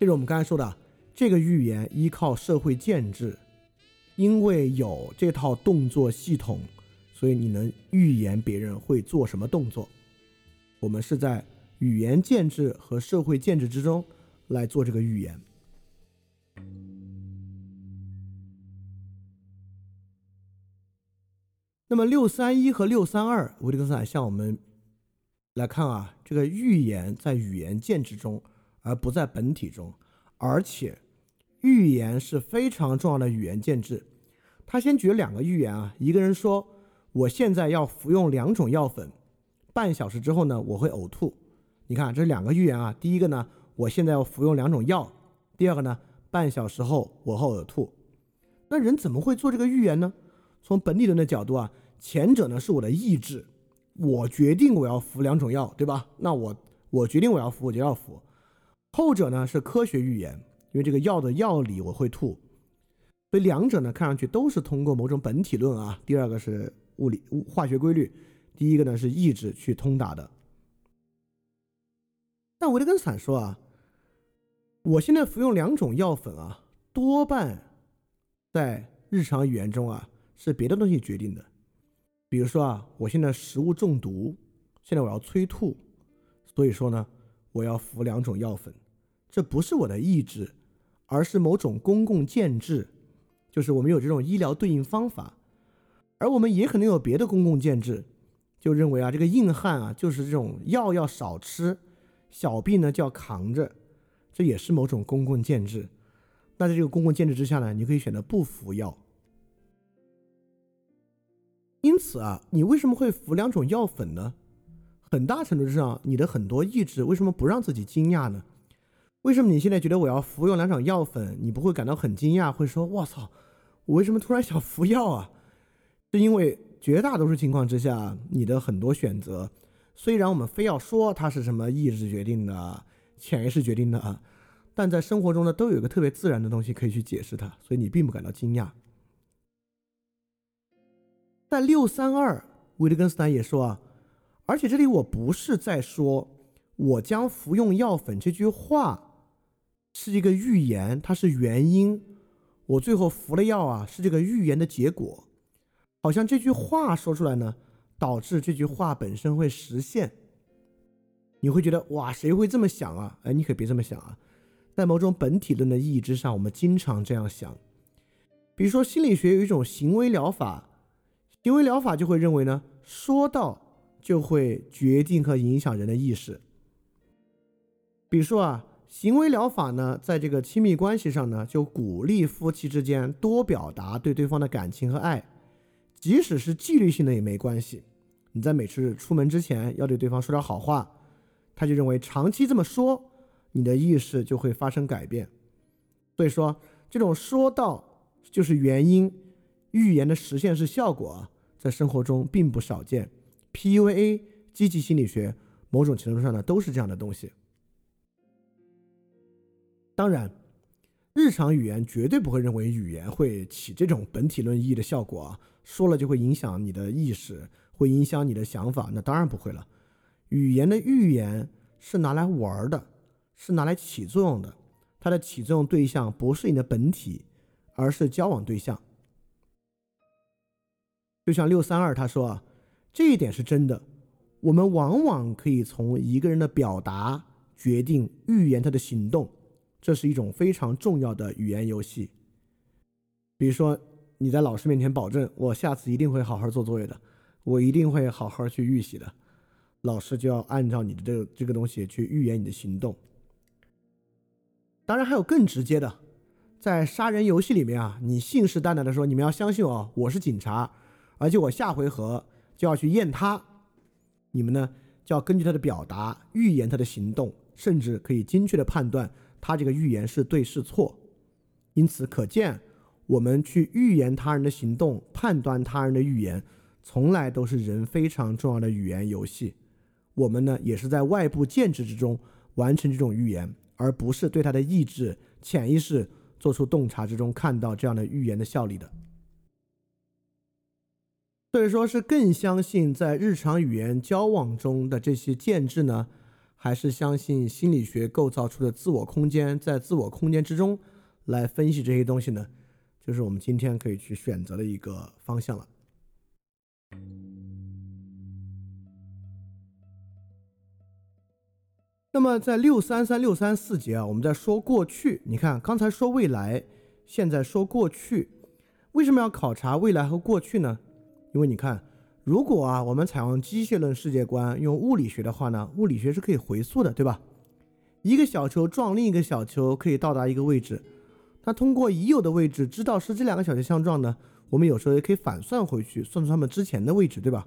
就是我们刚才说的，这个预言依靠社会建制，因为有这套动作系统。所以你能预言别人会做什么动作？我们是在语言建制和社会建制之中来做这个预言。那么六三一和六三二，维特根斯坦向我们来看啊，这个预言在语言建制中，而不在本体中，而且预言是非常重要的语言建制。他先举了两个预言啊，一个人说。我现在要服用两种药粉，半小时之后呢，我会呕吐。你看，这两个预言啊。第一个呢，我现在要服用两种药；第二个呢，半小时后我会呕吐。那人怎么会做这个预言呢？从本体论的角度啊，前者呢是我的意志，我决定我要服两种药，对吧？那我我决定我要服，我就要服。后者呢是科学预言，因为这个药的药理我会吐。所以两者呢看上去都是通过某种本体论啊。第二个是。物理、物化学规律，第一个呢是意志去通达的。但维特根斯坦说啊，我现在服用两种药粉啊，多半在日常语言中啊是别的东西决定的。比如说啊，我现在食物中毒，现在我要催吐，所以说呢，我要服两种药粉，这不是我的意志，而是某种公共建制，就是我们有这种医疗对应方法。而我们也可能有别的公共建制，就认为啊，这个硬汉啊，就是这种药要少吃，小病呢就要扛着，这也是某种公共建制。那在这个公共建制之下呢，你可以选择不服药。因此啊，你为什么会服两种药粉呢？很大程度上，你的很多意志为什么不让自己惊讶呢？为什么你现在觉得我要服用两种药粉，你不会感到很惊讶，会说“我操，我为什么突然想服药啊？”是因为绝大多数情况之下，你的很多选择，虽然我们非要说它是什么意志决定的、潜意识决定的啊，但在生活中呢，都有一个特别自然的东西可以去解释它，所以你并不感到惊讶。在六三二，维特根斯坦也说啊，而且这里我不是在说我将服用药粉这句话是一个预言，它是原因，我最后服了药啊，是这个预言的结果。好像这句话说出来呢，导致这句话本身会实现。你会觉得哇，谁会这么想啊？哎，你可别这么想啊，在某种本体论的意义之上，我们经常这样想。比如说心理学有一种行为疗法，行为疗法就会认为呢，说到就会决定和影响人的意识。比如说啊，行为疗法呢，在这个亲密关系上呢，就鼓励夫妻之间多表达对对方的感情和爱，即使是纪律性的也没关系。你在每次出门之前要对对方说点好话，他就认为长期这么说，你的意识就会发生改变。所以说，这种说到就是原因，预言的实现是效果，在生活中并不少见。PUA、积极心理学，某种程度上呢，都是这样的东西。当然，日常语言绝对不会认为语言会起这种本体论意义的效果啊，说了就会影响你的意识，会影响你的想法，那当然不会了。语言的预言是拿来玩的，是拿来起作用的，它的起作用对象不是你的本体，而是交往对象。就像六三二他说啊，这一点是真的，我们往往可以从一个人的表达决定预言他的行动。这是一种非常重要的语言游戏。比如说，你在老师面前保证，我下次一定会好好做作业的，我一定会好好去预习的，老师就要按照你的这个这个东西去预言你的行动。当然，还有更直接的，在杀人游戏里面啊，你信誓旦旦的说，你们要相信我，我是警察，而且我下回合就要去验他，你们呢就要根据他的表达预言他的行动，甚至可以精确的判断。他这个预言是对是错，因此可见，我们去预言他人的行动、判断他人的预言，从来都是人非常重要的语言游戏。我们呢，也是在外部建制之中完成这种预言，而不是对他的意志、潜意识做出洞察之中看到这样的预言的效力的。所以说是更相信在日常语言交往中的这些建制呢？还是相信心理学构造出的自我空间，在自我空间之中来分析这些东西呢？就是我们今天可以去选择的一个方向了。那么在六三三六三四节啊，我们在说过去。你看，刚才说未来，现在说过去，为什么要考察未来和过去呢？因为你看。如果啊，我们采用机械论世界观，用物理学的话呢，物理学是可以回溯的，对吧？一个小球撞另一个小球可以到达一个位置，那通过已有的位置知道是这两个小球相撞呢，我们有时候也可以反算回去，算出它们之前的位置，对吧？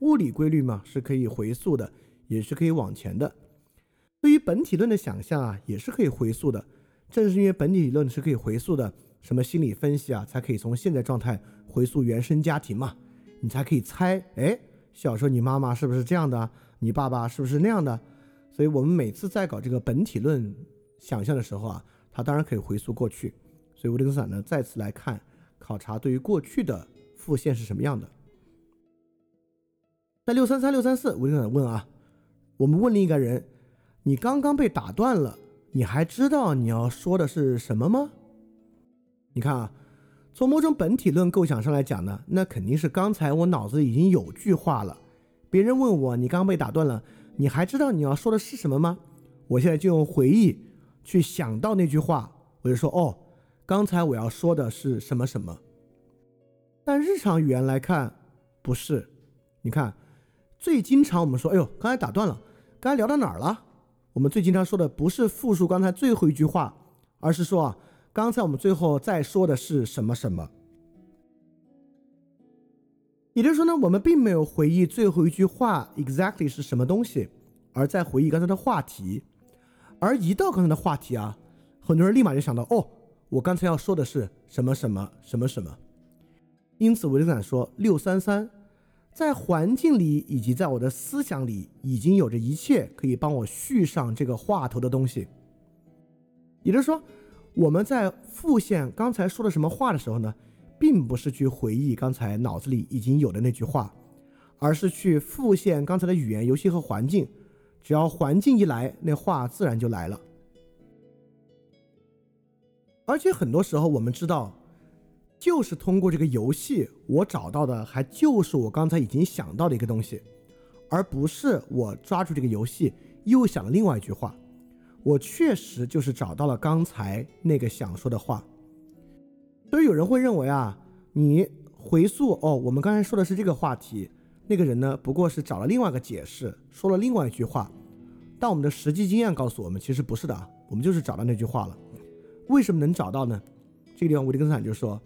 物理规律嘛，是可以回溯的，也是可以往前的。对于本体论的想象啊，也是可以回溯的。正是因为本体论是可以回溯的，什么心理分析啊，才可以从现在状态回溯原生家庭嘛。你才可以猜，哎，小时候你妈妈是不是这样的？你爸爸是不是那样的？所以我们每次在搞这个本体论想象的时候啊，它当然可以回溯过去。所以维特根斯坦呢，再次来看考察对于过去的复现是什么样的。在六三三六三四，维特根斯坦问啊，我们问另一个人，你刚刚被打断了，你还知道你要说的是什么吗？你看啊。从某种本体论构想上来讲呢，那肯定是刚才我脑子已经有句话了。别人问我你刚刚被打断了，你还知道你要说的是什么吗？我现在就用回忆去想到那句话，我就说哦，刚才我要说的是什么什么。但日常语言来看，不是。你看，最经常我们说，哎呦，刚才打断了，刚才聊到哪儿了？我们最经常说的不是复述刚才最后一句话，而是说啊。刚才我们最后再说的是什么什么？也就是说呢，我们并没有回忆最后一句话 exactly 是什么东西，而在回忆刚才的话题。而一到刚才的话题啊，很多人立马就想到，哦，我刚才要说的是什么什么什么什么。因此，维特根斯坦说，六三三在环境里以及在我的思想里，已经有着一切可以帮我续上这个话头的东西。也就是说。我们在复现刚才说的什么话的时候呢，并不是去回忆刚才脑子里已经有的那句话，而是去复现刚才的语言游戏和环境。只要环境一来，那话自然就来了。而且很多时候，我们知道，就是通过这个游戏，我找到的还就是我刚才已经想到的一个东西，而不是我抓住这个游戏又想了另外一句话。我确实就是找到了刚才那个想说的话，所以有人会认为啊，你回溯哦，我们刚才说的是这个话题，那个人呢，不过是找了另外一个解释，说了另外一句话。但我们的实际经验告诉我们，其实不是的啊，我们就是找到那句话了。为什么能找到呢？这个地方，维特根斯坦就说，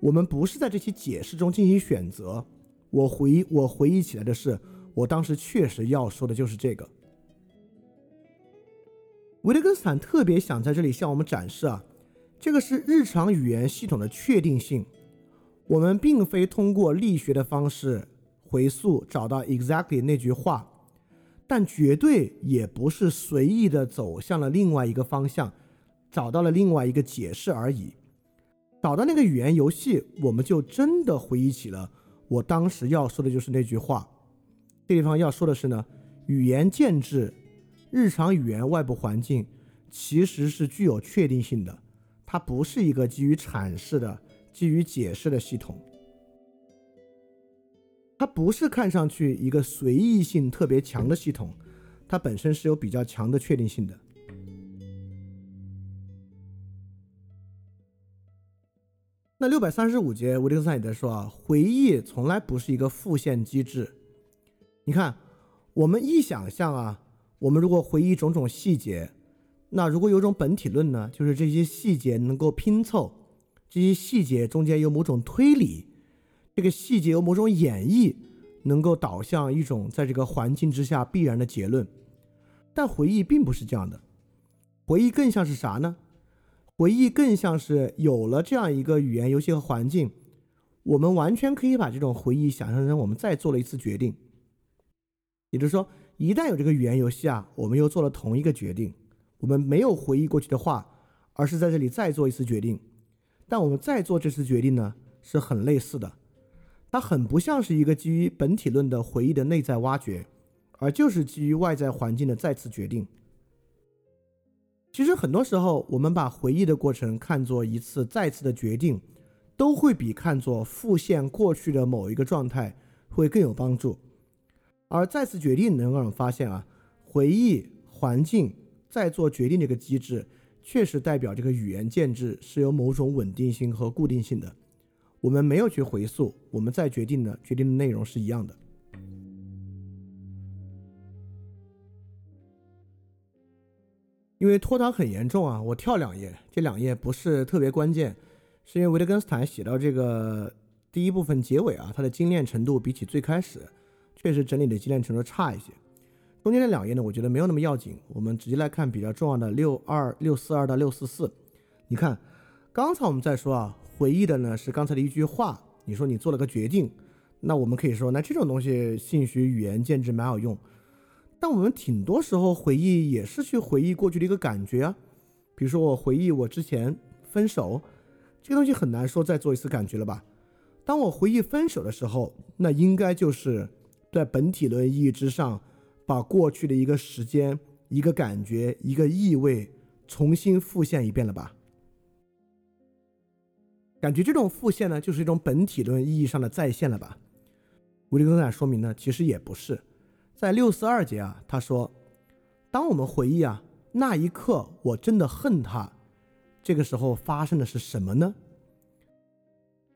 我们不是在这些解释中进行选择。我回我回忆起来的是，我当时确实要说的就是这个。维特根斯坦特别想在这里向我们展示啊，这个是日常语言系统的确定性。我们并非通过力学的方式回溯找到 exactly 那句话。但绝对也不是随意的走向了另外一个方向，找到了另外一个解释而已。找到那个语言游戏，我们就真的回忆起了我当时要说的就是那句话。这地方要说的是呢，语言建制、日常语言外部环境其实是具有确定性的，它不是一个基于阐释的、基于解释的系统。它不是看上去一个随意性特别强的系统，它本身是有比较强的确定性的。那六百三十五节，维特根斯坦也在说啊，回忆从来不是一个复现机制。你看，我们一想象啊，我们如果回忆种种细节，那如果有种本体论呢，就是这些细节能够拼凑，这些细节中间有某种推理。这个细节有某种演绎能够导向一种在这个环境之下必然的结论，但回忆并不是这样的。回忆更像是啥呢？回忆更像是有了这样一个语言游戏和环境，我们完全可以把这种回忆想象成我们再做了一次决定。也就是说，一旦有这个语言游戏啊，我们又做了同一个决定。我们没有回忆过去的话，而是在这里再做一次决定。但我们再做这次决定呢，是很类似的。它很不像是一个基于本体论的回忆的内在挖掘，而就是基于外在环境的再次决定。其实很多时候，我们把回忆的过程看作一次再次的决定，都会比看作复现过去的某一个状态会更有帮助。而再次决定能让我们发现啊，回忆环境再做决定这个机制，确实代表这个语言建制是有某种稳定性和固定性的。我们没有去回溯，我们再决定的决定的内容是一样的。因为拖堂很严重啊，我跳两页，这两页不是特别关键，是因为维特根斯坦写到这个第一部分结尾啊，它的精炼程度比起最开始确实整理的精炼程度差一些。中间的两页呢，我觉得没有那么要紧，我们直接来看比较重要的六二六四二到六四四。你看，刚才我们在说啊。回忆的呢是刚才的一句话，你说你做了个决定，那我们可以说，那这种东西兴许语言建制蛮好用，但我们挺多时候回忆也是去回忆过去的一个感觉啊，比如说我回忆我之前分手，这个东西很难说再做一次感觉了吧？当我回忆分手的时候，那应该就是在本体论意义之上，把过去的一个时间、一个感觉、一个意味重新复现一遍了吧？感觉这种复现呢，就是一种本体论意义上的再现了吧？维利根斯坦说明呢，其实也不是。在六四二节啊，他说：“当我们回忆啊那一刻，我真的恨他，这个时候发生的是什么呢？”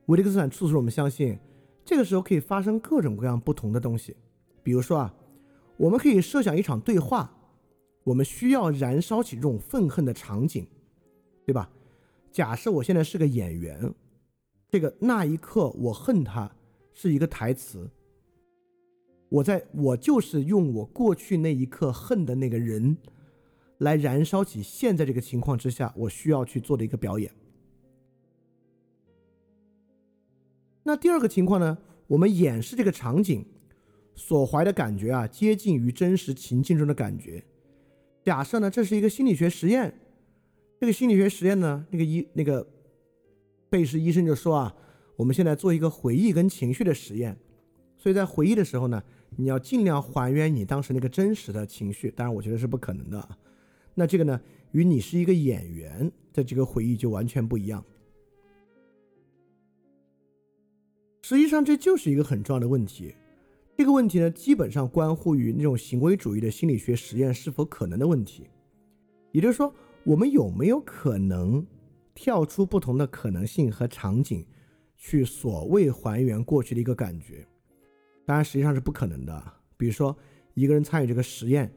维利根斯坦促使我们相信，这个时候可以发生各种各样不同的东西。比如说啊，我们可以设想一场对话，我们需要燃烧起这种愤恨的场景，对吧？假设我现在是个演员，这个那一刻我恨他是一个台词。我在我就是用我过去那一刻恨的那个人，来燃烧起现在这个情况之下我需要去做的一个表演。那第二个情况呢？我们演示这个场景所怀的感觉啊，接近于真实情境中的感觉。假设呢，这是一个心理学实验。这个心理学实验呢，那个医那个贝氏医生就说啊，我们现在做一个回忆跟情绪的实验，所以在回忆的时候呢，你要尽量还原你当时那个真实的情绪，当然我觉得是不可能的。那这个呢，与你是一个演员的这个回忆就完全不一样。实际上这就是一个很重要的问题，这个问题呢，基本上关乎于那种行为主义的心理学实验是否可能的问题，也就是说。我们有没有可能跳出不同的可能性和场景，去所谓还原过去的一个感觉？当然实际上是不可能的。比如说，一个人参与这个实验，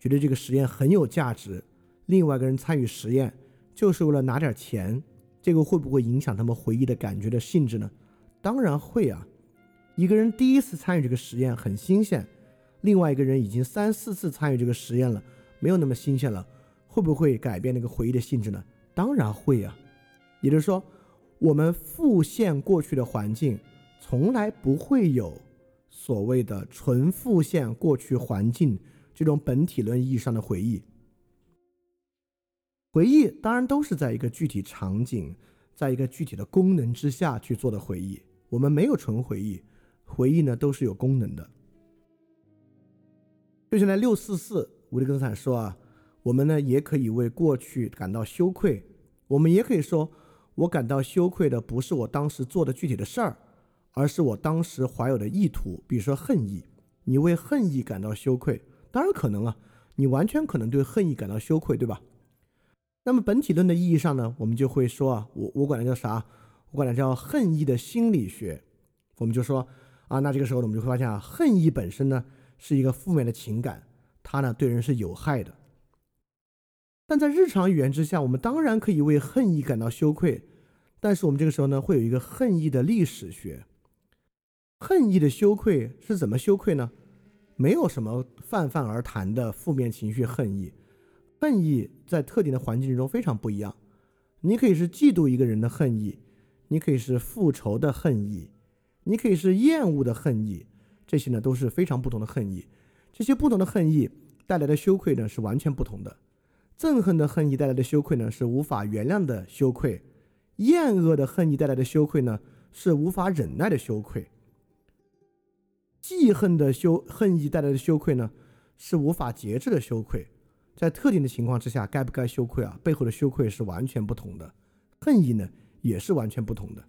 觉得这个实验很有价值；另外一个人参与实验，就是为了拿点钱，这个会不会影响他们回忆的感觉的性质呢？当然会啊。一个人第一次参与这个实验很新鲜，另外一个人已经三四次参与这个实验了，没有那么新鲜了，会不会改变那个回忆的性质呢？当然会啊。也就是说，我们复现过去的环境，从来不会有。所谓的纯复现过去环境这种本体论意义上的回忆，回忆当然都是在一个具体场景，在一个具体的功能之下去做的回忆。我们没有纯回忆，回忆呢都是有功能的。就像在六四四，维特根斯坦说啊，我们呢也可以为过去感到羞愧，我们也可以说，我感到羞愧的不是我当时做的具体的事儿。而是我当时怀有的意图，比如说恨意，你为恨意感到羞愧，当然可能啊，你完全可能对恨意感到羞愧，对吧？那么本体论的意义上呢，我们就会说啊，我我管它叫啥？我管它叫恨意的心理学。我们就说啊，那这个时候呢，我们就会发现啊，恨意本身呢是一个负面的情感，它呢对人是有害的。但在日常语言之下，我们当然可以为恨意感到羞愧，但是我们这个时候呢，会有一个恨意的历史学。恨意的羞愧是怎么羞愧呢？没有什么泛泛而谈的负面情绪。恨意，恨意在特定的环境中非常不一样。你可以是嫉妒一个人的恨意，你可以是复仇的恨意，你可以是厌恶的恨意。这些呢都是非常不同的恨意。这些不同的恨意带来的羞愧呢是完全不同的。憎恨的恨意带来的羞愧呢是无法原谅的羞愧，厌恶的恨意带来的羞愧呢是无法忍耐的羞愧。记恨的羞恨意带来的羞愧呢，是无法节制的羞愧。在特定的情况之下，该不该羞愧啊？背后的羞愧是完全不同的，恨意呢也是完全不同的。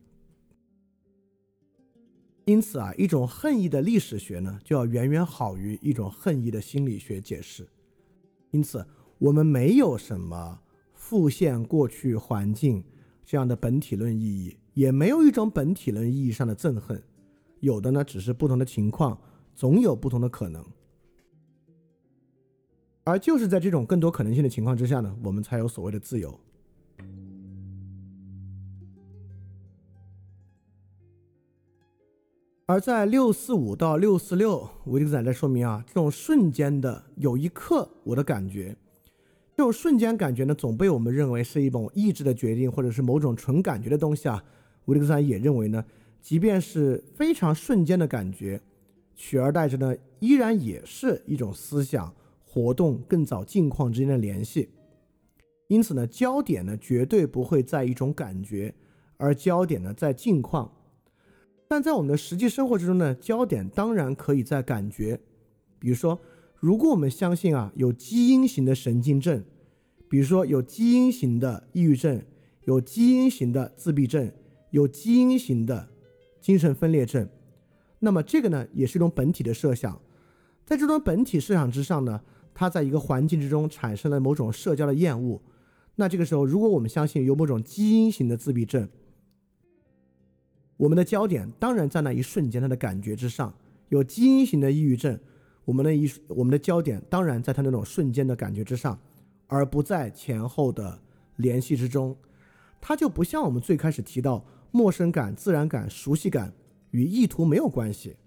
因此啊，一种恨意的历史学呢，就要远远好于一种恨意的心理学解释。因此，我们没有什么复现过去环境这样的本体论意义，也没有一种本体论意义上的憎恨。有的呢，只是不同的情况，总有不同的可能。而就是在这种更多可能性的情况之下呢，我们才有所谓的自由。而在六四五到六四六，维特根斯坦在说明啊，这种瞬间的有一刻我的感觉，这种瞬间感觉呢，总被我们认为是一种意志的决定，或者是某种纯感觉的东西啊。维特根斯坦也认为呢。即便是非常瞬间的感觉，取而代之呢，依然也是一种思想活动更早境况之间的联系。因此呢，焦点呢绝对不会在一种感觉，而焦点呢在境况。但在我们的实际生活之中呢，焦点当然可以在感觉。比如说，如果我们相信啊有基因型的神经症，比如说有基因型的抑郁症，有基因型的自闭症，有基因型的。精神分裂症，那么这个呢，也是一种本体的设想，在这种本体设想之上呢，它在一个环境之中产生了某种社交的厌恶。那这个时候，如果我们相信有某种基因型的自闭症，我们的焦点当然在那一瞬间他的感觉之上；有基因型的抑郁症，我们的一我们的焦点当然在他那种瞬间的感觉之上，而不在前后的联系之中。它就不像我们最开始提到。陌生感、自然感、熟悉感与意图没有关系，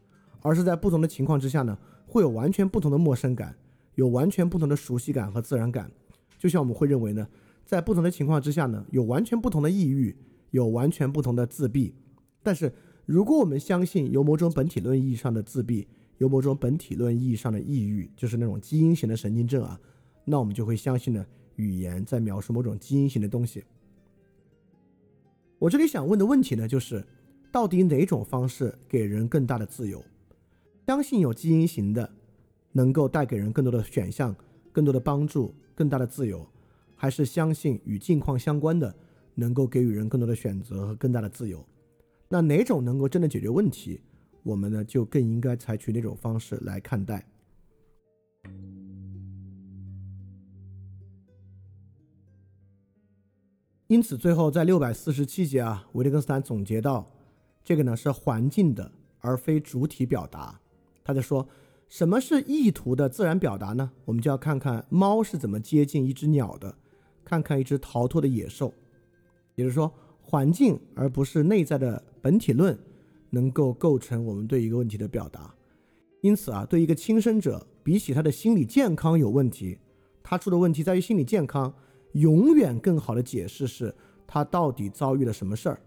而是在不同的情况之下呢，会有完全不同的陌生感，有完全不同的熟悉感和自然感。就像我们会认为呢，在不同的情况之下呢，有完全不同的抑郁，有完全不同的自闭。但是，如果我们相信有某种本体论意义上的自闭，有某种本体论意义上的抑郁，就是那种基因型的神经症啊，那我们就会相信呢，语言在描述某种基因型的东西。我这里想问的问题呢，就是到底哪种方式给人更大的自由？相信有基因型的能够带给人更多的选项、更多的帮助、更大的自由，还是相信与境况相关的能够给予人更多的选择和更大的自由？那哪种能够真的解决问题，我们呢就更应该采取哪种方式来看待？因此，最后在六百四十七节啊，维特根斯坦总结到，这个呢是环境的，而非主体表达。他在说，什么是意图的自然表达呢？我们就要看看猫是怎么接近一只鸟的，看看一只逃脱的野兽。也就是说，环境而不是内在的本体论，能够构成我们对一个问题的表达。因此啊，对一个轻生者，比起他的心理健康有问题，他出的问题在于心理健康，永远更好的解释是他到底遭遇了什么事儿。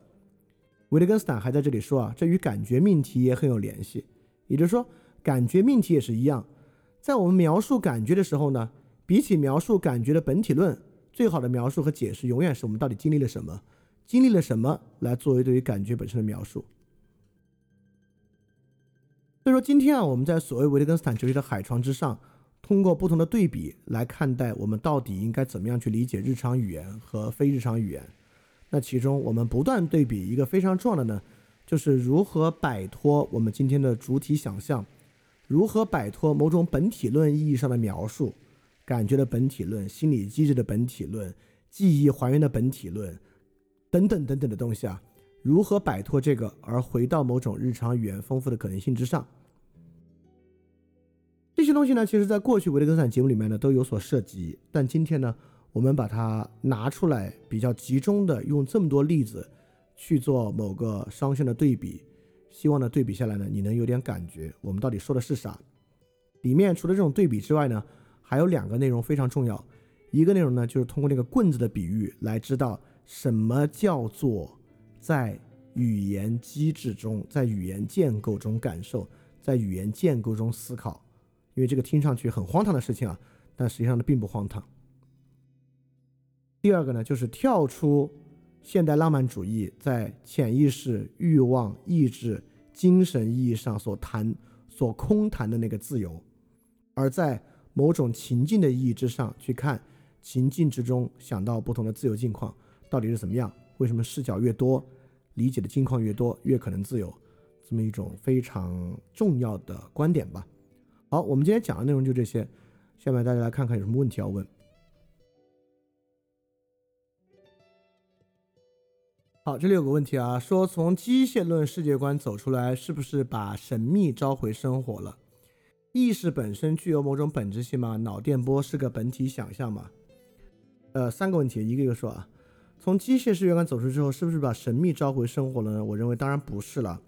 维特根斯坦还在这里说啊，这与感觉命题也很有联系。也就是说，感觉命题也是一样，在我们描述感觉的时候呢，比起描述感觉的本体论，最好的描述和解释永远是我们到底经历了什么，经历了什么来作为对于感觉本身的描述。所以说，今天啊，我们在所谓维特根斯坦哲学的海床之上，通过不同的对比来看待我们到底应该怎么样去理解日常语言和非日常语言。那其中，我们不断对比一个非常重要的呢，就是如何摆脱我们今天的主体想象，如何摆脱某种本体论意义上的描述，感觉的本体论、心理机制的本体论、记忆还原的本体论等等等等的东西啊，如何摆脱这个而回到某种日常语言丰富的可能性之上？这些东西呢，其实在过去维特根斯坦节目里面呢都有所涉及，但今天呢。我们把它拿出来，比较集中的用这么多例子去做某个双线的对比，希望呢对比下来呢，你能有点感觉，我们到底说的是啥？里面除了这种对比之外呢，还有两个内容非常重要。一个内容呢，就是通过那个棍子的比喻来知道什么叫做在语言机制中，在语言建构中感受，在语言建构中思考。因为这个听上去很荒唐的事情啊，但实际上呢并不荒唐。第二个呢，就是跳出现代浪漫主义在潜意识、欲望、意志、精神意义上所谈、所空谈的那个自由，而在某种情境的意义之上去看情境之中想到不同的自由境况到底是怎么样？为什么视角越多，理解的境况越多，越可能自由？这么一种非常重要的观点吧。好，我们今天讲的内容就这些，下面大家来看看有什么问题要问。好，这里有个问题啊，说从机械论世界观走出来，是不是把神秘召回生活了？意识本身具有某种本质性吗？脑电波是个本体想象吗？呃，三个问题，一个一个说啊。从机械世界观走出之后，是不是把神秘召回生活了呢？我认为当然不是了。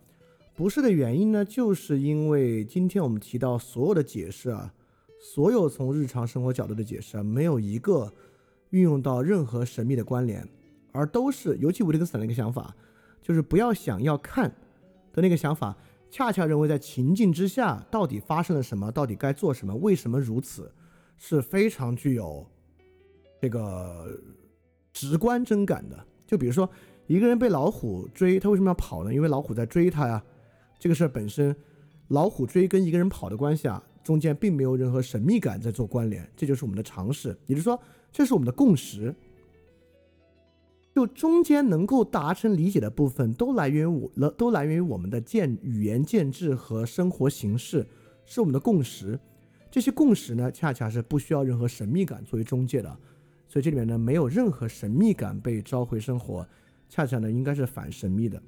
不是的原因呢，就是因为今天我们提到所有的解释啊，所有从日常生活角度的解释啊，没有一个运用到任何神秘的关联。而都是，尤其维特根斯坦的一个想法，就是不要想要看的那个想法，恰恰认为在情境之下到底发生了什么，到底该做什么，为什么如此，是非常具有这个直观真感的。就比如说，一个人被老虎追，他为什么要跑呢？因为老虎在追他呀。这个事儿本身，老虎追跟一个人跑的关系啊，中间并没有任何神秘感在做关联，这就是我们的常识，也就是说，这是我们的共识。就中间能够达成理解的部分，都来源于我了，都来源于我们的建语言建制和生活形式，是我们的共识。这些共识呢，恰恰是不需要任何神秘感作为中介的。所以这里面呢，没有任何神秘感被召回生活，恰恰呢，应该是反神秘的。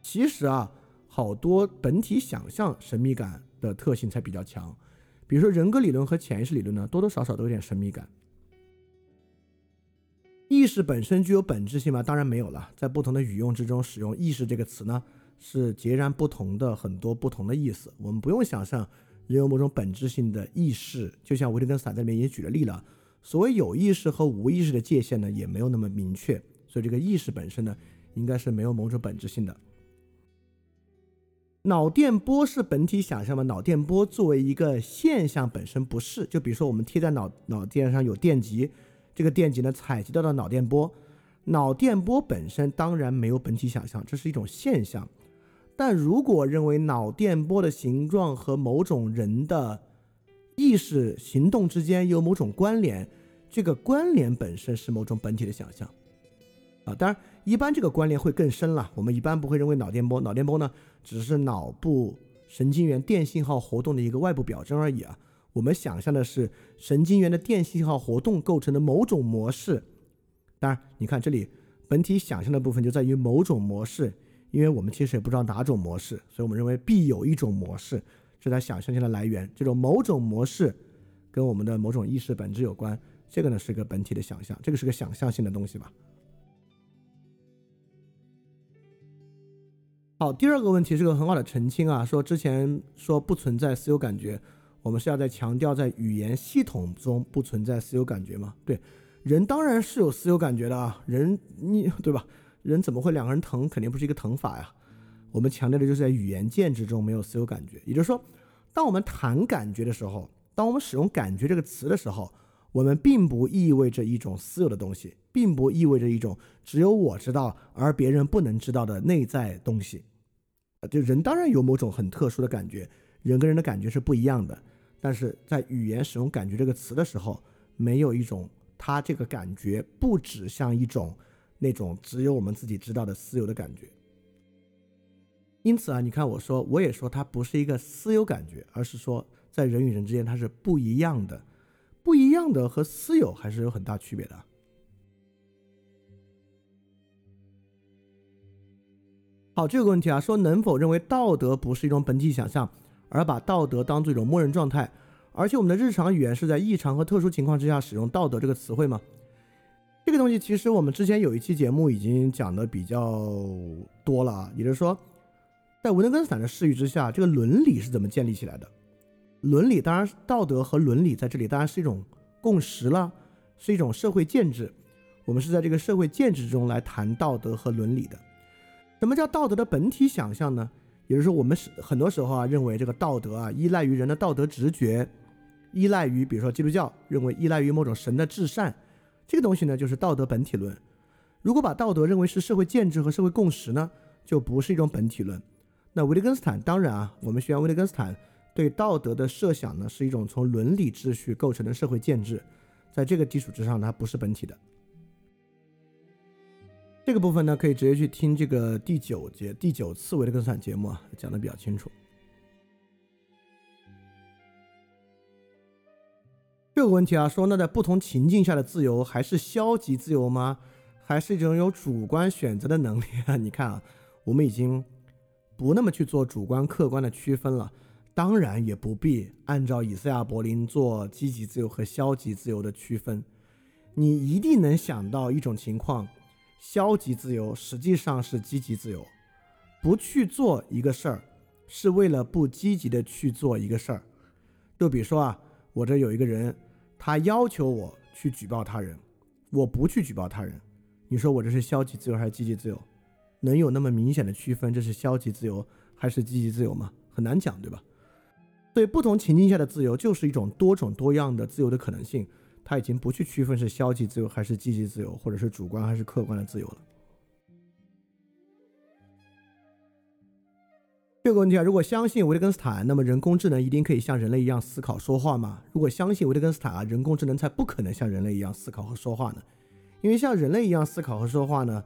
其实啊，好多本体想象神秘感的特性才比较强，比如说人格理论和潜意识理论呢，多多少少都有点神秘感。意识本身具有本质性吗？当然没有了。在不同的语用之中，使用“意识”这个词呢，是截然不同的很多不同的意思。我们不用想象人有某种本质性的意识，就像维特根斯坦在里面也举了例了。所谓有意识和无意识的界限呢，也没有那么明确。所以这个意识本身呢，应该是没有某种本质性的。脑电波是本体想象吗？脑电波作为一个现象本身不是。就比如说我们贴在脑脑电上有电极。这个电极呢，采集到的脑电波，脑电波本身当然没有本体想象，这是一种现象。但如果认为脑电波的形状和某种人的意识行动之间有某种关联，这个关联本身是某种本体的想象。啊，当然，一般这个关联会更深了。我们一般不会认为脑电波，脑电波呢，只是脑部神经元电信号活动的一个外部表征而已啊。我们想象的是神经元的电信号活动构成的某种模式。当然，你看这里本体想象的部分就在于某种模式，因为我们其实也不知道哪种模式，所以我们认为必有一种模式，是他想象性的来源。这种某种模式跟我们的某种意识本质有关，这个呢是个本体的想象，这个是个想象性的东西吧。好，第二个问题是个很好的澄清啊，说之前说不存在私有感觉，我们是要在强调在语言系统中不存在私有感觉吗？对，人当然是有私有感觉的啊，人你对吧？人怎么会两个人疼？肯定不是一个疼法呀。我们强调的就是在语言建制中没有私有感觉，也就是说，当我们谈感觉的时候，当我们使用“感觉”这个词的时候，我们并不意味着一种私有的东西，并不意味着一种只有我知道而别人不能知道的内在东西。就人当然有某种很特殊的感觉，人跟人的感觉是不一样的。但是在语言使用“感觉”这个词的时候，没有一种它这个感觉不指向一种那种只有我们自己知道的私有的感觉。因此啊，你看我说，我也说它不是一个私有感觉，而是说在人与人之间它是不一样的，不一样的和私有还是有很大区别的。好，这个问题啊，说能否认为道德不是一种本体想象，而把道德当做一种默认状态？而且我们的日常语言是在异常和特殊情况之下使用“道德”这个词汇吗？这个东西其实我们之前有一期节目已经讲的比较多了啊，也就是说，在维特根斯坦的视域之下，这个伦理是怎么建立起来的？伦理当然，道德和伦理在这里当然是一种共识了，是一种社会建制。我们是在这个社会建制中来谈道德和伦理的。什么叫道德的本体想象呢？也就是说，我们是很多时候啊，认为这个道德啊，依赖于人的道德直觉，依赖于比如说基督教认为依赖于某种神的至善，这个东西呢，就是道德本体论。如果把道德认为是社会建制和社会共识呢，就不是一种本体论。那维特根斯坦当然啊，我们学员维特根斯坦对道德的设想呢，是一种从伦理秩序构成的社会建制，在这个基础之上，它不是本体的。这个部分呢，可以直接去听这个第九节第九次维特根斯坦节目啊，讲的比较清楚。这个问题啊，说那在不同情境下的自由还是消极自由吗？还是一种有主观选择的能力啊？你看啊，我们已经不那么去做主观客观的区分了，当然也不必按照以赛亚柏林做积极自由和消极自由的区分。你一定能想到一种情况。消极自由实际上是积极自由，不去做一个事儿，是为了不积极的去做一个事儿。就比如说啊，我这有一个人，他要求我去举报他人，我不去举报他人，你说我这是消极自由还是积极自由？能有那么明显的区分，这是消极自由还是积极自由吗？很难讲，对吧？对不同情境下的自由，就是一种多种多样的自由的可能性。他已经不去区分是消极自由还是积极自由，或者是主观还是客观的自由了。这个问题啊，如果相信维特根斯坦，那么人工智能一定可以像人类一样思考说话吗？如果相信维特根斯坦啊，人工智能才不可能像人类一样思考和说话呢？因为像人类一样思考和说话呢，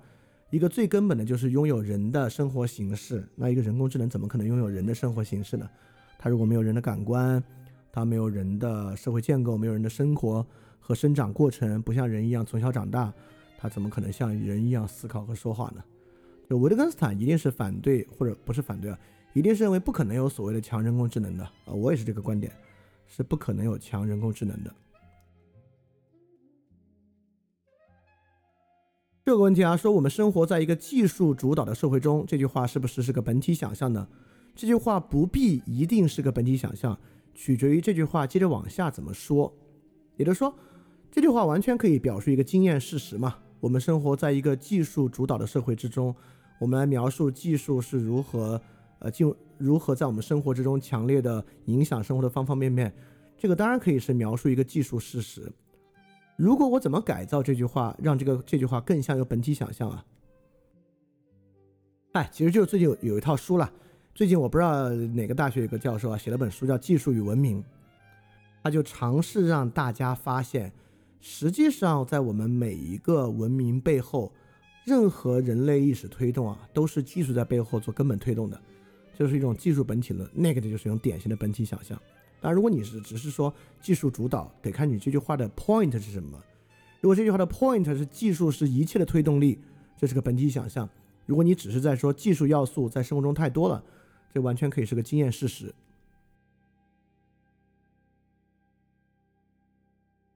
一个最根本的就是拥有人的生活形式。那一个人工智能怎么可能拥有人的生活形式呢？它如果没有人的感官，它没有人的社会建构，没有人的生活。和生长过程不像人一样从小长大，他怎么可能像人一样思考和说话呢？就维特根斯坦一定是反对，或者不是反对啊，一定是认为不可能有所谓的强人工智能的啊。我也是这个观点，是不可能有强人工智能的。这个问题啊，说我们生活在一个技术主导的社会中，这句话是不是是个本体想象呢？这句话不必一定是个本体想象，取决于这句话接着往下怎么说，也就是说。这句话完全可以表述一个经验事实嘛？我们生活在一个技术主导的社会之中，我们来描述技术是如何，呃，进如何在我们生活之中强烈的影响生活的方方面面。这个当然可以是描述一个技术事实。如果我怎么改造这句话，让这个这句话更像一个本体想象啊？哎，其实就是最近有有一套书了。最近我不知道哪个大学有个教授啊，写了本书叫《技术与文明》，他就尝试让大家发现。实际上，在我们每一个文明背后，任何人类历史推动啊，都是技术在背后做根本推动的，就是一种技术本体论。那个就是一种典型的本体想象。那如果你是只是说技术主导，得看你这句话的 point 是什么。如果这句话的 point 是技术是一切的推动力，这是个本体想象。如果你只是在说技术要素在生活中太多了，这完全可以是个经验事实。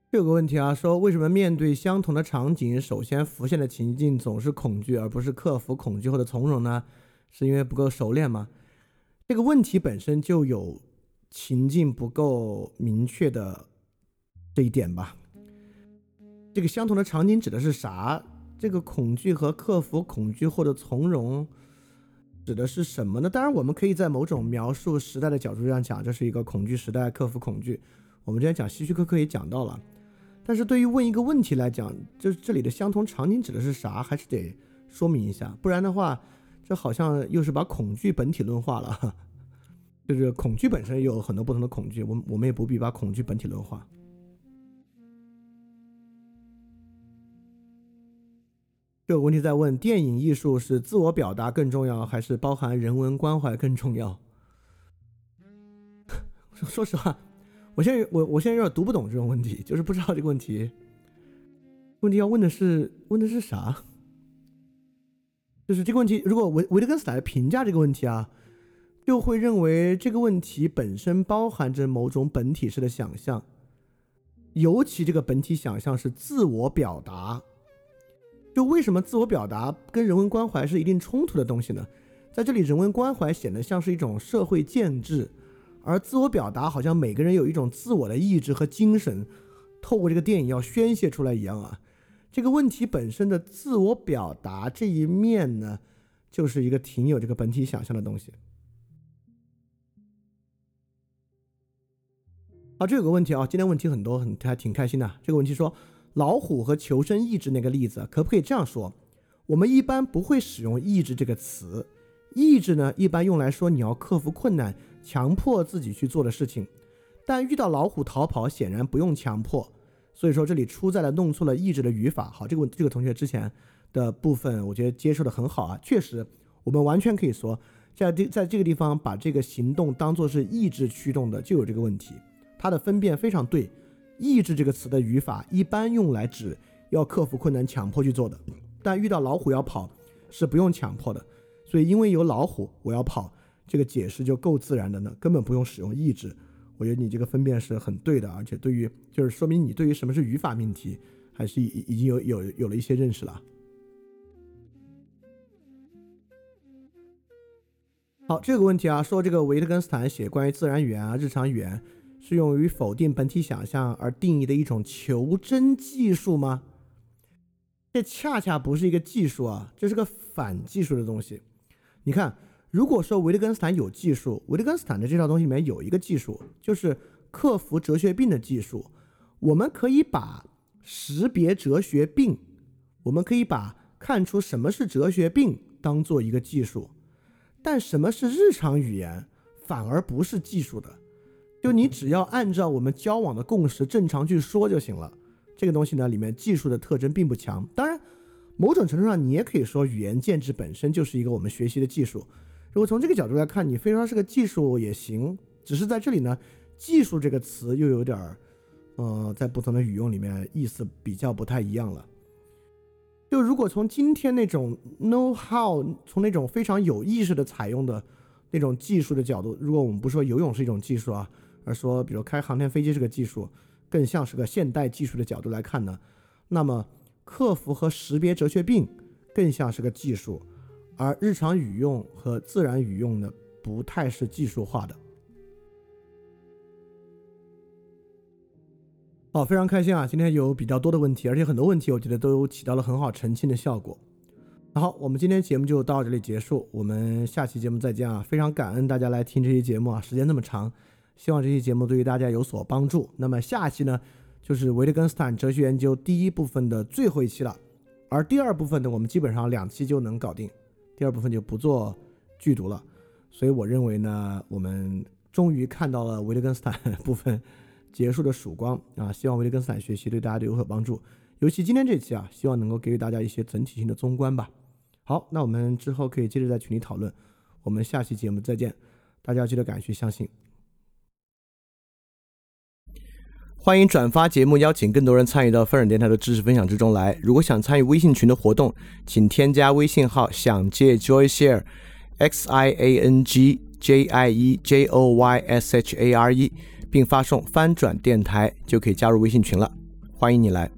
有个问题啊，说为什么面对相同的场景，首先浮现的情境总是恐惧，而不是克服恐惧后的从容呢？是因为不够熟练吗？这个问题本身就有。情境不够明确的这一点吧。这个相同的场景指的是啥？这个恐惧和克服恐惧后的从容指的是什么呢？当然，我们可以在某种描述时代的角度上讲，这是一个恐惧时代，克服恐惧。我们之前讲希区柯克也讲到了。但是对于问一个问题来讲，就是这里的相同场景指的是啥，还是得说明一下，不然的话，这好像又是把恐惧本体论化了。就是恐惧本身有很多不同的恐惧，我我们也不必把恐惧本体论化。这个问题在问：电影艺术是自我表达更重要，还是包含人文关怀更重要？说实话，我现在我我现在有点读不懂这种问题，就是不知道这个问题，问题要问的是问的是啥？就是这个问题，如果维维特根斯坦评价这个问题啊，就会认为这个问题本身包含着某种本体式的想象，尤其这个本体想象是自我表达。就为什么自我表达跟人文关怀是一定冲突的东西呢？在这里，人文关怀显得像是一种社会建制，而自我表达好像每个人有一种自我的意志和精神，透过这个电影要宣泄出来一样啊。这个问题本身的自我表达这一面呢，就是一个挺有这个本体想象的东西。好，这有个问题啊，今天问题很多，很还挺开心的。这个问题说。老虎和求生意志那个例子，可不可以这样说？我们一般不会使用意志这个词，意志呢，一般用来说你要克服困难，强迫自己去做的事情。但遇到老虎逃跑，显然不用强迫。所以说这里出在了弄错了意志的语法。好，这个这个同学之前的部分，我觉得接受的很好啊。确实，我们完全可以说，在这在这个地方把这个行动当做是意志驱动的，就有这个问题。它的分辨非常对。意志这个词的语法一般用来指要克服困难、强迫去做的，但遇到老虎要跑是不用强迫的。所以因为有老虎，我要跑，这个解释就够自然的呢，根本不用使用意志。我觉得你这个分辨是很对的，而且对于就是说明你对于什么是语法命题还是已已经有有有了一些认识了。好，这个问题啊，说这个维特根斯坦写关于自然语言啊、日常语言。是用于否定本体想象而定义的一种求真技术吗？这恰恰不是一个技术啊，这是个反技术的东西。你看，如果说维特根斯坦有技术，维特根斯坦的这套东西里面有一个技术，就是克服哲学病的技术。我们可以把识别哲学病，我们可以把看出什么是哲学病当做一个技术，但什么是日常语言反而不是技术的。就你只要按照我们交往的共识正常去说就行了。这个东西呢，里面技术的特征并不强。当然，某种程度上你也可以说语言建制本身就是一个我们学习的技术。如果从这个角度来看，你非说是个技术也行。只是在这里呢，技术这个词又有点儿，呃，在不同的语用里面意思比较不太一样了。就如果从今天那种 know how，从那种非常有意识的采用的那种技术的角度，如果我们不说游泳是一种技术啊。而说，比如开航天飞机这个技术，更像是个现代技术的角度来看呢，那么克服和识别哲学病更像是个技术，而日常语用和自然语用呢，不太是技术化的。好，非常开心啊！今天有比较多的问题，而且很多问题我觉得都起到了很好澄清的效果。好，我们今天节目就到这里结束，我们下期节目再见啊！非常感恩大家来听这期节目啊，时间那么长。希望这期节目对于大家有所帮助。那么下期呢，就是维特根斯坦哲学研究第一部分的最后一期了。而第二部分呢，我们基本上两期就能搞定，第二部分就不做剧读了。所以我认为呢，我们终于看到了维特根斯坦部分结束的曙光啊！希望维特根斯坦学习对大家都有所帮助。尤其今天这期啊，希望能够给予大家一些整体性的综观吧。好，那我们之后可以接着在群里讨论。我们下期节目再见，大家记得敢去相信。欢迎转发节目，邀请更多人参与到翻转电台的知识分享之中来。如果想参与微信群的活动，请添加微信号“想借 Joy Share”，X I A N G J I E J O Y S H A R E，并发送“翻转电台”就可以加入微信群了。欢迎你来。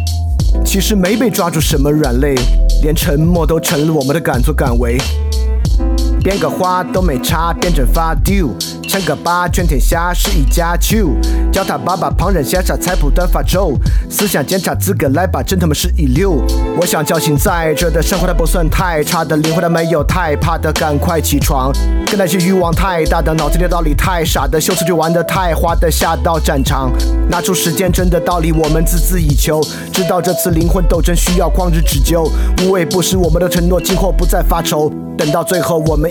其实没被抓住什么软肋，连沉默都成了我们的敢作敢为。编个花都没差，变成发丢。称个八，全天下是一家球。叫他爸爸，旁人羡煞菜谱短发愁。思想检查资格来吧，真他妈是一流。我想叫醒在这的生活，它不算太差的灵魂，它没有太怕的，赶快起床。跟那些欲望太大的，脑子里的道理太傻的，秀词就玩的太花的，下到战场，拿出时间真的道理，我们孜孜以求。知道这次灵魂斗争需要旷日持久，无畏不是我们的承诺，今后不再发愁。等到最后，我们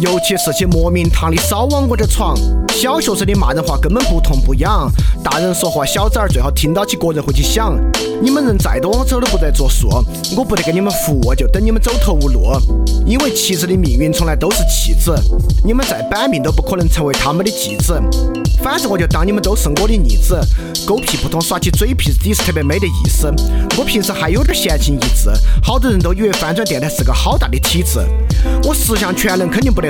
尤其是些莫名堂的少往我这闯。小学生的骂人话根本不痛不痒，大人说话小崽儿最好听到起个人会去想。你们人再多，我走都不得作数，我不得给你们服务，就等你们走投无路。因为妻子的命运从来都是弃子，你们再板命都不可能成为他们的继子。反正我就当你们都是我的逆子，狗屁不通耍起嘴皮子底是特别没得意思。我平时还有点闲情逸致，好多人都以为翻转电台是个好大的体制。我十项全能肯定不得